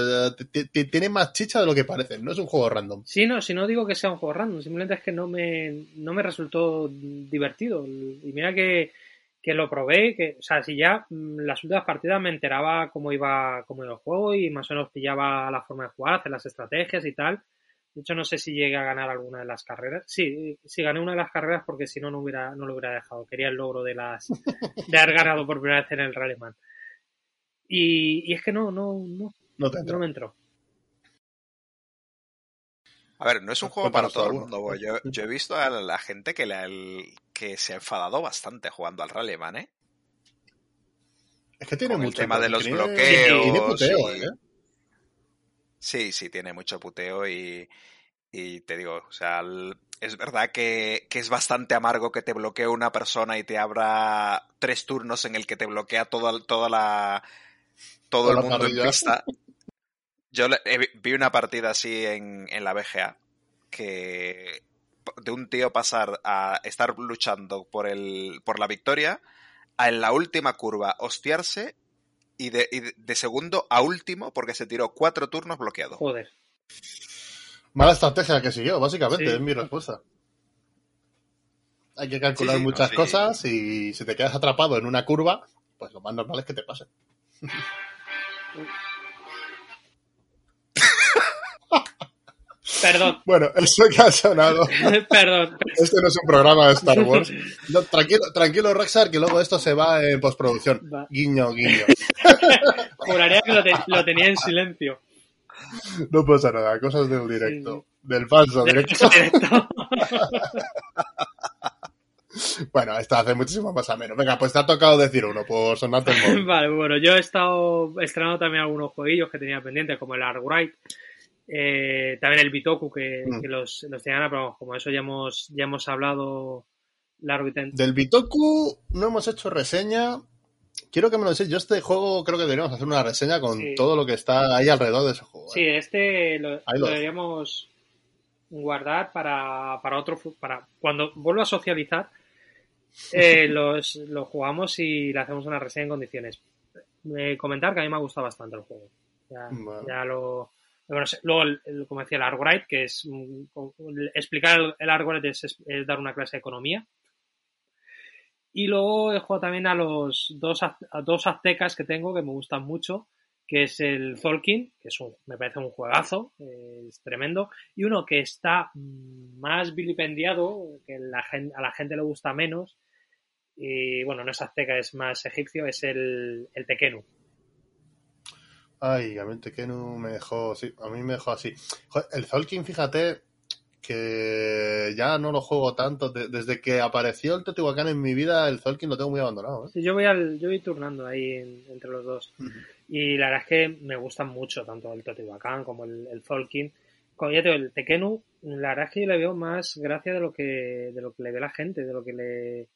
tiene más chicha de lo que parece. No es un juego random. Sí, no, si no digo que sea un juego random, simplemente es que no me, no me resultó divertido. Y mira que, que lo probé, que, o sea, si ya mm, las últimas partidas me enteraba cómo iba, cómo iba el juego y más o menos pillaba la forma de jugar, hacer las estrategias y tal. De hecho, no sé si llegué a ganar alguna de las carreras. Sí, sí gané una de las carreras porque si no, no hubiera, no lo hubiera dejado. Quería el logro de las, de haber ganado por primera vez en el Rallyman. Y, y es que no, no, no, No te entra. no me entró. A ver, no es un juego para todo el mundo. Yo, yo he visto a la gente que, la- el- que se ha enfadado bastante jugando al Rallyman, ¿eh? Es que tiene Con el mucho. tema de los tiene- bloqueos Tiene puteo, y- ¿eh? Sí, sí, tiene mucho puteo y, y te digo, o sea, el- es verdad que, que es bastante amargo que te bloquee una persona y te abra tres turnos en el que te bloquea toda, toda la, todo Toda el mundo en pista. Yo le- vi una partida así en, en la BGA que de un tío pasar a estar luchando por, el, por la victoria a en la última curva hostiarse y de, y de- segundo a último porque se tiró cuatro turnos bloqueado. Joder. Mala estrategia que siguió, básicamente, Sí. es mi respuesta. Hay que calcular Sí, sí, no, muchas sí. cosas y si te quedas atrapado en una curva, pues lo más normal es que te pase. Perdón, Bueno, eso que ha sonado. perdón. Este no es un programa de Star Wars. No, tranquilo, tranquilo, Rexar, que luego esto se va en postproducción. Va. Guiño, guiño. Juraría que lo, te- lo tenía en silencio. No pasa nada, cosas del directo. Del falso directo. Directo. Bueno, esto hace muchísimo más a menos. Venga, pues te ha tocado decir uno por sonarte el móvil. Vale, bueno, yo he estado estrenando también algunos jueguillos que tenía pendientes, como el Arkwright, eh, también el Bitoku, que, Mm. que los, los pero vamos, como eso ya hemos, ya hemos hablado Largo y tendido. Del Bitoku no hemos hecho reseña. Quiero que me lo dices. Yo este juego creo que deberíamos hacer una reseña con Sí. todo lo que está ahí alrededor de ese juego. Sí, ¿eh? este lo, deberíamos guardar para, para otro para cuando vuelva a socializar eh, los, lo jugamos y le hacemos una reseña en condiciones. Eh, comentar que a mí me ha gustado bastante el juego. Ya, ya lo bueno, luego, el- como decía, el Argorite, que es explicar el, el es, dar una clase de economía. Y luego he jugado también a los dos, a dos aztecas que tengo que me gustan mucho, que es el Zolkin, que es un, me parece un juegazo, eh, es tremendo, y uno que está más vilipendiado, que la a la gente le gusta menos, y bueno, no es azteca, es más egipcio, es el, el Tekenu. Ay, a mí el Tekenu me dejó, sí, a mí me dejó así. Joder, el Zolkin, fíjate que ya no lo juego tanto. De- desde que apareció el Teotihuacán en mi vida, el Zolkin lo tengo muy abandonado. ¿eh? Sí, yo voy al, yo voy turnando ahí en- entre los dos. Y la verdad es que me gustan mucho, tanto el Teotihuacán como el, el Zolkin. Como ya te digo, el Tekenu, la verdad es que yo le veo más gracia de lo que, de lo que le ve la gente, de lo que le,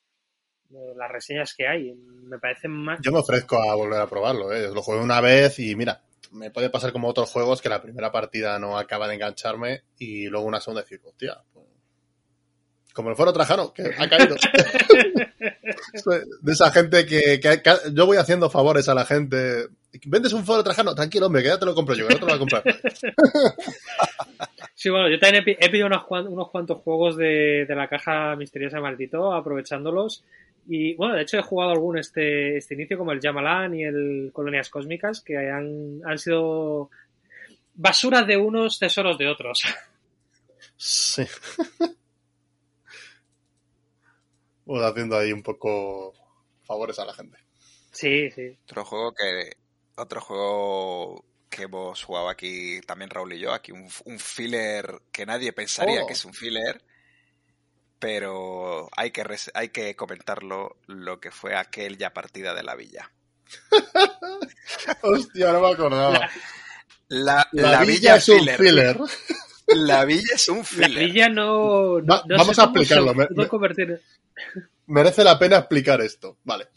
de las reseñas que hay. Me parecen más, Yo me ofrezco a volver a probarlo. ¿eh? Lo jugué una vez y mira, me puede pasar como otros juegos que la primera partida no acaba de engancharme y luego una segunda decir, hostia, pues, como el fuero trajano, que ha caído. de esa gente que, que- que- yo voy haciendo favores a la gente. ¿Vendes un fuero trajano? Tranquilo, hombre, que ya te lo compro yo, que no te lo voy a comprar. Sí, bueno, yo también he, pedido unos, cuan- unos cuantos juegos de, de la caja misteriosa de maldito, aprovechándolos. Y bueno, de hecho he jugado algún este, este inicio, como el Yamalan y el Colonias Cósmicas, que han, han sido basuras de unos, tesoros de otros. Sí. Voy haciendo ahí un poco favores a la gente. Sí, sí. Otro juego que. Otro juego que hemos jugado aquí también Raúl y yo, aquí un, un filler que nadie pensaría Oh. que es un filler, pero hay que, res- hay que comentarlo lo que fue aquel ya partida de la villa. Hostia, no me acordaba. La, La, la villa, es un filler. filler. La villa es un La filler. villa no. no- Va- no vamos sé a explicarlo, me- Merece la pena explicar esto. Vale.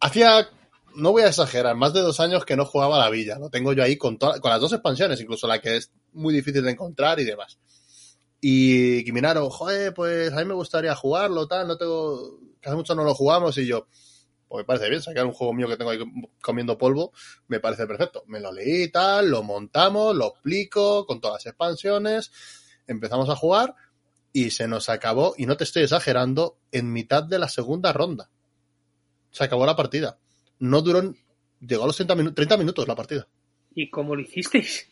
Hacía, no voy a exagerar, más de dos años que no jugaba a la villa. Lo tengo yo ahí con, toda- con las dos expansiones, incluso la que es muy difícil de encontrar y demás. Y Kiminaro, joder, pues a mí me gustaría jugarlo, tal, no tengo, que hace mucho no lo jugamos y yo, pues me parece bien, sacar un juego mío que tengo ahí comiendo polvo, me parece perfecto. Me lo leí tal, lo montamos, lo explico con todas las expansiones, empezamos a jugar y se nos acabó, y no te estoy exagerando, en mitad de la segunda ronda. Se acabó la partida. No duró, llegó a los 30, minu- 30 minutos la partida. ¿Y cómo lo hicisteis?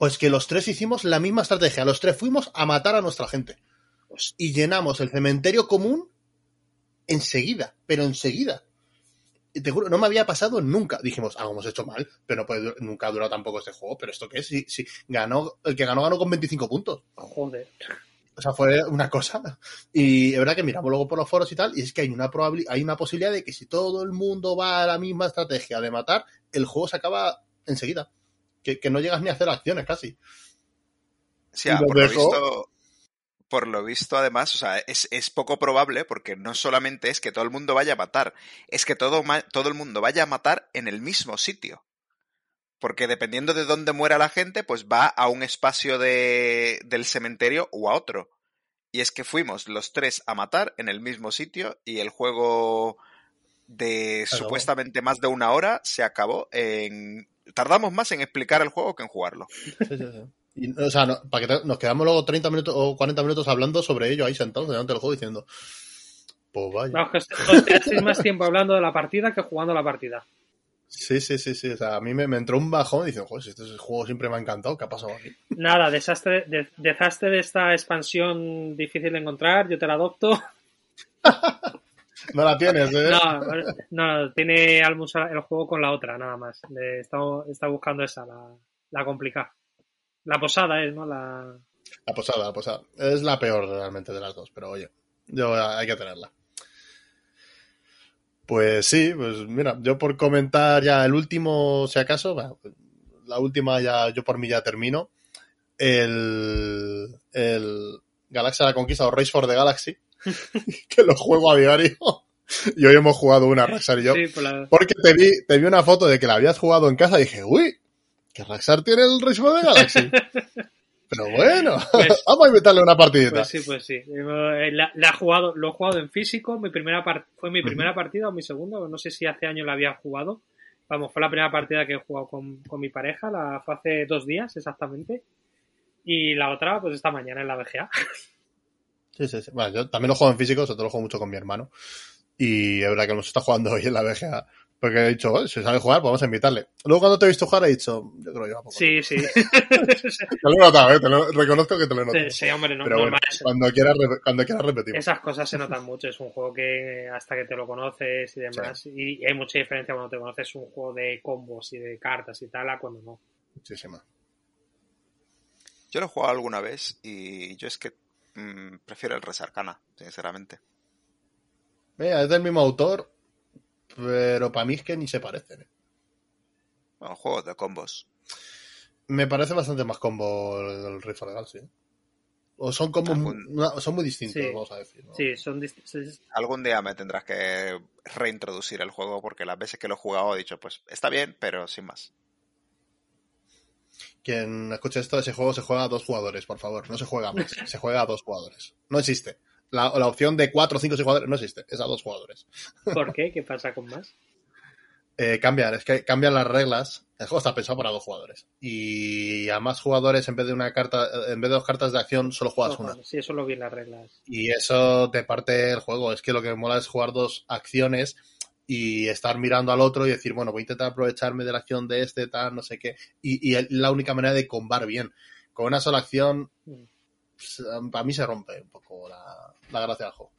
Pues que los tres hicimos la misma estrategia. Los tres fuimos a matar a nuestra gente. Y llenamos el cementerio común enseguida, pero enseguida. Y te juro, no me había pasado nunca. Dijimos, algo hemos hecho mal, pero no puede nunca ha durado tampoco este juego. ¿Pero esto qué es? Si, si ganó, el que ganó, ganó con 25 puntos. Joder. O sea, fue una cosa. Y es verdad que miramos luego por los foros y tal, y es que hay una hay una posibilidad de que si todo el mundo va a la misma estrategia de matar, el juego se acaba enseguida. Que, que no llegas ni a hacer acciones casi. Sí, ah, por lo visto, por lo visto, además, o sea, es, es poco probable porque no solamente es que todo el mundo vaya a matar, es que todo, todo el mundo vaya a matar en el mismo sitio. Porque dependiendo de dónde muera la gente, pues va a un espacio de, del cementerio o a otro. Y es que fuimos los tres a matar en el mismo sitio y el juego de supuestamente más de una hora se acabó en... Tardamos más en explicar el juego que en jugarlo. Y, o sea, no- para que te- nos quedamos luego 30 minutos o 40 minutos hablando sobre ello ahí sentados delante del juego diciendo, pues vaya. Vamos, que más tiempo hablando de la partida que jugando la partida. Sí, sí, sí, sí. O sea, a mí me, me entró un bajón y diciendo, joder, si este juego siempre me ha encantado, ¿qué ha pasado aquí? Nada, desastre, de- desastre de esta expansión difícil de encontrar, yo te la adopto. No la tienes, ¿eh? No, no, tiene Almus el juego con la otra, nada más. Le está, está buscando esa, la, la complicada. La posada es, ¿no? La... La posada, la posada. Es la peor realmente de las dos, pero oye, yo hay que tenerla. Pues sí, pues mira, yo por comentar ya el último, si acaso, bueno, la última ya, yo por mí ya termino. El, el Galaxia de la Conquista o Race for the Galaxy, que lo juego a diario. Y hoy hemos jugado una, Raxar y yo. Sí, por la- Porque te vi, te vi una foto de que la habías jugado en casa y dije, uy, que Raxar tiene el ritmo de Galaxy. Pero bueno, Pues- vamos a invitarle una partidita. Pues sí, pues sí. Eh, La, la he jugado, lo he jugado en físico. Mi primera fue mi primera partida o mi segunda. No sé si hace años la había jugado. Vamos, fue la primera partida que he jugado con, con mi pareja. La fue hace dos días exactamente. Y la otra, pues esta mañana en la BGA. Sí, sí, sí. Bueno, yo también lo juego en físico, sobre todo lo juego mucho con mi hermano. Y es verdad que hemos estado jugando hoy en la BGA. Porque he dicho, "Oye, si sabe jugar, pues vamos a invitarle. Luego cuando te he visto jugar he dicho, yo creo que lleva poco. Sí, sí. Te lo he notado, ¿eh? Te lo- reconozco que te lo he notado. sí, hombre, no, Pero bueno, cuando quieras, cuando quieras repetimos. Esas cosas se notan mucho. Es un juego que hasta que te lo conoces y demás. Y hay mucha diferencia cuando te conoces un juego de combos y de cartas y tal a cuando no. Muchísima. Yo lo he jugado alguna vez y yo es que mm, prefiero el Res Arcana, sinceramente. Mira, es del mismo autor, pero para mí es que ni se parecen. ¿eh? Bueno, juegos de combos. Me parece bastante más combo el, Rift of Galaxy. ¿eh? O son como Algún- son muy distintos, Sí. vamos a decir. ¿no? Sí, son dist- sí, Algún día me tendrás que reintroducir el juego porque las veces que lo he jugado he dicho, pues está bien, pero sin más. Quien escuche esto, ese juego se juega a dos jugadores, por favor. No se juega más. se juega a dos jugadores. No existe. La, la opción de cuatro, cinco, seis jugadores no existe. Es a dos jugadores. ¿Por qué? ¿Qué pasa con más? Eh, cambian, es que cambian las reglas. El juego está pensado para dos jugadores. Y a más jugadores, en vez de una carta, en vez de dos cartas de acción, solo juegas una. Sí, eso lo vi en las reglas. Y eso te parte el juego. Es que lo que mola es jugar dos acciones y estar mirando al otro y decir, bueno, voy a intentar aprovecharme de la acción de este, tal, no sé qué. Y, y es la única manera de combar bien. Con una sola acción, pues, para mí se rompe un poco la, la gracia del juego.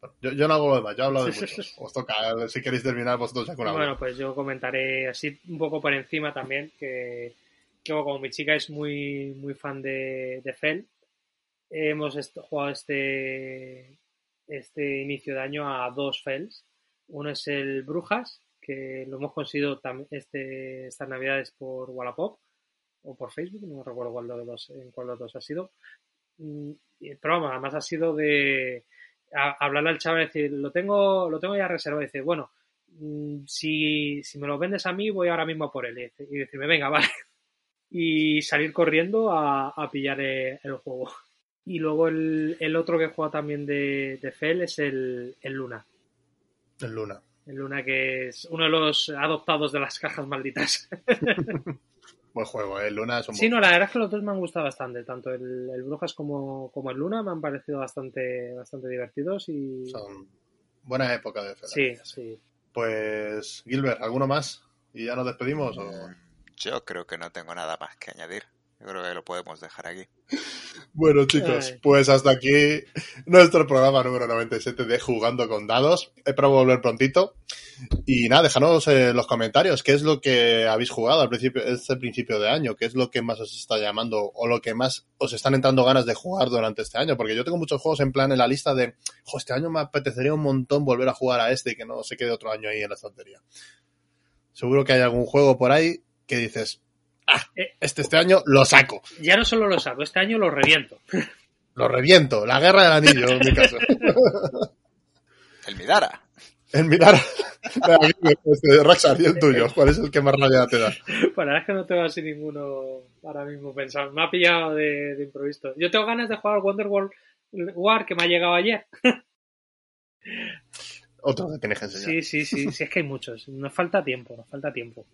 Bueno, yo, yo no hago lo demás, yo hablo de muchos. Os toca, si queréis terminar vosotros ya con algo. Bueno, pues yo comentaré así un poco por encima también que, que como mi chica es muy, muy fan de, de Fel, hemos jugado este, este inicio de año a dos Fels. Uno es el Brujas, que lo hemos conseguido este, estas navidades por Wallapop o por Facebook, no recuerdo cuál de los dos, en cuál los dos ha sido. Mm, Pero vamos, además ha sido de hablarle al chaval y decir, lo tengo, lo tengo ya reservado. Y dice, bueno, mm, si, si me lo vendes a mí, voy ahora mismo por él. Y, decirme, venga, vale. Y salir corriendo a, a pillar el juego. Y luego el, el otro que jugado también de, de Fel es el, el Luna. En Luna. El Luna que es uno de los adoptados de las cajas malditas. Buen juego, ¿eh? Luna es un Sí, buen- no, la verdad es que los dos me han gustado bastante. Tanto el, el Brujas como, como el Luna me han parecido bastante, bastante divertidos y... son buena época de Fela. Sí, sí. Pues, Gilbert, ¿alguno más? ¿Y ya nos despedimos? O... Mm, Yo creo que no tengo nada más que añadir. Yo creo que lo podemos dejar aquí. Bueno, chicos, pues hasta aquí nuestro programa número 97 de Jugando con Dados. Espero volver prontito. Y nada, déjanos en los comentarios qué es lo que habéis jugado al principio, este principio de año, qué es lo que más os está llamando o lo que más os están entrando ganas de jugar durante este año. Porque yo tengo muchos juegos en plan en la lista de, "Jo, este año me apetecería un montón volver a jugar a este y que no se quede otro año ahí en la estantería. Seguro que hay algún juego por ahí que dices, Eh. este este año lo saco. Ya no solo lo saco, este año lo reviento. Lo reviento, la guerra del anillo, en mi caso. El Midara. En mirar. Este, Raxar, y el tuyo, ¿cuál es el que más rabia te da? Bueno, la verdad es que no tengo así ninguno ahora mismo pensado. Me ha pillado de, de improviso. Yo tengo ganas de jugar al Wonder World War que me ha llegado ayer. Otro que tienes que enseñar. Sí, sí, sí, sí, es que hay muchos. Nos falta tiempo, nos falta tiempo.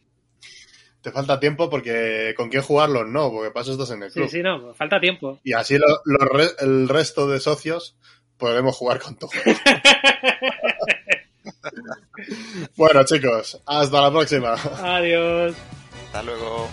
Te falta tiempo porque con quién jugarlos no, porque paso estás en el Sí, club. sí, no, nos falta tiempo. Y así lo- lo re- el resto de socios podemos jugar con todos. bueno, chicos, hasta la próxima. Adiós. Hasta luego.